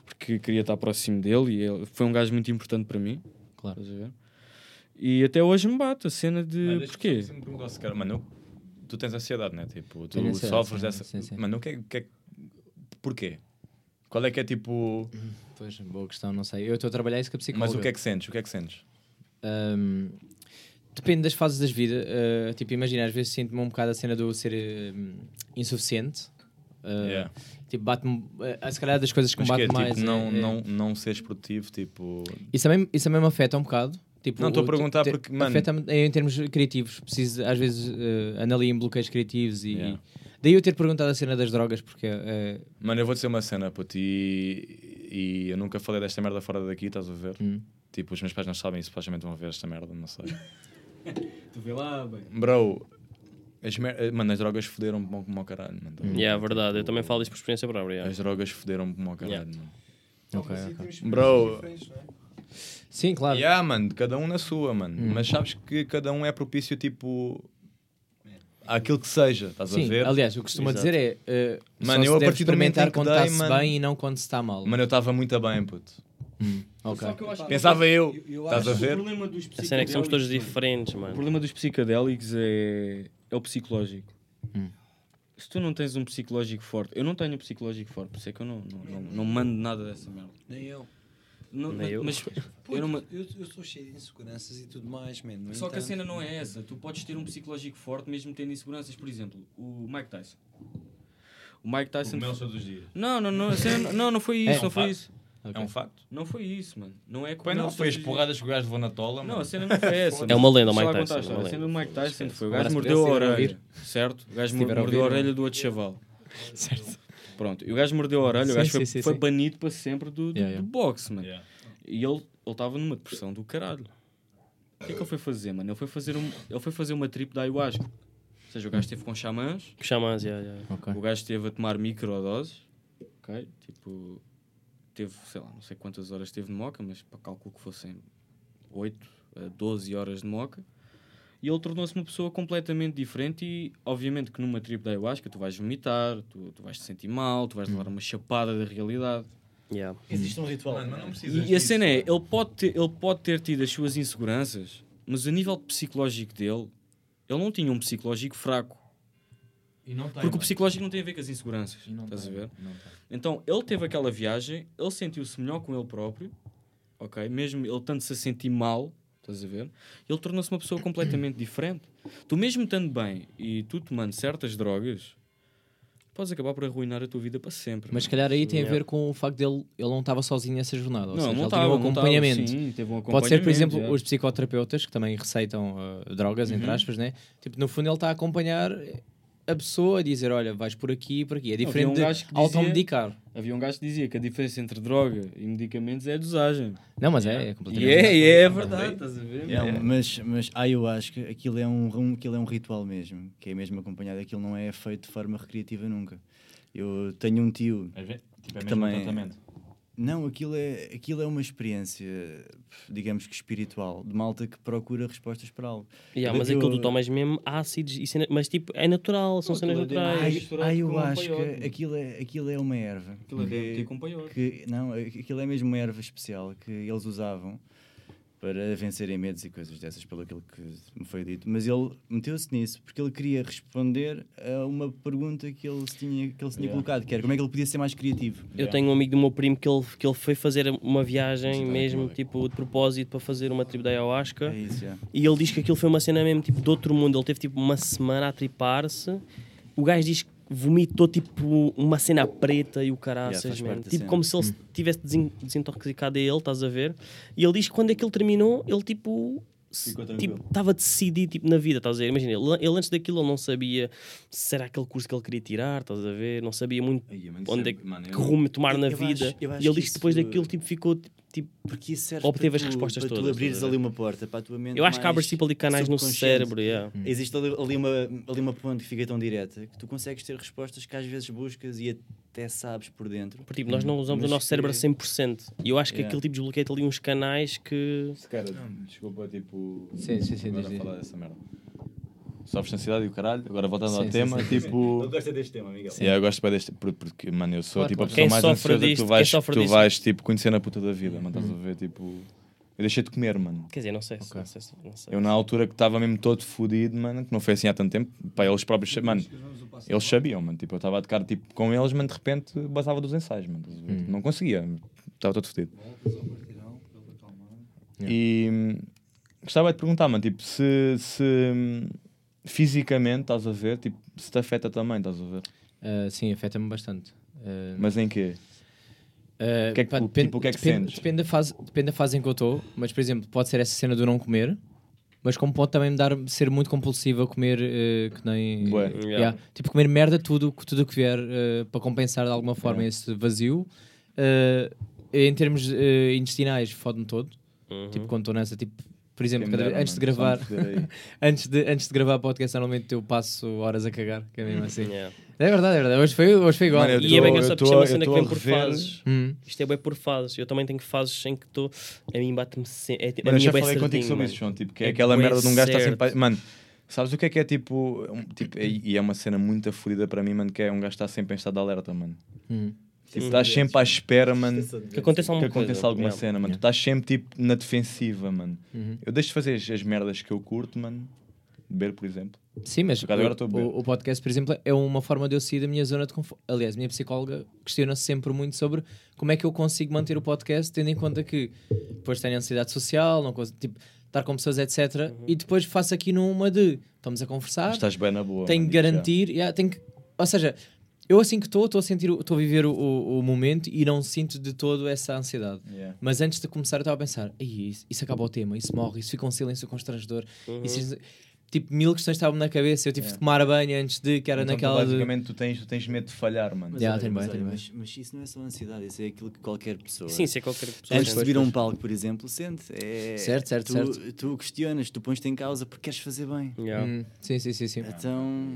Porque queria estar próximo dele e ele foi um gajo muito importante para mim. Claro. Estás a ver? E até hoje me bate a cena de. Deixa-me porquê? Sequeira. Mano, tu tens ansiedade, né? Tipo, tu sofres dessa. sim, sim. Mano, o que é, que é- Porquê? Qual é que é tipo. Pois, boa questão, não sei. Eu estou a trabalhar isso com a psicóloga. Mas o que é que sentes? O que é que sentes? Ahm, depende das fases das vida. Ah, tipo, imagina, às vezes sinto-me um bocado a cena do ser ahm, insuficiente. Ah, Yeah. Tipo, bate-me. ah, se calhar das coisas que me Mas bate é, mais. tipo, não, é- é- não, não seres produtivo, tipo. Isso também, isso também me afeta um bocado. Tipo, Não, estou a perguntar porque, mano- Afeta-me em termos criativos. Preciso, às vezes, uh, ando ali em bloqueios criativos e. Yeah. Daí eu ter perguntado a cena das drogas, porque. eh, Mano, eu vou dizer uma cena, puto, e, e eu nunca falei desta merda fora daqui, estás a ver? Hum. Tipo, os meus pais não sabem e supostamente vão ver esta merda, não sei. Tu vê lá, bem. Bro, as, mer- eh, mano, as drogas foderam-me como como ao caralho, mano. Yeah, é verdade, eu também falo isso por experiência própria. yeah. As drogas foderam-me como ao caralho, Yeah. mano. Bro. é? Sim, claro. Yeah, mano, cada um na sua, mano. Hum. Mas sabes que cada um é propício, tipo, àquilo que seja, estás a Sim, ver? aliás, o que costumo Exato. dizer é. eh, Mano, só eu a partir do momento experimentar em que quando está-se bem e não quando se está mal. Mano, eu estava muito bem, puto. Hum. Só que eu acho que Pensava eu, eu estás a acho- ver? O problema dos A cena é que somos todos diferentes, O mano. problema dos psicodélicos é, é o psicológico. Hum. Se tu não tens um psicológico forte, eu não tenho um psicológico forte, por isso é que eu não, não, não, não mando nada dessa merda. Nem eu. Não, Nem eu. Mas eu não eu, eu sou cheio de inseguranças e tudo mais, man. No Só que a cena não é essa. Tu podes ter um psicológico forte mesmo tendo inseguranças. Por exemplo, o Mike Tyson. O Mike Tyson. todos os dias. Não, não, não, a cena- não, não foi isso, É. não foi facto. isso. É um facto. Não foi isso, mano. Não é Pois não, foi as porradas que o gajo levou na tola, Não, mano. a cena não foi essa. É uma lenda, o Mike a Tyson, história. uma A cena do Mike Tyson foi: o gajo mordeu a a orelha, certo? O gajo a mordeu a orelha do outro chaval. Certo. Pronto, e o gajo mordeu a orelha, Sim, o gajo sim, foi, sim, foi sim. banido para sempre do, do, Yeah, yeah. do boxe, mano. Yeah. E ele estava numa depressão do caralho. O que é que ele foi fazer, mano? Ele foi fazer, um, ele foi fazer uma trip da ayahuasca. Ou seja, o gajo esteve com xamãs, Que chamas, yeah, yeah. Ok. o gajo esteve a tomar microdoses, ok? Tipo, teve, sei lá, não sei quantas horas teve de moca, mas para cálculo que fossem 8 a 12 horas de moca. E ele tornou-se uma pessoa completamente diferente e, obviamente, que numa trip da ayahuasca tu vais vomitar, tu, tu vais te sentir mal, tu vais levar uma chapada da realidade. Yeah. Existe um ritual. Mano, mas não precisas E, e a cena é, ele pode, ter, ele pode ter tido as suas inseguranças, mas a nível psicológico dele, ele não tinha um psicológico fraco. E não tem, Porque o psicológico não tem a ver com as inseguranças. E não Estás a tem, ver? não tem. Então, ele teve aquela viagem, ele sentiu-se melhor com ele próprio, ok? Mesmo ele tanto-se a sentir mal, estás a ver? Ele tornou-se uma pessoa completamente diferente. Tu mesmo estando bem e tu tomando certas drogas, podes acabar por arruinar a tua vida para sempre. Mas se calhar aí tem a ver com o facto dele ele não estava sozinho nessa jornada. Ou Não, seja, não ele estava, tinha um acompanhamento. sim, teve um Pode ser, por acompanhamento, exemplo, já. os psicoterapeutas que também receitam uh, drogas, entre Uhum. aspas, né? Tipo, no fundo ele está a acompanhar a pessoa a dizer: olha, vais por aqui e por aqui. É diferente um de automedicar. Havia um gajo que dizia que a diferença entre droga e medicamentos é a dosagem. Não, mas é, é completamente. é, é verdade, estás a ver? É. mas, mas ah, eu acho que aquilo é um, um- aquilo é um ritual mesmo, que é mesmo acompanhado, aquilo não é feito de forma recreativa nunca. Eu tenho um tio É ver- tipo, é Que mesmo também- um tratamento. Não, aquilo é, aquilo é uma experiência, digamos que espiritual, de malta que procura respostas para algo. Yeah, mas eu- aquilo tu tomas mesmo ácidos, e cena- mas tipo, é natural, são cenas é Ai, naturais. ai, eu um acho peiote. que aquilo é, aquilo é uma erva. Aquilo é que- com peiote. que, Não, aquilo é mesmo uma erva especial que eles usavam para vencerem medos e coisas dessas, pelo aquilo que me foi dito. Mas ele meteu-se nisso porque ele queria responder a uma pergunta que ele se tinha, que ele se tinha colocado, que era como é que ele podia ser mais criativo. Eu tenho um amigo do meu primo que ele, que ele foi fazer uma viagem mesmo, tipo, de propósito para fazer uma tribo da ayahuasca. É isso, já. E ele diz que aquilo foi uma cena mesmo tipo de outro mundo. Ele teve tipo uma semana a tripar-se. O gajo diz que vomitou tipo uma cena preta e o caraças, da Tipo cena. como se ele tivesse desin- desintoxicado a ele, estás a ver? E ele diz que quando aquilo terminou, ele tipo. Ficou Tipo, estava decidido tipo, na vida, estás a ver? Imagina, ele, ele antes daquilo ele não sabia se era aquele curso que ele queria tirar, estás a ver? Não sabia muito Ai, onde é isso que, mano, que eu- rumo tomar na eu vida. eu acho e ele que depois daquilo tipo, ficou tipo, Porque isso serve Obteve para as tu- respostas para todas, tu abrires ali uma porta para a tua mente Eu acho que abres tipo ali canais no cérebro. Yeah. Existe ali, ali uma, ali uma ponte que fica tão direta que tu consegues ter respostas que às vezes buscas e até sabes por dentro. Porque tipo, nós não usamos Mas o nosso cérebro a que- 100%. E eu acho que Yeah. aquele tipo desbloqueia ali uns canais que. Se cara, desculpa, tipo. Sim, sim, sim, Agora diz. falar dessa merda. Sofres ansiedade e o caralho. Agora voltando ao Sim, sim, tema, sim, sim, tipo. gosta deste tema, Miguel. Yeah, eu gosto bem deste. por- Porque, mano, eu sou Claro, tipo a pessoa mais ansiosa que disto- tu vais, tu vais tipo, conhecer na puta da vida, mano. Estás a ver? Tipo. Eu deixei de comer, mano. Quer dizer, não sei, se- não sei, se- não sei. Eu na altura que estava mesmo todo fodido, mano, que não foi assim há tanto tempo, pá, eles próprios, mano, eles sabiam, mano, tipo, eu estava a tocar tipo, com eles, mano, de repente basava dos ensaios, mano, ver? não conseguia, estava todo fodido. E hum, gostava de perguntar, mano, tipo, se, se hum, fisicamente, estás a ver, tipo, se te afeta também, estás a ver? Ah, sim, afeta-me bastante. Ah, Mas em quê? O que é que- pá, tipo, depende, o que é que depende, sentes? depende da fase, depende da fase em que eu estou, mas por exemplo, pode ser essa cena do não comer, mas como pode também me dar ser muito compulsivo a comer eh, que nem Bué. Yeah. Yeah. tipo comer merda tudo tudo que vier eh, para compensar de alguma forma esse vazio. Eh, em termos eh, intestinais, fode-me todo. Uhum. Tipo, quando estou nessa, tipo, por exemplo, me cada- dera, antes de gravar, antes de, antes de gravar podcast, normalmente eu passo horas a cagar, que é mesmo assim. Yeah. É verdade, é verdade. Hoje foi, hoje foi igual. Mano, eu E é bem tô- engraçado eu porque isto é uma tô- cena que tô vem por rever- fases. Hum. Isto é bem por fases. Eu também tenho fases em que estou. A mim bate-me sempre. É, a Mano, eu minha já falei contigo certinho, sobre isso, João, tipo, que é, É aquela merda de um gajo estar certo. sempre... a- Mano, sabes o que é que é, tipo, um, tipo e e é uma cena muito aflida para mim, mano, que é um gajo estar sempre em estado de alerta, mano. Hum. Tipo, estás sempre à espera, mano, Que aconteça alguma que aconteça coisa. alguma cena, mano. Tu estás sempre, tipo, na defensiva, mano. Uhum. Eu deixo de fazer as, as merdas que eu curto, mano. Beber, por exemplo. Sim, mas o, o, o podcast, por exemplo, é uma forma de eu sair da minha zona de conforto. Aliás, a minha psicóloga questiona-se sempre muito sobre como é que eu consigo manter o podcast, tendo em conta que depois tenho ansiedade social, não consigo, tipo, estar com pessoas, etc. E depois faço aqui numa de estamos a conversar, Mas estás bem na boa. tenho que garantir, yeah, tenho que, ou seja, eu assim que estou, estou a sentir, estou a viver o, o, o momento e não sinto de todo essa ansiedade. Yeah. Mas antes de começar, eu estava a pensar: "Ei, isso, isso acaba o tema, isso morre, isso fica um silêncio constrangedor. Uhum. Isso, tipo, mil questões estavam na cabeça. Eu tive de tomar banho antes de, que era Então, tu, naquela. de... basicamente, tu, tens, tu tens medo de falhar, mano. Mas, Yeah, olha, mas, olha, mas, mas isso não é só ansiedade, isso é aquilo que qualquer pessoa. Sim, se é qualquer pessoa. Antes de subir a um palco, por exemplo, sente. É, Certo, certo, tu, certo. Tu questionas, tu pões-te em causa porque queres fazer bem. Yeah. Hum, sim, sim, sim, sim. Então,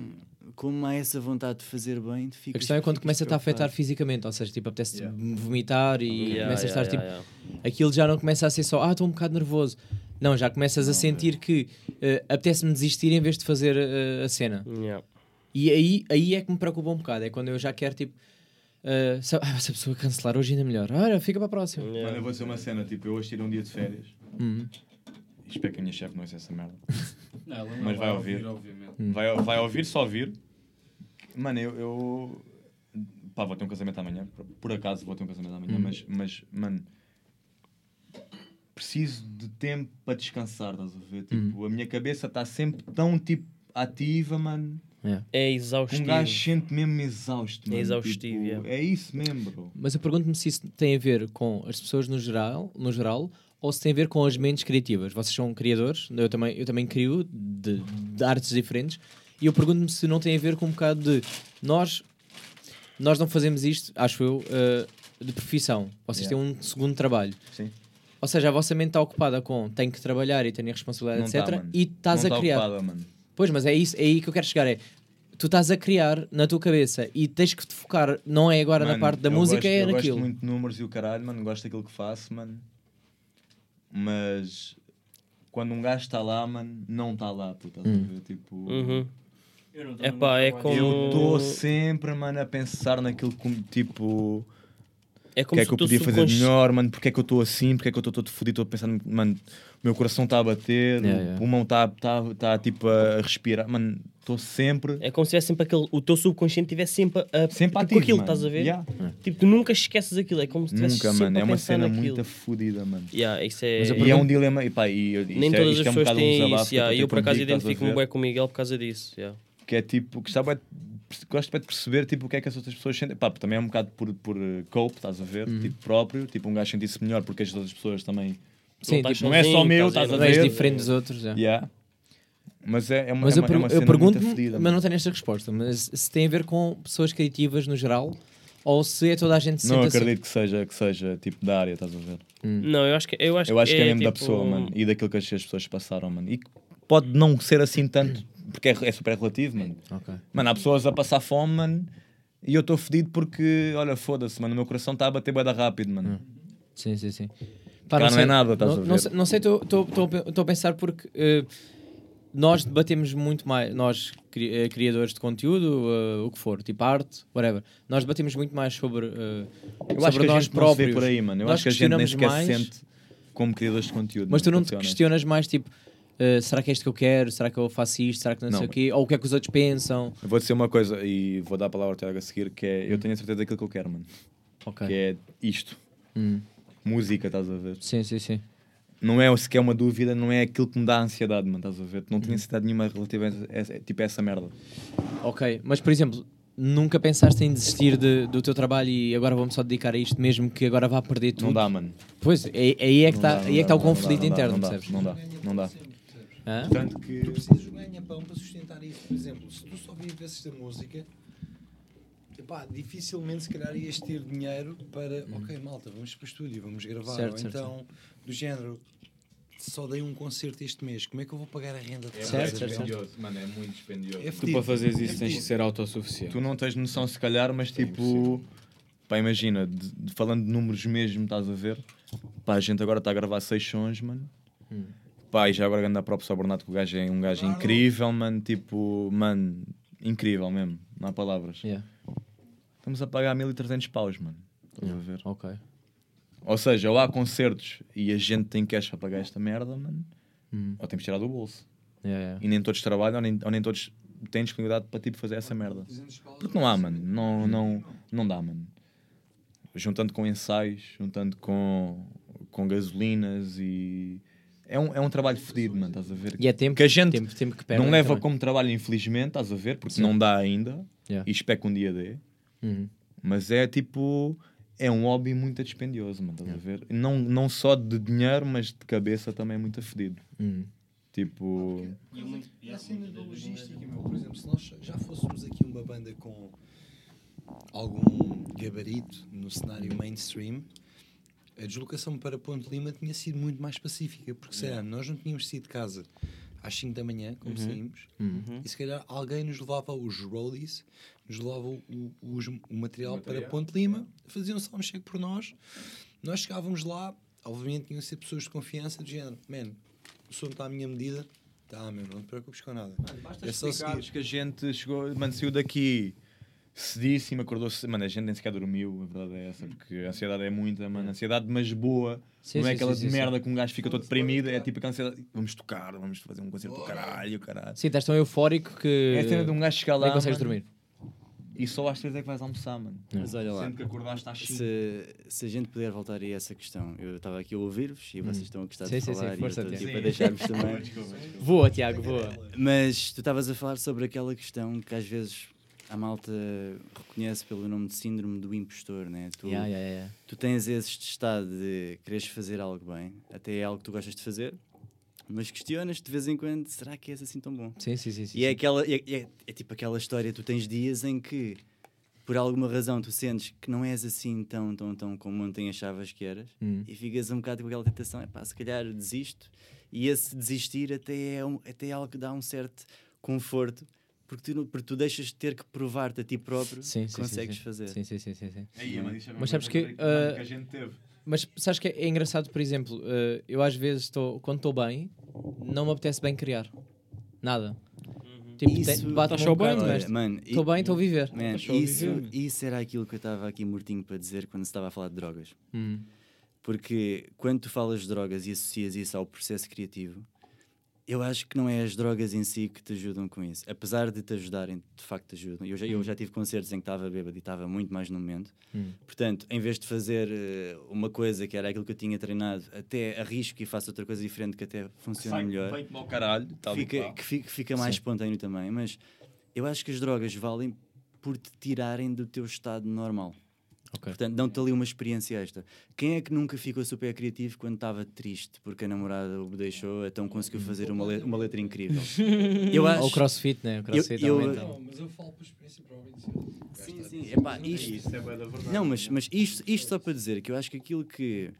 como há essa vontade de fazer bem, tu ficas. A questão é quando começa a te afetar fisicamente, ou seja, tipo, apetece Yeah. vomitar e Yeah, começa a yeah, estar yeah, tipo. yeah. Aquilo já não começa a ser só, ah, estou um bocado nervoso. Não, já começas a sentir que eh, apetece-me desistir em vez de fazer eh, a cena. Yeah. E aí, aí é que me preocupa um bocado. É quando eu já quero, tipo, eh, se, ah, se a pessoa cancelar hoje ainda melhor. Olha, fica para a próxima. Yeah. Mano, eu vou dizer uma cena, tipo, eu hoje tirei um dia de férias. Uhum. Espero que a minha chefe não ouça essa merda. Não, ela não Mas vai ouvir. obviamente. Vai, vai ouvir, só ouvir. Mano, eu, eu. Pá, vou ter um casamento amanhã. Por, acaso vou ter um casamento amanhã, mas, mas, mano. Preciso de tempo para descansar, estás a ver? Tipo, a minha cabeça está sempre tão, tipo, ativa, mano. É Um exaustivo. gajo sente mesmo exausto, É mano. exaustivo, Tipo, yeah. É isso mesmo, bro. Mas eu pergunto-me se isso tem a ver com as pessoas no geral, no geral ou se tem a ver com as mentes criativas. Vocês são criadores, eu também, eu também crio de, de artes diferentes, e eu pergunto-me se não tem a ver com um bocado de nós, nós não fazemos isto, acho eu, eh, de profissão. Vocês Yeah. têm um segundo trabalho. Sim. Ou seja, a vossa mente está ocupada com tenho que trabalhar e tenho a responsabilidade, Não tá, etc. mano. e estás a tá criar. ocupada, mano. Pois, mas é, isso, é aí que eu quero chegar. É, tu estás a criar na tua cabeça e tens que te focar, não é agora na Mano, parte da eu música, gosto, é eu naquilo. gosto muito de números e o caralho, mano, gosto daquilo que faço, mano. Mas quando um gajo está lá, mano, não está lá, puta. Hum. Tipo, Uhum. Epá, é como. eu estou sempre, mano, a pensar naquilo como, tipo, É o como que é se que eu o teu podia fazer subconsci- melhor, mano, porque é que eu estou assim, porque é que eu estou todo fodido, estou a pensar, mano, o meu coração está a bater, Yeah, o yeah. pulmão está tá, tá, tipo a respirar, mano, estou sempre. É como se tivesse sempre aquele. O teu subconsciente estivesse sempre a. Sempre tipo, ativo, com aquilo, mano. estás a ver? Yeah. Tipo, tu nunca esqueces aquilo. É como se tivesse Nunca, sempre mano, a é uma cena naquilo. muito fodida, mano. Yeah, isso é... Mas eu E é pergunto- um dilema, e pá, e, eu- Nem é, todas isto as é um pessoas bocado um têm desabafo isso. que eu Eu, por acaso, identifico-me bem com o Miguel por causa disso. yeah. que é tipo, gostava de, gosto bem de perceber tipo, o que é que as outras pessoas sentem. Pá, também é um bocado por, por eh, cope, estás a ver? Uhum. Tipo próprio, tipo um gajo sentir-se melhor porque as outras pessoas também. Sim, Não tipo, não é só meu, estás a ver? diferente dos outros. já. Yeah. Mas é, é uma, Mas é eu, uma, é pergu- uma eu pergunto-me, fodida. mas não tenho esta resposta, mas se tem a ver com pessoas criativas no geral ou se é toda a gente se Não sente assim. acredito que seja, que seja tipo da área, estás a ver? Não, eu acho que, eu acho Eu acho que é mesmo da tipo, pessoa, mano, e daquilo que as as pessoas passaram, mano. E que pode não ser assim tanto, porque é, é super relativo, mano. Ok. Mano, há pessoas a passar fome, mano, e eu estou fedido porque, olha, foda-se, mano, o meu coração está a bater bem rápido, mano. Sim, sim, sim. Cá não é nada, estás não, a ver? Não sei, não sei, estou a pensar porque eh, nós debatemos muito mais, nós cri- eh, criadores de conteúdo, eh, o que for, tipo arte, whatever, nós debatemos muito mais sobre, eh, Eu sobre acho que a nós gente não se vê próprios. por aí, mano. Eu Nós acho que a gente nem sequer se mais, sente como criadores de conteúdo. Mas tu não te questionas mais, tipo, eh, será que é isto que eu quero? Será que eu faço isto? Será que não, Não, sei o quê? Ou o que é que os outros pensam? Eu vou dizer uma coisa e vou dar a palavra ao Tiago a seguir, que é, eu tenho a certeza daquilo que eu quero, mano. Ok. Que é isto. Hum. Música, estás a ver? Sim, sim, sim. Não é sequer uma dúvida, não é aquilo que me dá ansiedade, mano, estás a ver? Não Hum. tinha ansiedade nenhuma relativa a essa, tipo a essa merda. Ok, mas por exemplo, nunca pensaste em desistir de- do teu trabalho e agora vou-me só dedicar a isto mesmo que agora vá perder tudo? Não dá, mano. Pois, é- aí é que Não está dá, não aí é que está o conflito interno, percebes? Não dá, não dá. Hã? Tanto que. Tu precisas de um ganha-pão para sustentar isso. Por exemplo, se tu só vivesses da música, epá, dificilmente se calhar ias ter dinheiro para, ok, malta, vamos para o estúdio, vamos gravar. Certo, Ou certo, então, do género, só dei um concerto este mês, como é que eu vou pagar a renda de É? Certo, certo, certo. mano, é muito dispendioso. É Tu para fazeres É isso tens fedido. de ser autossuficiente. Tu não tens noção, se calhar, mas tipo. Pá, imagina, de- de- falando de números mesmo, estás a ver? Pá, a gente agora está a gravar seis sons, mano. Pá, e já agora andar próprio ao Bernardo, que o gajo é um gajo incrível, mano. Tipo, mano, incrível mesmo, não há palavras. Yeah. Estamos a pagar 1300 paus, mano. Estás a ver? Ok. Ou seja, ou há concertos e a gente tem cash para pagar esta merda, mano. Hum. Ou temos que tirar do bolso. Yeah, yeah. E nem todos trabalham, ou nem, ou nem todos têm disponibilidade para tipo, fazer essa merda. Porque não há, mano. Não, não, não dá, mano. Juntando com ensaios, juntando com, com gasolinas e. É um, é um trabalho fedido, mano, estás a ver? E é tempo que a gente tempo, tempo que perde não leva também. como trabalho, infelizmente, estás a ver? Porque Sim. não dá ainda. Yeah. E espero que um dia dê. Uhum. Mas é tipo. É um hobby muito dispendioso, mano, estás a ver? Não, não só de dinheiro, mas de cabeça também é muito fedido. Uhum. Tipo. E a cena da logística, meu, por exemplo, se nós já fôssemos aqui uma banda com algum gabarito no cenário mainstream, a deslocação para Ponte Lima tinha sido muito mais pacífica, porque sei lá, nós não tínhamos saído de casa às 5 da manhã, como Uhum. saímos, Uhum. e se calhar alguém nos levava os roadies, nos levava o, os- o material, para material. Ponte Lima, faziam só um cheque por nós, nós chegávamos lá, obviamente tinham que ser pessoas de confiança, do género, man, o som está à minha medida, tá, meu, não te preocupes com nada. Basta É só seguir. que a gente chegou, mano, saiu daqui cedíssimo, acordou-se, mano, a gente nem sequer dormiu, a verdade é essa, porque a ansiedade é muita, mano, ansiedade, mas boa, Sim, não é sim, aquela sim, de sim, merda que um gajo fica todo deprimido, é tipo aquela ansiedade, vamos tocar, vamos fazer um concerto do caralho, caralho. Sim, estás tão eufórico que É a cena de um gajo chegar lá, nem consegues mano, dormir. e só às três é que vais almoçar, mano. Mas olha lá, Sendo que acordaste às se, se a gente puder voltar a essa questão, eu estava aqui a ouvir-vos e vocês estão a gostar Hum. Sim, de sim, sim, falar e força, eu estou Tiago. tipo, a deixar-vos também. Voa, Tiago, voa. Mas tu estavas a falar sobre aquela questão que às vezes a malta reconhece pelo nome de síndrome do impostor, né? Tu, Yeah, yeah, yeah. tu tens esse estado de quereres fazer algo bem, até é algo que tu gostas de fazer, mas questionas de vez em quando, será que és assim tão bom? Sim, sim, sim. sim, E é, sim. aquela, é, é- é tipo aquela história, tu tens dias em que, por alguma razão, tu sentes que não és assim tão, tão, tão como ontem achavas que eras, Hum. e ficas um bocado com aquela tentação, é pá, se calhar desisto, e esse desistir até é, um, até é algo que dá um certo conforto porque tu, porque tu deixas de ter que provar-te a ti próprio Sim, que sim, consegues sim, sim. fazer. Sim, sim, sim, sim, sim. Aí, mas é Mas sabes que, ah, que a gente teve. Mas sabes que é, é engraçado, por exemplo, eh, eu às vezes estou, quando estou bem, não me apetece bem criar. Nada. Tipo, Isso- um só bocado, bem, mas estou e- bem, estou a viver. Man, a isso, viver. isso era aquilo que eu estava aqui mortinho para dizer quando se estava a falar de drogas. Hum. Porque quando tu falas de drogas e associas isso ao processo criativo, eu acho que não é as drogas em si que te ajudam com isso. Apesar de te ajudarem, de facto te ajudam. Eu já, eu já tive concertos em que estava bêbado e estava muito mais no momento. Hum. Portanto, em vez de fazer eh, uma coisa que era aquilo que eu tinha treinado, até arrisco e faço outra coisa diferente que até funciona Sai- melhor Vem-te ao caralho, e fica, que fica, fica mais espontâneo também. Mas eu acho que as drogas valem por te tirarem do teu estado normal. Ok. Portanto, dão-te ali uma experiência extra. Quem é que nunca ficou super criativo quando estava triste porque a namorada o deixou, então conseguiu fazer uma, le- uma letra incrível? Eu acho. Ou o crossfit, né? O crossfit eu- aumenta. Não, mas eu falo por experiência. Sim, sim. Epá, isto, não, mas, mas isto, isto só para dizer que eu acho que aquilo que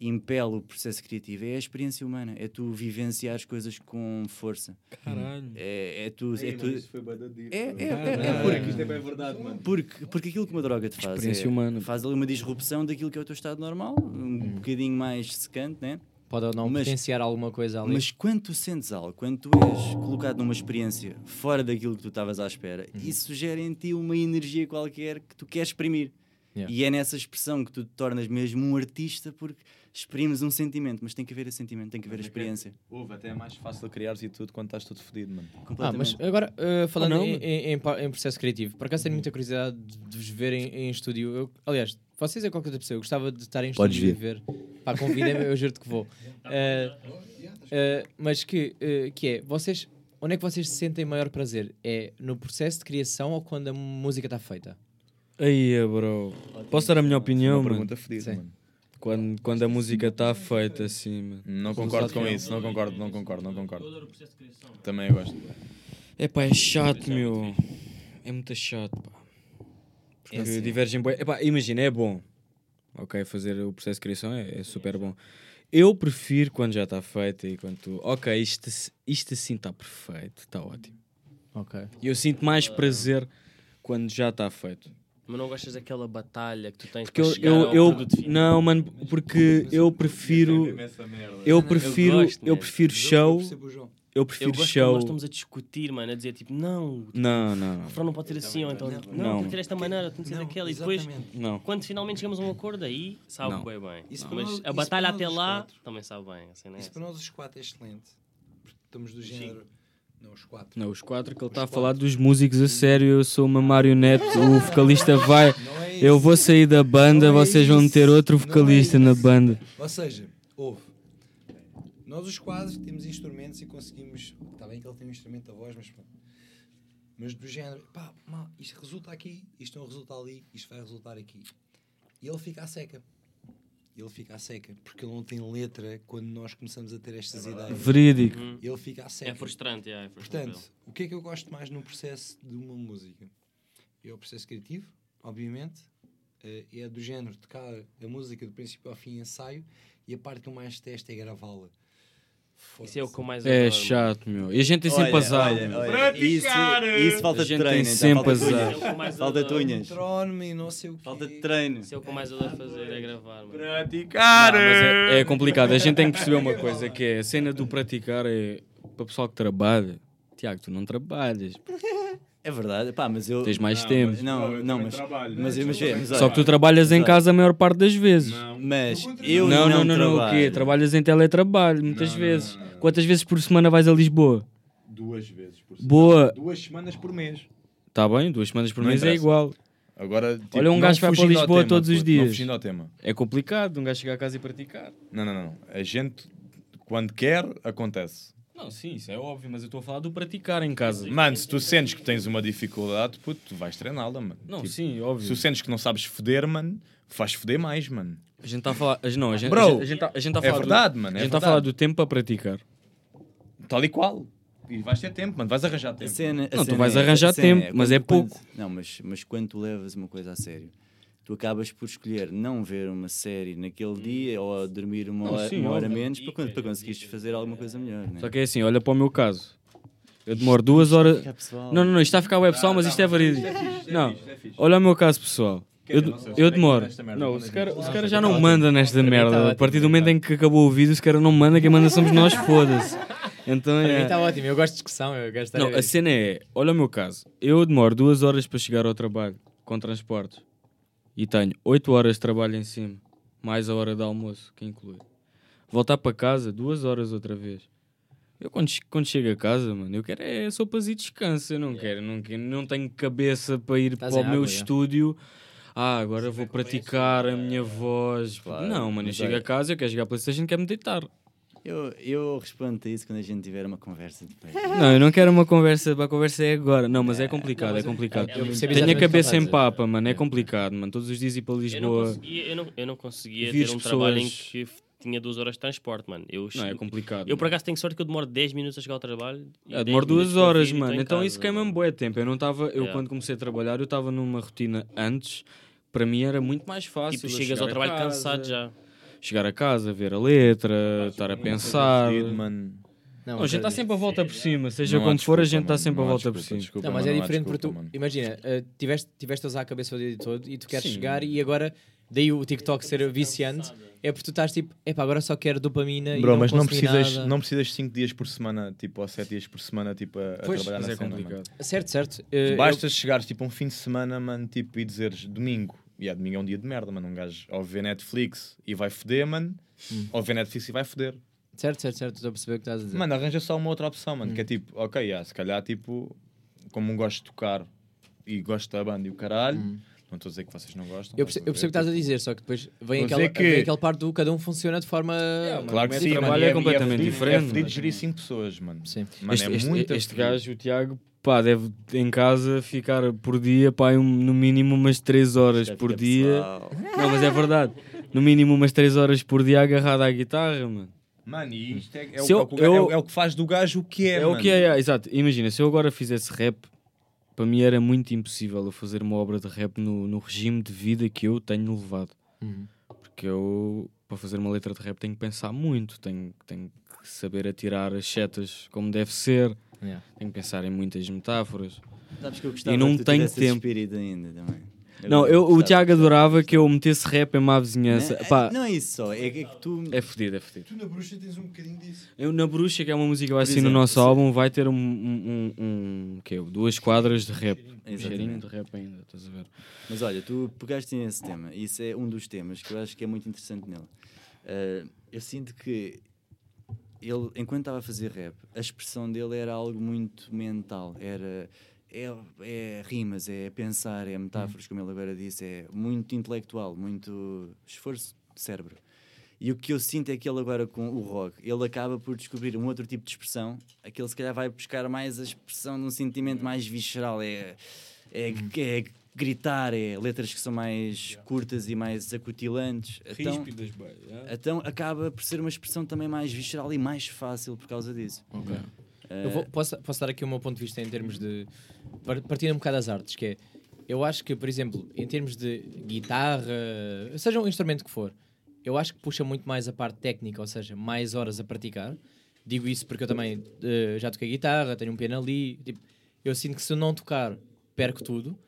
impele o processo criativo é a experiência humana, é tu vivenciar as coisas com força. Caralho. É, é tu. É, tu foi é, é, é, é porque, Isto é bem verdade, mano. porque, porque aquilo que uma droga te faz Experiência é, humana. faz ali uma disrupção daquilo que é o teu estado normal, um bocadinho mais secante, né? Pode ou não Mas- potenciar alguma coisa ali. Mas quando tu sentes algo, quando tu és colocado numa experiência fora daquilo que tu estavas à espera, Uhum. isso gera em ti uma energia qualquer que tu queres exprimir. Yeah. E é nessa expressão que tu te tornas mesmo um artista porque exprimes um sentimento, mas tem que haver esse sentimento, tem que haver a experiência. Houve, até é mais fácil criares e tudo quando estás tudo fodido, mano. Ah, Completamente. mas agora, uh, falando não, em, em- em processo criativo, por acaso tenho muita curiosidade de, vos ver em, em estúdio. Eu- aliás, vocês é qualquer outra pessoa, eu gostava de estar em Podes estúdio e ver. Pá, convidem-me, eu juro-te que vou. Uh, uh, mas que, uh, que é, vocês, onde é que vocês se sentem maior prazer? É no processo de criação ou quando a música está feita? Aí, bro. Posso dar a minha opinião, uma mano? pergunta fodida, Sim. mano. Quando, quando a música está feita assim, mano. Não concordo com isso, não concordo, não concordo, não Eu concordo. adoro o processo de criação. Também eu gosto. Epá, é chato, meu. É muito chato, pá. Porque É assim. divergem bué. Epá, imagina, é bom. Ok, fazer o processo de criação é, é super bom. Eu prefiro quando já está feito e quando tu... Ok, isto, isto assim está perfeito, está ótimo. Ok. E eu sinto mais prazer quando já está feito. Mas não gostas daquela batalha que tu tens Porque para eu, eu, ao eu não, mano, porque eu prefiro eu prefiro gosto eu prefiro Mas show, eu Eu prefiro gosto show. nós estamos a discutir, mano, a dizer tipo, não, Não, não, o não. refrão não pode ser assim, ou então, não, Não. tem que ser desta maneira, tem que ser Não, daquela. E depois, não. quando finalmente chegamos a um acordo, aí sabe Não. bem bem. Isso Mas nós- a batalha até lá quatro. também sabe bem. Assim, não é Isso para nós os quatro é excelente. Porque estamos do género. Não, os quatro. Não, os quatro que ele está a quatro. falar dos músicos a sério, eu sou uma marionete, o vocalista vai, é eu vou sair da banda, Não é vocês vão ter outro é vocalista na isso. banda. Ou seja, houve. Nós os quadros temos instrumentos e conseguimos. Está bem que ele tem um instrumento da voz, mas pronto. Mas do género, pá, mal, isto resulta aqui, isto não resulta ali, isto vai resultar aqui. E ele fica à seca. Ele fica à seca, porque ele não tem letra quando nós começamos a ter estas ideias. Verídico. Hum. Ele fica à seca. É frustrante, é, é frustrante. Portanto, o que é que eu gosto mais no processo de uma música? É o processo criativo, obviamente, eh, é do género de tocar a música do princípio ao fim em ensaio e a parte que eu mais testo é gravá-la. Isso é o que eu mais É adoro, chato, meu. E a gente tem sempre Olha, azar. olha, meu. olha, isso, isso falta de treino. tem então, sempre falta de azar. É Falta de unhas. Não sei o quê. Falta de treino. Isso é o que eu mais adoro fazer, é gravar. mano. Praticar! Não, mas é, é complicado. A gente tem que perceber uma coisa que é a cena do praticar é para o pessoal que trabalha. Tiago, tu não trabalhas. É verdade, pá, mas eu. Tens mais tempo. mas- Não, não, mas. Mas, mas, vê, mas, Só olha, que tu trabalhas em Mas, casa a maior parte das vezes. Mas eu não, não, não, não, não, o trabalho. quê? Trabalhas em teletrabalho muitas vezes. Quantas vezes por semana vais a Lisboa? Duas vezes por semana. Boa. Duas semanas por mês. Tá bem, duas semanas por Não mês é interessa. igual. Agora, tipo, Olha, um não gajo vai para Lisboa tema, todos os Não dias. fugindo ao tema. É complicado um gajo chegar a casa e praticar. Não, não, não. A gente, quando quer, acontece. Não, sim, isso é óbvio, mas eu estou a falar do praticar em casa. Mano, se tu sentes que tens uma dificuldade, puto, tu vais treiná-la, mano. Não, Tipo, sim, Se óbvio. tu sentes que não sabes foder, mano, faz foder mais, mano. A gente está a falar. a- Não, a gente, Bro, a gente- a gente está a gente tá a é falar. verdade, do, mano, é a gente está a falar do tempo para praticar. Tal e qual. E vais ter tempo, mano. Vais arranjar A tempo. cena- a Não, tu vais é- arranjar cena tempo, mas é pouco. quando- não, mas, mas quando tu levas uma coisa a sério, tu acabas por escolher não ver uma série naquele dia ou dormir uma, Não, hora, sim, uma hora menos para, quando- para conseguires fazer alguma coisa melhor. Né? Só que é assim, olha para o meu caso. Eu demoro duas horas. ficar pessoal. Não, não, não, isto está a ficar web pessoal, mas isto é verídico. Não, olha o meu caso pessoal. Eu, eu demoro. Não, o cara, o cara já não manda nesta merda. A partir do momento em que acabou o vídeo, o cara não manda, quem manda somos nós, foda-se. Então Para mim é. está ótimo, eu gosto de discussão, eu gosto de estar a Não, a isto. cena é, olha o meu caso. Eu demoro duas horas para chegar ao trabalho com transportes e tenho oito horas de trabalho em cima, mais a hora de almoço, que inclui. Voltar para casa, duas horas outra vez. Eu quando, quando chego a casa, mano, eu quero é sopas e descanso. Eu não quero, não, quero, não tenho cabeça para ir Estás para o em meu água, já. estúdio. Ah, agora vou praticar a minha voz. Claro, não, mano, eu chego olha- a casa, eu quero jogar Playstation, quero me deitar. Eu, eu respondo a isso quando a gente tiver uma conversa depois. Não, eu não quero uma conversa, a conversa é agora. Não, mas é complicado, é complicado. eu percebo Tenho a cabeça em papa, mano, é complicado, mano. Todos os dias ir para Eu não Lisboa. conseguia, eu não, eu não conseguia ter as um trabalho em pessoas- que tinha duas horas de transporte, mano. Eu, Não, é complicado. eu por acaso tenho sorte que eu demoro 10 minutos a chegar ao trabalho. e Eu 10 demoro duas horas, mano. Então casa, isso queima-me bué tempo. Eu não estava. Eu Yeah. quando comecei a trabalhar, eu estava numa rotina antes. Para mim era muito mais fácil. E tu chegas ao trabalho casa, cansado já. Chegar a casa, ver a letra, estar a pensar. Mano. Não, a gente está sempre a volta por cima. Seja como for, a gente está mano. sempre a volta por cima. desculpa, Não, mas não é diferente porque tu, mano. imagina, uh, tiveste, tiveste a usar a cabeça o dia todo e tu queres Sim. chegar e agora, daí o TikTok ser viciante, é porque tu estás tipo, epá, agora só quero dopamina e Bro, não mas não precisas, nada. não precisas 5 dias por semana, tipo, ou 7 dias por semana, tipo, a, a Pois, trabalhar Mas na é cena, mano. complicado. Certo, certo. Uh, Basta chegares tipo um fim de semana, mano, tipo, e dizeres domingo. E yeah, domingo é um dia de merda, mano. Um gajo ou vê Netflix e vai foder, mano. Ou vê Netflix e vai foder. Certo, certo, certo, estou a perceber o que estás a dizer. Mano, arranja só uma outra opção, mano. Que é tipo, ok, yeah, se calhar, tipo, como um gosto de tocar e gosto da banda e o caralho. Não estou a dizer que vocês não gostam. eu percebo, eu percebo o que estás a dizer, só que depois vem aquela, que- vem aquela parte do cada um funciona de forma. Claro que O sim, trabalho mano. é e completamente fedido- diferente, É fedido gerir 5 pessoas, mano. Sim. Mano, este, é este- muito este gajo, o Tiago, pá, deve em casa ficar por dia, pá, um- no mínimo umas 3 horas Já por dia. pessoal. Não, mas é verdade. No mínimo umas 3 horas por dia agarrado à guitarra, mano. Mano, e isto é, é, o, eu- é o- é o- eu- é o que faz do gajo o que é, É, o mano. que é, é, exato. Imagina, se eu agora fizesse rap, para mim era muito impossível eu fazer uma obra de rap no, no regime de vida que eu tenho levado. Uhum. Porque eu, para fazer uma letra de rap, tenho que pensar muito, tenho, tenho que saber atirar as setas como deve ser, Yeah. tenho que pensar em muitas metáforas. Sabes que eu gostava E não que tenho tempo. espírito ainda também. Não, eu, o Tiago adorava que eu metesse rap em má vizinhança. Não, é- Pá, não é isso só, é que, é que tu. é fedido, é fedido. Tu na bruxa tens um bocadinho disso. Eu, na Bruxa, que é uma música que vai sair no nosso sim. álbum, vai ter um, um, um, um quê? duas quadras de rap. Um cheirinho de rap ainda, estás a ver? Mas olha, tu pegaste nesse tema, e isso é um dos temas que eu acho que é muito interessante nele. Ah, eu sinto que ele, enquanto estava a fazer rap, a expressão dele era algo muito mental. Era é, é rimas, é pensar, é metáforas, como ele agora disse, é muito intelectual, muito esforço de cérebro. E o que eu sinto é que ele agora com o rock, ele acaba por descobrir um outro tipo de expressão, aquele se calhar vai buscar mais a expressão de um sentimento mais visceral, é, é, é gritar, é letras que são mais curtas e mais acutilantes. Então, Ríspidas, bem. então acaba por ser uma expressão também mais visceral e mais fácil por causa disso. Eh, Eu vou- posso, posso dar aqui o meu ponto de vista em termos de. par- Partindo um bocado das artes, que é. Eu acho que, por exemplo, em termos de guitarra, seja um instrumento que for, eu acho que puxa muito mais a parte técnica, ou seja, mais horas a praticar. Digo isso porque eu também eh, já toquei guitarra, tenho um piano ali. Tipo, eu sinto que se eu não tocar, perco tudo.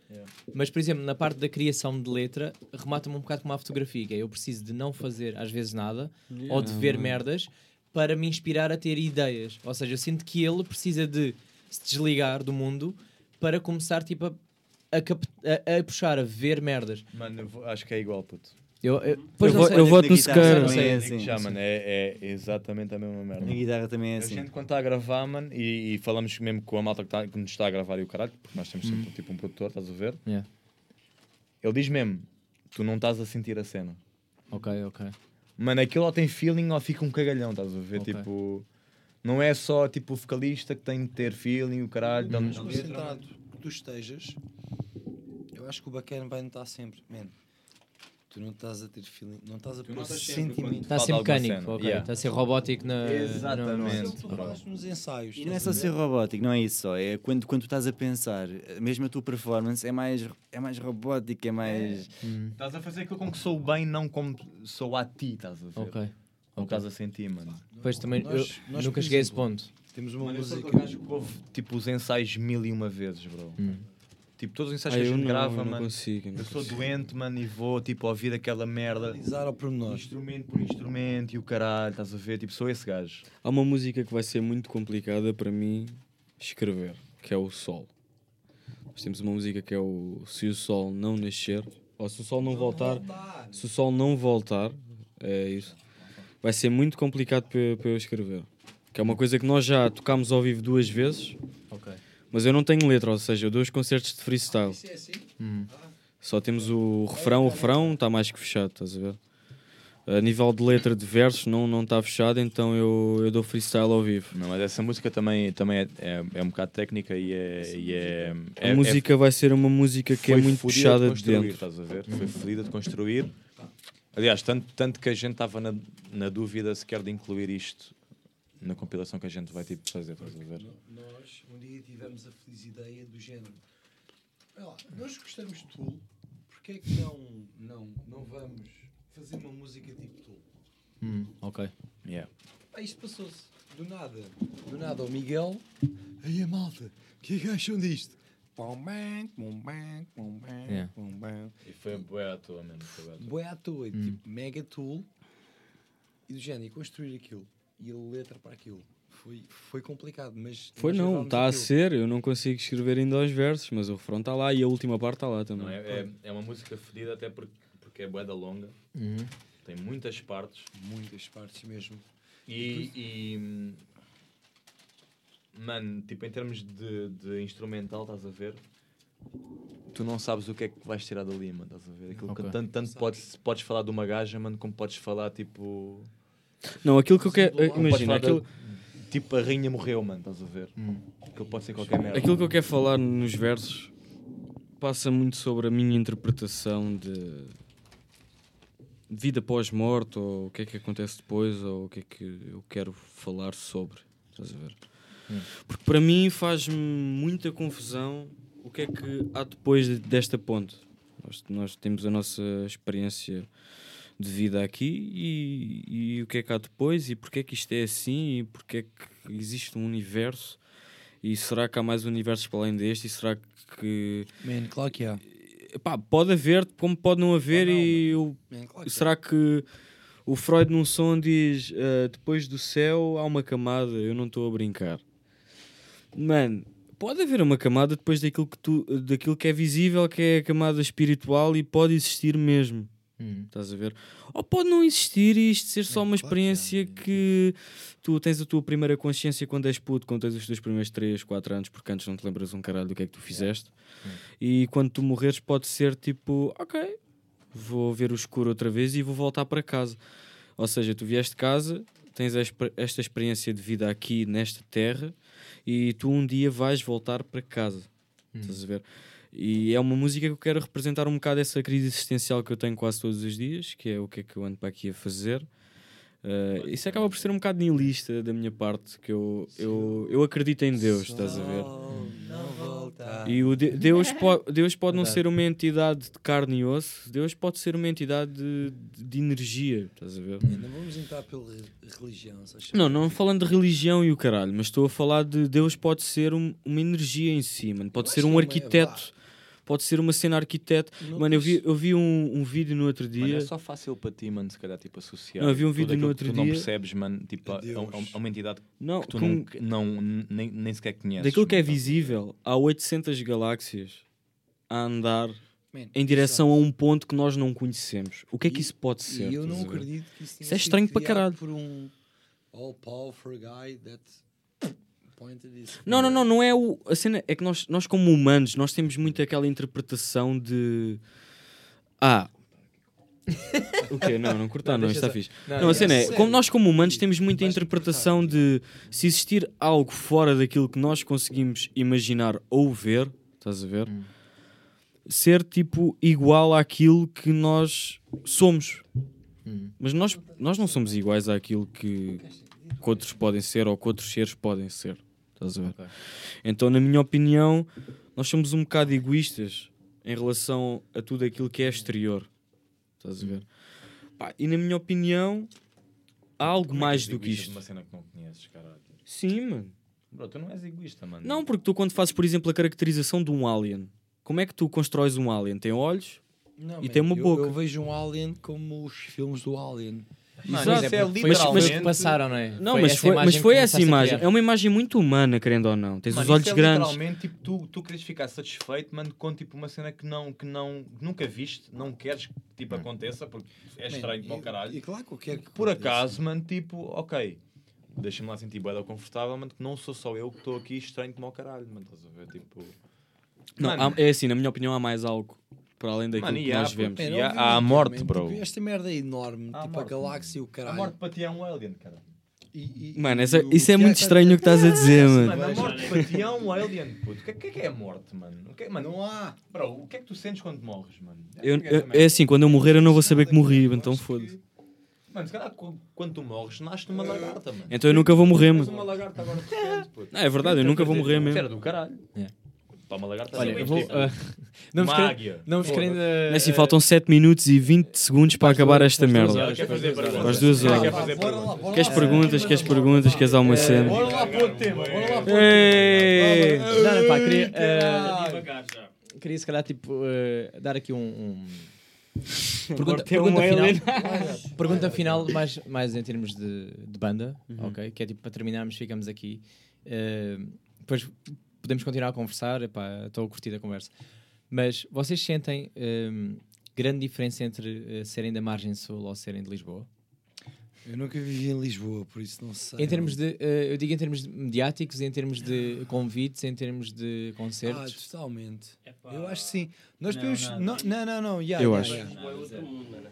Mas, por exemplo, na parte da criação de letra, remata-me um bocado como a fotografia, que é eu preciso de não fazer às vezes nada ou de ver merdas para me inspirar a ter ideias. Ou seja, eu sinto que ele precisa de se desligar do mundo para começar tipo, a, a, a- a puxar, a ver merdas. Mano, acho que é igual, puto. Eu, eu, pois Eu não vou- sei. eu voto no Sequeira. é assim. já, mano, é, é exatamente a mesma merda. Na guitarra também é A assim. gente quando está a gravar, mano, e, e falamos mesmo com a malta que, tá, que nos está a gravar e o caralho, porque nós temos sempre tipo um produtor, estás a ver? Yeah. Ele diz mesmo, tu não estás a sentir a cena. Ok, ok. Mano, aquilo ou tem feeling ou fica um cagalhão, estás a ver? Ok. Tipo, não é só tipo o vocalista que tem de ter feeling, o caralho, dá-nos Concentrado que tu estejas, eu acho que o bacana vai notar sempre, man. Tu não estás a ter feeling, não estás a pôr sentimento. Está a ser mecânico, ok. Yeah. Está a ser robótico na. Exatamente. Tu fazes nos ensaios. E não é só ser robótico, não é isso só. É quando, quando tu estás a pensar, mesmo a tua performance é mais, é mais robótica, é mais. Estás a fazer aquilo com que sou bem, não como sou a ti, estás a ver? Ok. Não estás a sentir, mano. Pois também, Nós- eu nós, nunca cheguei a esse ponto. Temos uma Mano, eu sou música. aquele gajo que ouve tipo os ensaios mil e uma vezes, bro. Tipo, todos os ensaios Ah, que a eu gente não, grava, eu não mano. consigo, eu não eu sou consigo. doente, mano, e vou tipo ouvir aquela merda. Analisar ao pormenor. Instrumento por instrumento e o caralho, estás a ver? Tipo, sou esse gajo. Há uma música que vai ser muito complicada para mim escrever, que é o Sol. Nós temos uma música que é o Se o Sol não nascer, ou se o Sol não voltar, se o Sol não voltar, é isso. Vai ser muito complicado para, para eu escrever. Que é uma coisa que nós já tocámos ao vivo duas vezes, Ok. Mas eu não tenho letra, ou seja, eu dou os concertos de freestyle. Isso é assim? Só temos o refrão, o refrão está mais que fechado, estás a ver? A nível de letra de versos não não está fechado, então eu, eu dou freestyle ao vivo. Não, mas essa música também, também é, é, é um bocado técnica e é. E é, é A música vai ser uma música que é muito puxada de construir, dentro. Estás a ver? Foi fodida de construir. Aliás, tanto, tanto que a gente estava na, na dúvida sequer de incluir isto na compilação que a gente vai tipo, fazer, estás a ver? Nós um dia tivemos a feliz ideia do género. Olha lá, nós gostamos de Tool, porque é que não, não, não vamos fazer uma música tipo Tool? ok. Yeah. Ah, isto passou-se. Do nada. Do nada, o Miguel. Aí a malta, o que é que acham disto? Bam, pom, bam, pom, bam, Yeah. bam. E foi bué à toa, mano. Foi bué à toa. Boé à toa, e tipo, mega tool. E do género, e construir aquilo. E a letra para aquilo. Foi, foi complicado, mas. Foi não, está a ser, eu não consigo escrever ainda aos versos, mas o refrão está lá e a última parte está lá também. Não, é, é, é uma música fodida até porque, porque é bué da longa. Tem muitas partes. Muitas partes mesmo. E, e, mano, tipo, em termos de, de instrumental, estás a ver? Tu não sabes o que é que vais tirar dali, mano, estás a ver? Aquilo que Ok. tanto, tanto podes, podes falar de uma gaja, mano, como podes falar, tipo. Não, aquilo que eu quero. Imagina, da- aquilo, Tipo, a rainha morreu, mano, estás a ver? Aquilo pode ser qualquer merda. aquilo que eu quero falar nos versos passa muito sobre a minha interpretação de vida pós-morte, ou o que é que acontece depois, ou o que é que eu quero falar sobre. Estás a ver? Porque para mim faz-me muita confusão o que é que há depois de- desta ponte. Nós, nós temos a nossa experiência de vida aqui e, e o que é que há depois e porque é que isto é assim e porque é que existe um universo e será que há mais universos para além deste e será que Man, claro que há. Epá, pode haver como pode não haver Ou não, e eu- Man, claro será que o Freud num som diz ah, depois do céu há uma camada, eu não estou a brincar. Mano, pode haver uma camada depois daquilo que, tu, daquilo que é visível, que é a camada espiritual e pode existir mesmo. Estás a ver? Ou pode não existir e isto ser só uma claro experiência que tu tens a tua primeira consciência quando és puto, quando tens os teus primeiros 3, 4 anos, porque antes não te lembras um caralho do que é que tu fizeste. E quando tu morreres, pode ser tipo, ok, vou ver o escuro outra vez e vou voltar para casa. Ou seja, tu vieste de casa, tens esta experiência de vida aqui nesta terra e tu um dia vais voltar para casa. Estás a ver? E é uma música que eu quero representar um bocado essa crise existencial que eu tenho quase todos os dias, que é o que é que eu ando para aqui a fazer. Uh, isso acaba por ser um bocado nihilista da minha parte, que eu, eu, eu acredito em Deus, estás a ver? E o de- Deus, po Deus pode não ser uma entidade de carne e osso, Deus pode ser uma entidade de, de- energia, estás a ver? Não vamos entrar pela re- religião. Não, não falando de religião e o caralho, mas estou a falar de Deus pode ser um- uma energia em si, mano. Pode ser um não é, arquiteto, pode ser uma cena arquiteto. Não Mano, eu vi, eu vi um, um vídeo no outro Mano, dia. é só fácil para ti, mano, se calhar, tipo, associar. Não, eu vi um vídeo no outro que tu não dia- percebes, mano, tipo, a, a- a uma entidade Não, que tu com- não, não, nem, nem sequer conheces. daquilo que é mano, visível, há 800 galáxias a andar Man, em direção a um ponto que nós não conhecemos. O que é que isso pode ser? E eu não acredito que isso tenha Isso é sido estranho para caralho. por um all-powerful guy that this. Não, não, não, não é o. A cena é que nós, nós como humanos, nós temos muito aquela interpretação de. Ah. o quê? Não, não cortar, não, isto está fixe. Não, a cena é, sério. como nós como humanos temos muita interpretação de se existir algo fora daquilo que nós conseguimos imaginar ou ver, estás a ver? Ser tipo igual àquilo que nós somos. Mas nós, nós não somos iguais àquilo que, que outros podem ser ou que outros seres podem ser. Estás a ver? Então, na minha opinião, nós somos um bocado egoístas em relação a tudo aquilo que é exterior. Estás a ver? Pá, e na minha opinião, há algo Como é mais és do que isto. Uma cena que não conheces, caralho. Sim, mano. Bro, tu não és egoísta, mano. Não, porque tu quando fazes, por exemplo, a caracterização de um alien, como é que tu constróis um alien? Tem olhos Não, e man, tem uma eu- boca. Eu vejo um Alien como os filmes do Alien. Mano, Exato. é Foi- foi literalmente... o que passaram, não é? Não, mas essa foi, mas foi essa imagem. É uma imagem muito humana, querendo ou não. Tens Mano, os olhos é grandes. literalmente tipo, tu, tu queres ficar satisfeito, mano, com tipo uma cena que não, que não nunca viste, não queres que tipo, aconteça, porque é estranho como o caralho. E claro que eu quero que Por aconteça. acaso, mano, tipo, ok, deixa-me lá sentir bué confortável, mano, que não sou só eu que estou aqui estranho como o caralho, mano, estás a ver? Tipo, Não, Mano. há- é assim, na minha opinião, há mais algo para além daquilo Mano, e que há, nós vemos. É, E há- há a morte, bro. Tipo, esta merda é enorme, Há a tipo morte, a galáxia e o a caralho. morte para ti é um alien, cara. E- e- Mano, e essa- o isso é muito tá estranho o que estás a dizer, mano. Mano, a morte para ti é um alien, puto. O que, é- que é que é a morte, mano? O que é, mano? Não há. Bro, o que é que tu sentes quando morres, mano? Eu- é assim, quando eu morrer, eu não vou saber que morri, então foda-se. Mano, se calhar quando tu morres, nasce numa lagarta, mano. Então eu nunca vou morrer, Tens mano. uma lagarta agora de repente, puto. Não, é verdade, eu nunca vou morrer mesmo. Era do caralho. É. Pá, uma lagarta Olha, eu vou. ah, não vos uma querendo- águia. não vos querendo. Ah, faltam 7 minutos e 20 segundos para acabar esta merda. Ela quer fazer perguntas. Às duas Ela horas. quer fazer Bora lá, perguntas. bora Queres lá. perguntas, queres perguntas, queres alguma cena? Bora lá para o tema, bora lá para o tema. Ei! Não, não, pá, queria. Devagar já. queria se calhar tipo ah, dar aqui um. um- Pergunta, pergunta final, pergunta final mais, mais em termos de, de banda, Uhum. ok? Que é tipo para terminarmos, ficamos aqui. Ah, depois podemos continuar a conversar, epá, estou a curtir a conversa. Mas vocês sentem ah, grande diferença entre ah, serem da margem sul ou serem de Lisboa? Eu nunca vivi em Lisboa, por isso não sei. Em termos de, eh, eu digo em termos de mediáticos, em termos de convites, em termos de Ah, concertos. totalmente. Eu acho que sim. Nós Não, podemos. não, Não, não, não. não, yeah, Eu yeah, acho.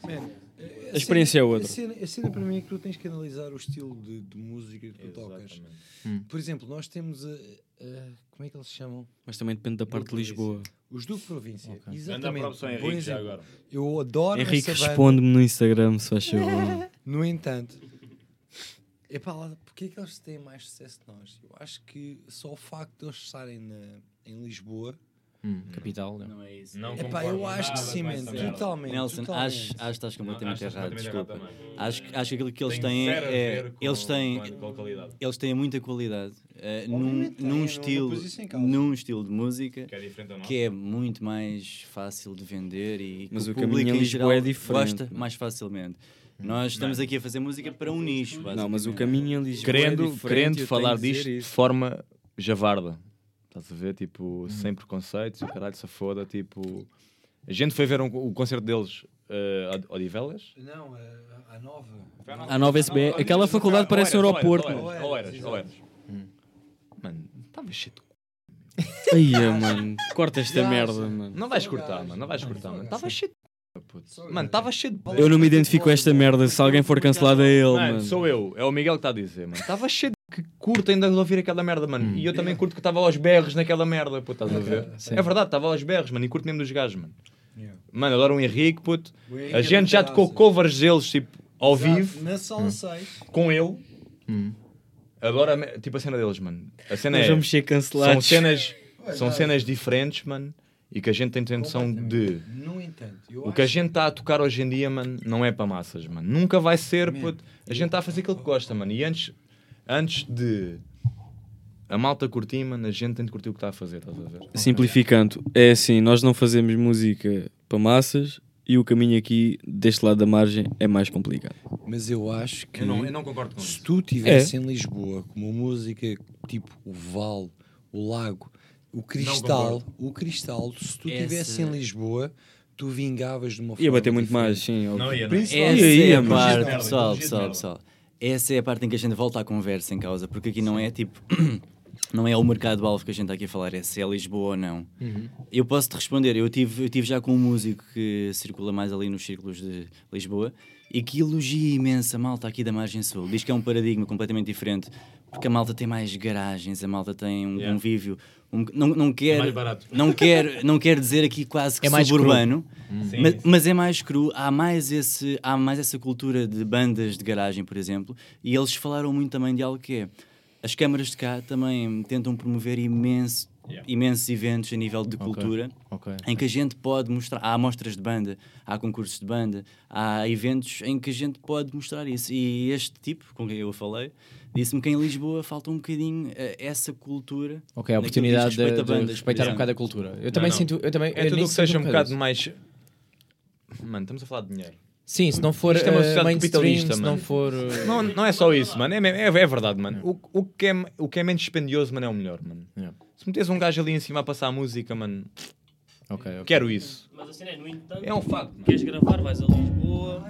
yeah. A experiência é outra. A cena, a cena para mim é que tu tens que analisar o estilo de, de música que tu tocas. Exatamente. Hum. Por exemplo, nós temos a, a- Como é que eles se chamam? Mas também depende da parte de Lisboa. Os do Província. Ok. Anda Exatamente. para a opção Bom Henrique já exemplo. agora. Eu adoro Henrique, responde-me no Instagram, se faz favor. No entanto, epá, lá, porque é que eles têm mais sucesso que nós? Eu acho que só o facto de eles estarem na, em Lisboa. Hum, capital, não. Não é isso. Não Epá, concordo eu acho que sim, man, totalmente. Nelson, totalmente. acho, acho que estás completamente Não, acho que errado, completamente desculpa. errado. Acho, que- acho que aquilo que eles têm é. Eles têm, eles têm muita qualidade eh, num, num não- não estilo, num estilo de música Que é não? que é muito mais fácil de vender e que Mas o o caminho público em Lisboa geral é diferente, gosta mais facilmente. Nós estamos aqui a fazer música para um nicho. Não, mas o caminho em Lisboa é Querendo, diferente, querendo falar disto de forma javarda. Estás a ver? Tipo, sem preconceitos, o caralho se foda. Tipo, a gente foi ver um- o concerto deles uh, a Odivelas. Não, a, a nova. A nova SB, aquela faculdade parece um aeroporto. Ou mano. eras, ou eras, ou eras. Mano, estava cheio de c... Aí, mano, corta esta merda, mano. Não vais cortar, mano, não vais cortar, mano. Estava cheio de c... puto. Mano, estava cheio de Eu não me identifico com esta merda. Se alguém for cancelado, é ele, Mano, mano. sou eu, é o Miguel que está a dizer, mano. Estava cheio de que curto ainda de ouvir aquela merda, mano. E eu também curto que estava aos berros naquela merda, puto, estás a ver? sim. É verdade, estava aos berros, mano, e curto mesmo dos gajos, mano. Yeah. Mano, adoro o Henrique, puto. O Henrique A é gente do já tocou covers deles, tipo, ao vivo, Na sala 6. com ele. Hum. Adoro, a me- tipo, a cena deles, mano. A cena Nós é... vamos ser São cancelados. cenas, são cenas diferentes, mano, e que a gente tem noção de... No entanto, eu O que a gente está a tocar hoje em dia, mano, não é para massas, mano. Nunca vai ser, Man, puto. A gente está a fazer aquilo que gosta, mano. E antes, antes de a malta curtir, mano, a gente tem de curtir o que está a fazer, estás a ver? Simplificando, é assim, nós não fazemos música para massas e o caminho aqui, deste lado da margem, é mais complicado. Mas eu acho que. Eu não, eu não concordo com Se isso. tu estivesse em Lisboa com uma música tipo o Val, o Lago, o Cristal, o Cristal, se tu estivesse em Lisboa, tu vingavas de uma forma. Ia bater muito diferente. mais, sim. Não ia, não. Essa Ia, é a parte, pessoal, pessoal, pessoal. Essa é a parte em que a gente volta à conversa em causa, porque aqui não é tipo. Não é o mercado-alvo que a gente está aqui a falar, é se é Lisboa ou não. Eu posso te responder, eu tive, eu tive já com um músico que circula mais ali nos círculos de Lisboa e que elogia imenso a malta aqui da Margem Sul. Diz que é um paradigma completamente diferente, porque a malta tem mais garagens, a malta tem um Yeah. convívio. um- não, não, quer, mais barato. não, quer, não quer dizer aqui quase que É suburbano, Sim, mas, sim. mas é mais cru, há mais, esse, há mais essa cultura de bandas de garagem, por exemplo, e eles falaram muito também de algo que é as câmaras de cá também tentam promover imenso imensos eventos a nível de cultura Ok. em que a gente pode mostrar. Há amostras de banda, há concursos de banda, há eventos em que a gente pode mostrar isso. E este tipo, com quem eu falei, disse-me que em Lisboa falta um bocadinho eh, essa cultura. Ok, a oportunidade de, a de bandas, respeitar um bocado a cultura. Eu também não. sinto. Eu também, É eu tudo que seja um bocado mais. Mano, estamos a falar de dinheiro. Sim, se não for Isto é uma eh, sociedade mainstream, capitalista, se não mano. for. eh, Não, não é só isso, mano. É, é, é verdade, mano. O, o, que é, o que é menos dispendioso, mano, é o melhor, mano. Yeah. Se metes um gajo ali em cima a passar a música, mano, Ok, ok. quero isso. Mas assim é, no entanto, É um facto, mano. queres gravar, vais a Lisboa.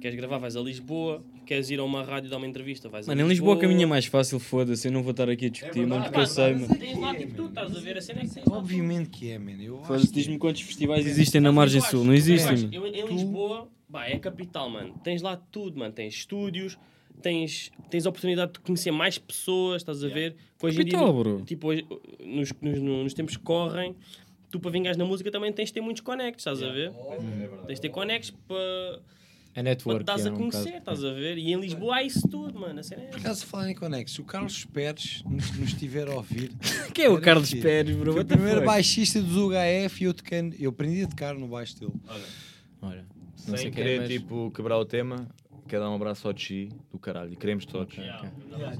Queres gravar, vais a Lisboa. Queres ir a uma rádio dar uma entrevista, vais a Mano, em Lisboa caminho é mais fácil, foda-se. Eu não vou estar aqui a discutir, mano, porque eu sei, mano. Tens lá, tipo, tu estás a ver a cena é que tens lá. Obviamente que é, man. Eu Foda-se, acho que diz-me quantos festivais existem na margem sul. Não eu existem, mano. eu- Em Lisboa, pá, é a capital, mano. Tens lá tudo, mano. Tens estúdios, tens, tens a oportunidade de conhecer mais pessoas, estás a ver? Que hoje em dia, Capital, no- bro. tipo, hoje, nos, nos, nos tempos que correm, tu para vingares na música também tens de ter muitos conectos, estás a ver? Tens de ter conectos para A para network. te dares é a um conhecer, bocado- estás a ver? E em Lisboa há isso tudo, mano. A cena é Por acaso, falar em Conexo, se o Carlos Pérez nos, nos estiver a ouvir. Quem é o Carlos. Pérez, bro? Foi o primeiro baixista dos UHF e eu, toquei, eu aprendi a tocar no baixo dele. Olha, não sei Sem querer, mas... tipo, quebrar o tema, quero dar um abraço ao Chi do caralho. E queremos todos.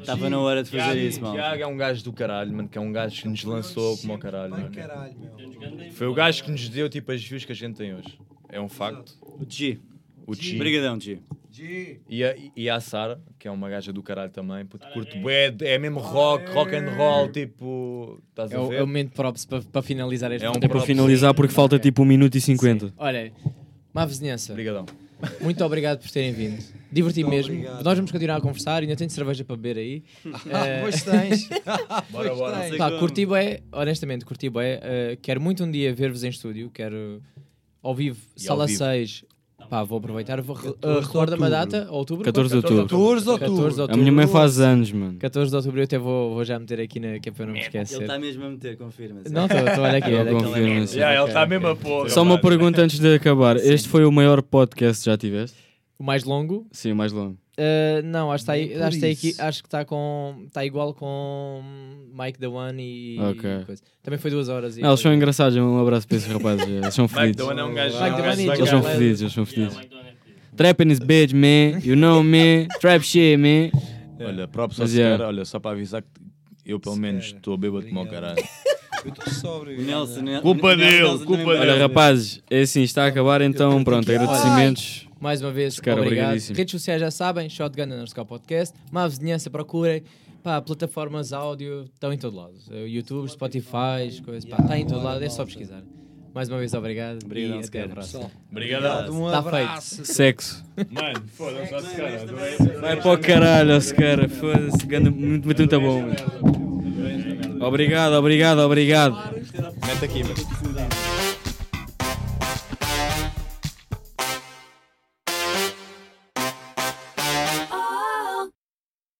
Estava na hora de fazer Tiago, isso, mal. Tiago é um gajo do caralho, mano, que é um gajo que nos lançou como ao caralho. Mano. caralho, meu. Foi o gajo que nos deu tipo as views que a gente tem hoje. É um facto. O G. O Chi. Obrigadão, G. G. E a, e a Sara, que é uma gaja do caralho também, puto, curto bué, é mesmo rock, rock and roll, tipo. Estás É a o, ver? é o momento props para, para finalizar este É um É para finalizar porque falta tipo 1 minuto e 50. Olha, má vizinhança, Obrigadão. muito obrigado por terem vindo. Diverti Muito mesmo. obrigado. Nós vamos continuar a conversar, ainda tenho cerveja para beber aí. Ah, Eh, pois tens. Bora, Pois bora. tens. Pá, curti bué, honestamente, curti bué. Uh, quero muito um dia ver-vos em estúdio, quero ao vivo, E sala ao vivo. 6. Pá, vou aproveitar, vou, uh, 14 de recorda-me a outubro. data, outubro? 14 de outubro. 14 de 14 de outubro. outubro. A minha mãe faz anos, mano. 14 de outubro eu até vou, vou já meter aqui na, que é para não me Ele esquecer. está mesmo a meter, confirma-se. Não, estou olha aqui, Eu olha aqui. confirmo, sim. Já, ele está mesmo a pôr. Só uma pergunta antes de acabar. Este foi o maior podcast que já tiveste? O mais longo? Sim, o mais longo. Uh, não, acho por acho está aqui, acho que está com está igual com Mike the One e Ok. e coisa. Também foi duas horas. E Não, eles são engraçados. Um abraço para esses rapazes. Eles são Mike fedidos. Doan é um gajo. Eles são fedidos, eles são fedidos. É. Trapping is bitch, man. You know me. Trap shit, man. Olha, próprio só yeah. quer, olha, só para avisar que eu pelo menos estou bêbado como Obrigado. caralho. Eu estou sóbrio. O Nelson, Nelson- Culpa dele, culpa dele. Olha, rapazes, é assim, está a acabar, então pronto, agradecimentos. Mais uma vez, Cara, obrigado. Redes sociais já sabem, Shotgun underscore podcast. Má vizinhança, procurem. Pá, plataformas áudio estão em todo lado. YouTube, Spotify, coisas. Pá, está em todo lado, é só pesquisar. Mais uma vez, obrigado. Obrigado, e até a Sequeira. próxima. Obrigado. Um Tá abraço. Sexo. Mano, foda-se, só se cara. Vai para o caralho, cara. Foda-se. Muito, muito, muito bom. Obrigado, obrigado, obrigado. Mete aqui, mano.